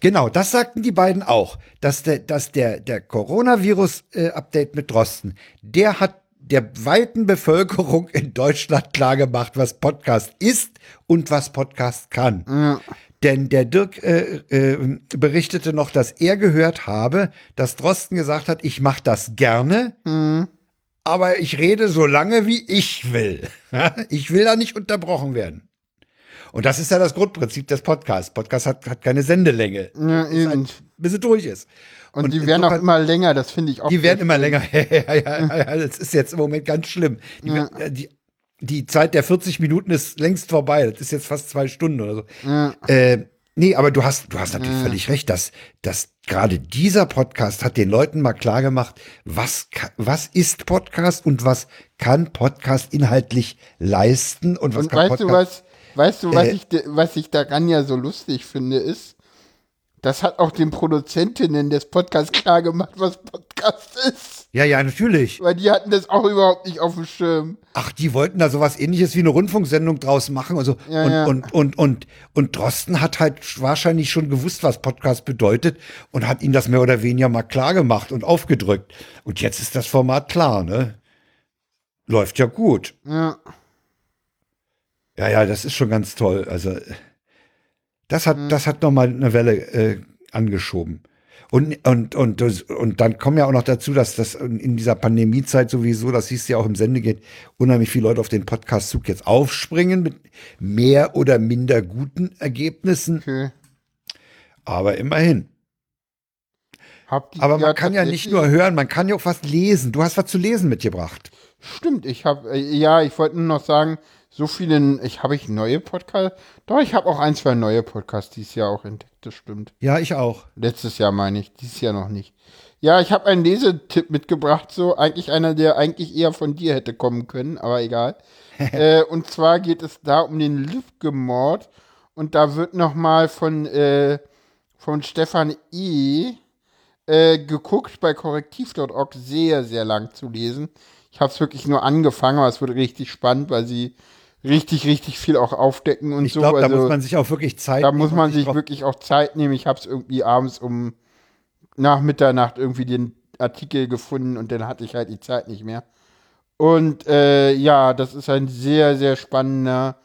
Speaker 1: Genau, das sagten die beiden auch, dass der, dass der, der Coronavirus-Update mit Drosten, der hat der weiten Bevölkerung in Deutschland klargemacht, was Podcast ist und was Podcast kann. Denn der Dirk äh, äh, berichtete noch, dass er gehört habe, dass Drosten gesagt hat, ich mache das gerne, aber ich rede so lange, wie ich will. ich will da nicht unterbrochen werden. Und das ist ja das Grundprinzip des Podcasts. Podcast hat, hat keine Sendelänge,
Speaker 2: Ja, eben.
Speaker 1: bis es durch ist.
Speaker 2: Und, die werden auch immer länger, das finde ich auch.
Speaker 1: die werden immer länger. ja, ja, ja, das ist jetzt im Moment ganz schlimm. Die, werden- die, die Zeit der 40 Minuten ist längst vorbei. Das ist jetzt fast zwei Stunden oder so. Äh, nee, aber du hast, du hast natürlich völlig recht, dass, dass gerade dieser Podcast hat den Leuten mal klar gemacht, was, was ist Podcast und was kann Podcast inhaltlich leisten und was
Speaker 2: Und
Speaker 1: kann
Speaker 2: weißt du
Speaker 1: Podcast.
Speaker 2: was, weißt du, was
Speaker 1: Äh,
Speaker 2: ich, was ich daran ja so lustig finde, ist, das hat auch den Produzentinnen des Podcasts klar gemacht, was Podcast ist.
Speaker 1: Ja, ja, natürlich.
Speaker 2: Weil die hatten das auch überhaupt nicht auf dem Schirm.
Speaker 1: Ach, die wollten da sowas ähnliches wie eine Rundfunksendung draus machen. Also,
Speaker 2: Ja,
Speaker 1: und,
Speaker 2: ja.
Speaker 1: Und, und, und, und Drosten hat halt wahrscheinlich schon gewusst, was Podcast bedeutet und hat ihnen das mehr oder weniger mal klar gemacht und aufgedrückt. Und jetzt ist das Format klar, ne? Läuft ja gut.
Speaker 2: Ja.
Speaker 1: Ja, ja, das ist schon ganz toll. Also, das hat,
Speaker 2: Hm.
Speaker 1: das hat nochmal eine Welle äh, angeschoben. Und, und, und, und dann kommen ja auch noch dazu, dass das in dieser Pandemiezeit sowieso, das siehst du ja auch im Sende geht, unheimlich viele Leute auf den Podcast-Zug jetzt aufspringen mit mehr oder minder guten Ergebnissen.
Speaker 2: Okay.
Speaker 1: Aber immerhin. Aber man kann ja nicht nur hören, man kann ja auch was lesen. Du hast was zu lesen mitgebracht.
Speaker 2: Stimmt, ich habe, äh, ja, ich wollte nur noch sagen, so viele, ich habe ich neue Podcasts. Doch, ich habe auch ein, zwei neue Podcasts dieses Jahr auch entdeckt, das stimmt.
Speaker 1: Ja, ich auch.
Speaker 2: Letztes Jahr meine ich, dieses Jahr noch nicht. Ja, ich habe einen Lesetipp mitgebracht, so eigentlich einer, der eigentlich eher von dir hätte kommen können, aber egal. äh, und zwar geht es da um den Lübcke-Mord und da wird noch mal von, äh, von Stefan E. Äh, geguckt bei korrektiv.org, sehr, sehr lang zu lesen. Ich habe es wirklich nur angefangen, aber es wird richtig spannend, weil sie richtig, richtig viel auch aufdecken und
Speaker 1: Ich
Speaker 2: so.
Speaker 1: glaube, da
Speaker 2: also-
Speaker 1: muss man sich auch wirklich Zeit
Speaker 2: da
Speaker 1: nehmen
Speaker 2: muss
Speaker 1: und
Speaker 2: man sich wirklich auch Zeit nehmen. Ich habe es irgendwie abends um nach Mitternacht irgendwie den Artikel gefunden und dann hatte ich halt die Zeit nicht mehr. Und äh, ja, das ist ein sehr, sehr spannender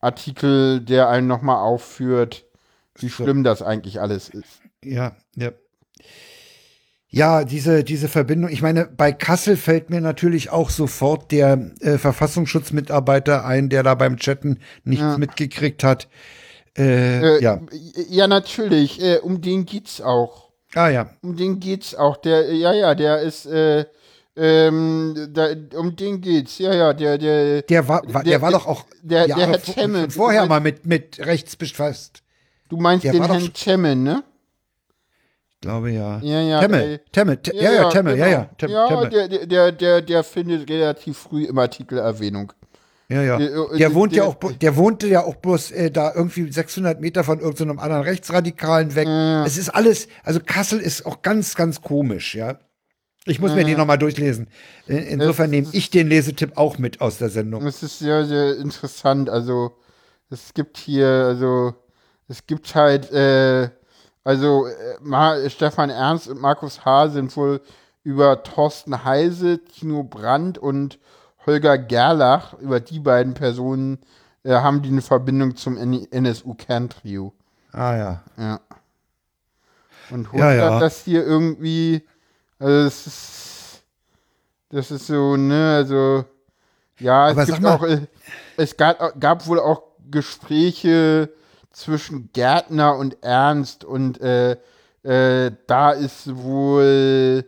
Speaker 2: Artikel, der einen nochmal aufführt, wie schlimm das eigentlich alles ist.
Speaker 1: Ja, ja. Ja, diese, diese Verbindung. Ich meine, bei Kassel fällt mir natürlich auch sofort der äh, Verfassungsschutzmitarbeiter ein, der da beim Chatten nichts mitgekriegt hat. Äh,
Speaker 2: Äh,
Speaker 1: ja.
Speaker 2: ja, natürlich. Äh, um den geht's auch.
Speaker 1: Ah ja.
Speaker 2: Um den geht's auch. Der, ja, ja, der ist, äh, ähm, da, um den geht's. Ja, ja, der, der,
Speaker 1: Der war, der,
Speaker 2: Der-
Speaker 1: war doch auch
Speaker 2: der- der Herr
Speaker 1: vor-
Speaker 2: Temme,
Speaker 1: schon vorher mal mit, mit rechts befasst.
Speaker 2: du meinst
Speaker 1: der
Speaker 2: den Herrn Chemmen, ne?
Speaker 1: Ich glaube ja.
Speaker 2: Ja, ja,
Speaker 1: Temme,
Speaker 2: der-
Speaker 1: Temme, Te- ja, ja, Temme, ja, ja.
Speaker 2: genau. Ja,
Speaker 1: Temme.
Speaker 2: Der, der- der, der, der findet relativ früh im Artikel Erwähnung.
Speaker 1: Ja, ja.
Speaker 2: Äh, äh,
Speaker 1: Der wohnt ja
Speaker 2: der-
Speaker 1: auch, der wohnte ja auch bloß äh, da irgendwie 600 Meter von irgendeinem anderen Rechtsradikalen weg. Es ist alles, also Kassel ist auch ganz, ganz komisch, ja. Ich muss mir die nochmal durchlesen. Insofern nehme ich den Lesetipp auch mit aus der Sendung.
Speaker 2: Es ist sehr, sehr interessant. Also, es gibt hier, also, es gibt halt, äh, also, äh, Stefan Ernst und Markus H. sind wohl über Thorsten Heise, Tino Brandt und Holger Gerlach, über die beiden Personen, äh, haben die eine Verbindung zum NSU-Kerntrio.
Speaker 1: Ah ja.
Speaker 2: Ja. Und holt
Speaker 1: Ja, ja.
Speaker 2: das hier irgendwie, also das ist, das ist so, ne, also, ja, es gibt auch, äh, es gab, gab wohl auch Gespräche zwischen Gärtner und Ernst und äh, äh, da ist wohl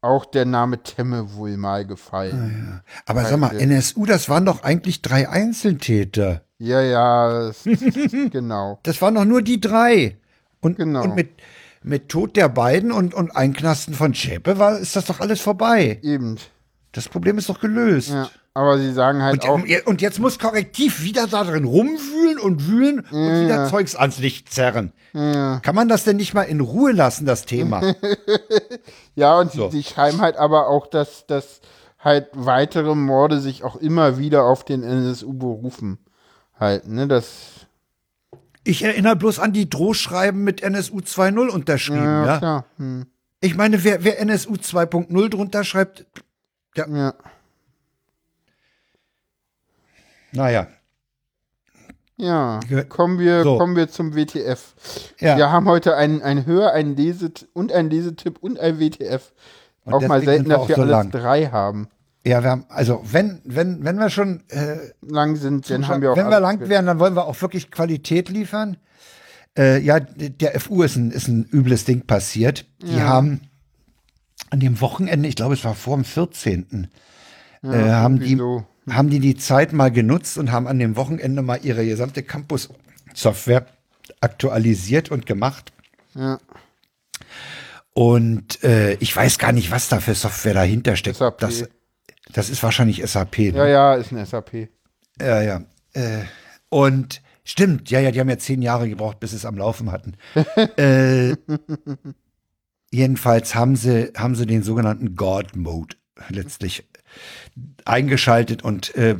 Speaker 2: auch der Name Temme wohl mal gefallen.
Speaker 1: Aber sag mal, NSU, das waren doch eigentlich drei Einzeltäter.
Speaker 2: Ja, ja, das, genau.
Speaker 1: Das waren doch nur die drei. Und,
Speaker 2: Genau.
Speaker 1: und mit, mit Tod der beiden und, und Einknasten von Schäpe war, ist das doch alles vorbei.
Speaker 2: Eben.
Speaker 1: Das Problem ist doch gelöst.
Speaker 2: Ja, aber sie sagen halt auch,
Speaker 1: Und, und jetzt muss Korrektiv wieder da drin rumwühlen und wühlen und wieder Zeugs ans Licht zerren. Kann man das denn nicht mal in Ruhe lassen, das Thema?
Speaker 2: ja, und
Speaker 1: So.
Speaker 2: sie, sie schreiben halt aber auch, dass, dass halt weitere Morde sich auch immer wieder auf den NSU berufen. Halt, ne, das,
Speaker 1: Ich erinnere bloß an die Drohschreiben mit NSU 2.0 unterschrieben.
Speaker 2: ja,
Speaker 1: Ja,
Speaker 2: klar. Hm,
Speaker 1: Ich meine, wer, wer NSU 2.0 drunter schreibt,
Speaker 2: ja.
Speaker 1: Naja.
Speaker 2: Ja, kommen wir,
Speaker 1: So.
Speaker 2: kommen wir zum WTF.
Speaker 1: Ja.
Speaker 2: Wir haben heute einen, einen Hör-, einen Leset- und einen Lesetipp und ein WTF.
Speaker 1: Und
Speaker 2: auch mal selten, dass wir
Speaker 1: so
Speaker 2: alles
Speaker 1: lang.
Speaker 2: drei haben.
Speaker 1: Ja, wir haben, also wenn, wenn, wenn wir schon äh,
Speaker 2: Lang sind, dann haben wir auch.
Speaker 1: Wenn wir lang wären, dann wollen wir auch wirklich Qualität liefern. Äh, ja, der FU ist ein, ist ein übles Ding passiert. Die haben an dem Wochenende, ich glaube, es war vor dem 14. äh, haben, die,
Speaker 2: so.
Speaker 1: Haben die die Zeit mal genutzt und haben an dem Wochenende mal ihre gesamte Campus-Software aktualisiert und gemacht.
Speaker 2: Ja.
Speaker 1: Und äh, ich weiß gar nicht, was da für Software dahinter steckt.
Speaker 2: SAP.
Speaker 1: Das, das ist wahrscheinlich SAP. Ne?
Speaker 2: ja, ja, ist ein SAP.
Speaker 1: Ja, ja. Äh, und stimmt, ja, ja, die haben ja zehn Jahre gebraucht, bis sie es am Laufen hatten. äh, jedenfalls haben sie, haben sie den sogenannten God-Mode letztlich eingeschaltet und äh,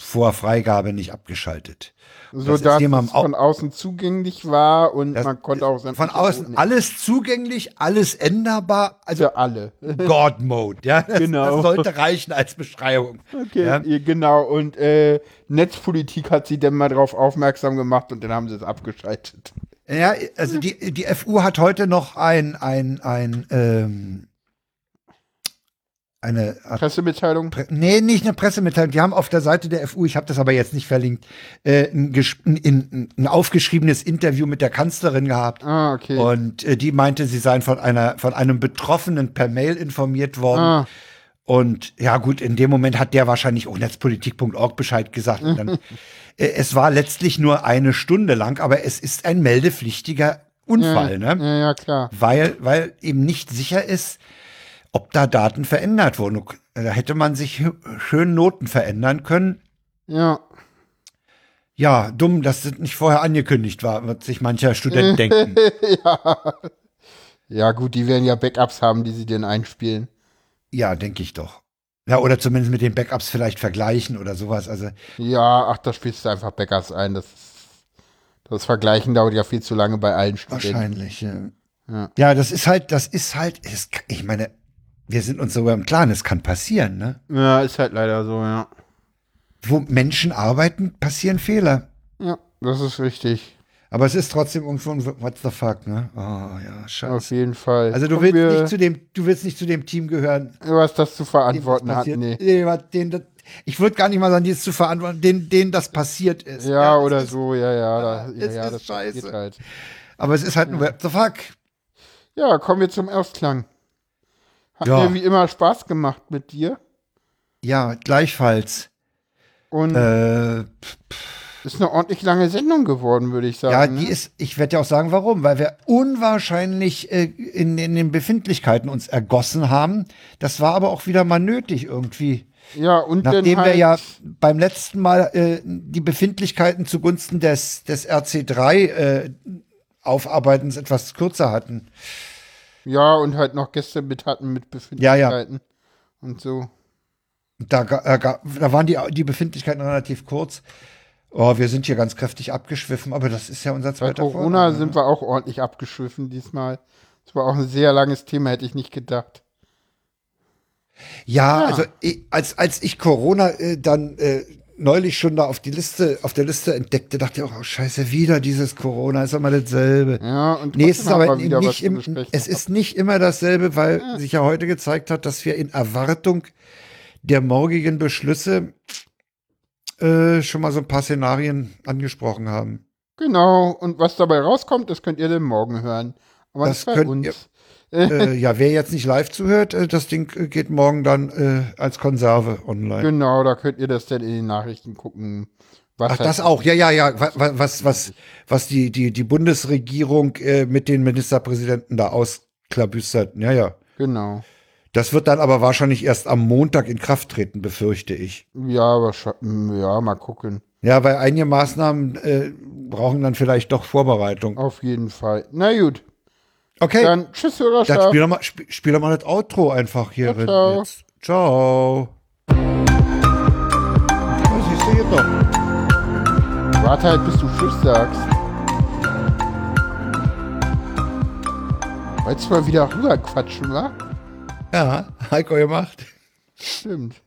Speaker 1: vor Freigabe nicht abgeschaltet.
Speaker 2: So dass es von außen zugänglich war und
Speaker 1: Das-
Speaker 2: man konnte auch
Speaker 1: Von außen
Speaker 2: Routen-
Speaker 1: alles zugänglich, alles änderbar, also
Speaker 2: für alle.
Speaker 1: God-Mode, ja. Das,
Speaker 2: Genau.
Speaker 1: das sollte reichen als Beschreibung.
Speaker 2: Okay,
Speaker 1: ja,
Speaker 2: genau. Und äh, Netzpolitik hat sie dann mal darauf aufmerksam gemacht und dann haben sie es abgeschaltet.
Speaker 1: Ja, also die, die FU hat heute noch ein, ein, ein, ähm, eine Art
Speaker 2: Pressemitteilung.
Speaker 1: Pre nee, nicht eine Pressemitteilung. Die haben auf der Seite der FU, ich habe das aber jetzt nicht verlinkt, äh, ein, ein, ein aufgeschriebenes Interview mit der Kanzlerin gehabt.
Speaker 2: Ah, okay.
Speaker 1: Und äh, die meinte, sie seien von einer von einem Betroffenen per Mail informiert worden.
Speaker 2: Ah.
Speaker 1: Und ja, gut, in dem Moment hat der wahrscheinlich auch netzpolitik.org Bescheid gesagt. Und dann, äh, es war letztlich nur eine Stunde lang, aber es ist ein meldepflichtiger Unfall,
Speaker 2: ja,
Speaker 1: ne?
Speaker 2: ja, ja, klar.
Speaker 1: Weil, weil eben nicht sicher ist, ob da Daten verändert wurden. Da hätte man sich schön Noten verändern können.
Speaker 2: Ja.
Speaker 1: Ja, dumm, dass das nicht vorher angekündigt war, wird sich mancher Student denken.
Speaker 2: Ja, gut, die werden ja Backups haben, die sie dann einspielen.
Speaker 1: Ja, denke ich doch. Ja, oder zumindest mit den Backups vielleicht vergleichen oder sowas. Also,
Speaker 2: Ja, ach, da spielst du einfach Backups ein. Das, das Vergleichen dauert ja viel zu lange bei allen Studenten.
Speaker 1: wahrscheinlich. Ja.
Speaker 2: Ja.
Speaker 1: ja, das ist halt, das ist halt, kann- ich meine, wir sind uns sogar im Klaren, es kann passieren, ne?
Speaker 2: Ja, ist halt leider so, ja.
Speaker 1: Wo Menschen arbeiten, passieren Fehler.
Speaker 2: Ja, das ist richtig.
Speaker 1: Aber es ist trotzdem irgendwo ein What the fuck, ne? Oh ja,
Speaker 2: Auf
Speaker 1: scheiße.
Speaker 2: jeden Fall.
Speaker 1: Also du
Speaker 2: Kommen
Speaker 1: willst nicht zu dem, du willst nicht zu dem Team gehören,
Speaker 2: was das zu
Speaker 1: dem das
Speaker 2: verantworten hat. Nee.
Speaker 1: Den, das, ich würde gar nicht mal sagen, die es zu verantworten, denen, denen das passiert ist.
Speaker 2: Ja,
Speaker 1: es
Speaker 2: oder
Speaker 1: ist,
Speaker 2: so, ja, ja. Da, ja,
Speaker 1: es
Speaker 2: ja
Speaker 1: ist
Speaker 2: das
Speaker 1: scheiße.
Speaker 2: halt.
Speaker 1: Aber es ist halt ein What the fuck.
Speaker 2: Ja, kommen wir zum Ausklang. Hat
Speaker 1: Ja.
Speaker 2: mir wie immer Spaß gemacht mit dir.
Speaker 1: Ja, gleichfalls.
Speaker 2: Und
Speaker 1: Äh,
Speaker 2: ist eine ordentlich lange Sendung geworden, würde ich sagen.
Speaker 1: ja,
Speaker 2: ne?
Speaker 1: die ist, ich werde ja auch sagen, warum, weil wir unwahrscheinlich äh, in, in den Befindlichkeiten uns ergossen haben. Das war aber auch wieder mal nötig irgendwie.
Speaker 2: ja, und
Speaker 1: Nachdem
Speaker 2: halt,
Speaker 1: wir ja beim letzten Mal äh, die Befindlichkeiten zugunsten des, des RC3 äh, Aufarbeitens etwas kürzer hatten.
Speaker 2: Ja, und halt noch Gäste mit hatten mit
Speaker 1: Ja, ja.
Speaker 2: Befindlichkeiten. Und so.
Speaker 1: Da, äh, da waren die, die Befindlichkeiten relativ kurz. Oh, wir sind hier ganz kräftig abgeschwiffen, aber das ist ja unser
Speaker 2: Bei
Speaker 1: zweiter
Speaker 2: Corona
Speaker 1: Vorname,
Speaker 2: sind
Speaker 1: ne?
Speaker 2: wir auch ordentlich abgeschwiffen diesmal. Das war auch ein sehr langes Thema, hätte ich nicht gedacht.
Speaker 1: Ja,
Speaker 2: Ja.
Speaker 1: also ich, als, als ich Corona äh, dann äh, neulich schon da auf die Liste, auf der Liste entdeckte, dachte ich auch, oh, scheiße, wieder dieses Corona, ist mal dasselbe.
Speaker 2: Ja, und
Speaker 1: es ist aber nicht im, es ist nicht immer dasselbe, weil sich ja heute gezeigt hat, dass wir in Erwartung der morgigen Beschlüsse äh, schon mal so ein paar Szenarien angesprochen haben.
Speaker 2: Genau, und was dabei rauskommt, das könnt ihr dann morgen hören. Aber
Speaker 1: Das
Speaker 2: nicht bei uns.
Speaker 1: Äh, ja, wer jetzt nicht live zuhört, äh, das Ding äh, geht morgen dann äh, als Konserve online.
Speaker 2: Genau, da könnt ihr das dann in den Nachrichten gucken. Was
Speaker 1: Ach, das auch, ja, ja, ja, wa- wa- was, was, was die, die, die Bundesregierung äh, mit den Ministerpräsidenten da ausklabüstert. Ja, ja.
Speaker 2: Genau.
Speaker 1: Das wird dann aber wahrscheinlich erst am Montag in Kraft treten, befürchte ich.
Speaker 2: Ja, wahrscheinlich. Ja, mal gucken.
Speaker 1: Ja, weil einige Maßnahmen äh, brauchen dann vielleicht doch Vorbereitung.
Speaker 2: Auf jeden Fall. Na gut.
Speaker 1: Okay,
Speaker 2: Dann tschüss,
Speaker 1: dann
Speaker 2: Hörerschaft.
Speaker 1: spiel doch, mal, spiel, spiel doch mal das Outro einfach hier
Speaker 2: Ja, ciao.
Speaker 1: Jetzt. Ciao. Was siehst du hier doch?
Speaker 2: Warte halt, bis du Tschüss sagst. Wolltest du mal wieder rüberquatschen, wa?
Speaker 1: Ja, Heiko gemacht.
Speaker 2: Stimmt.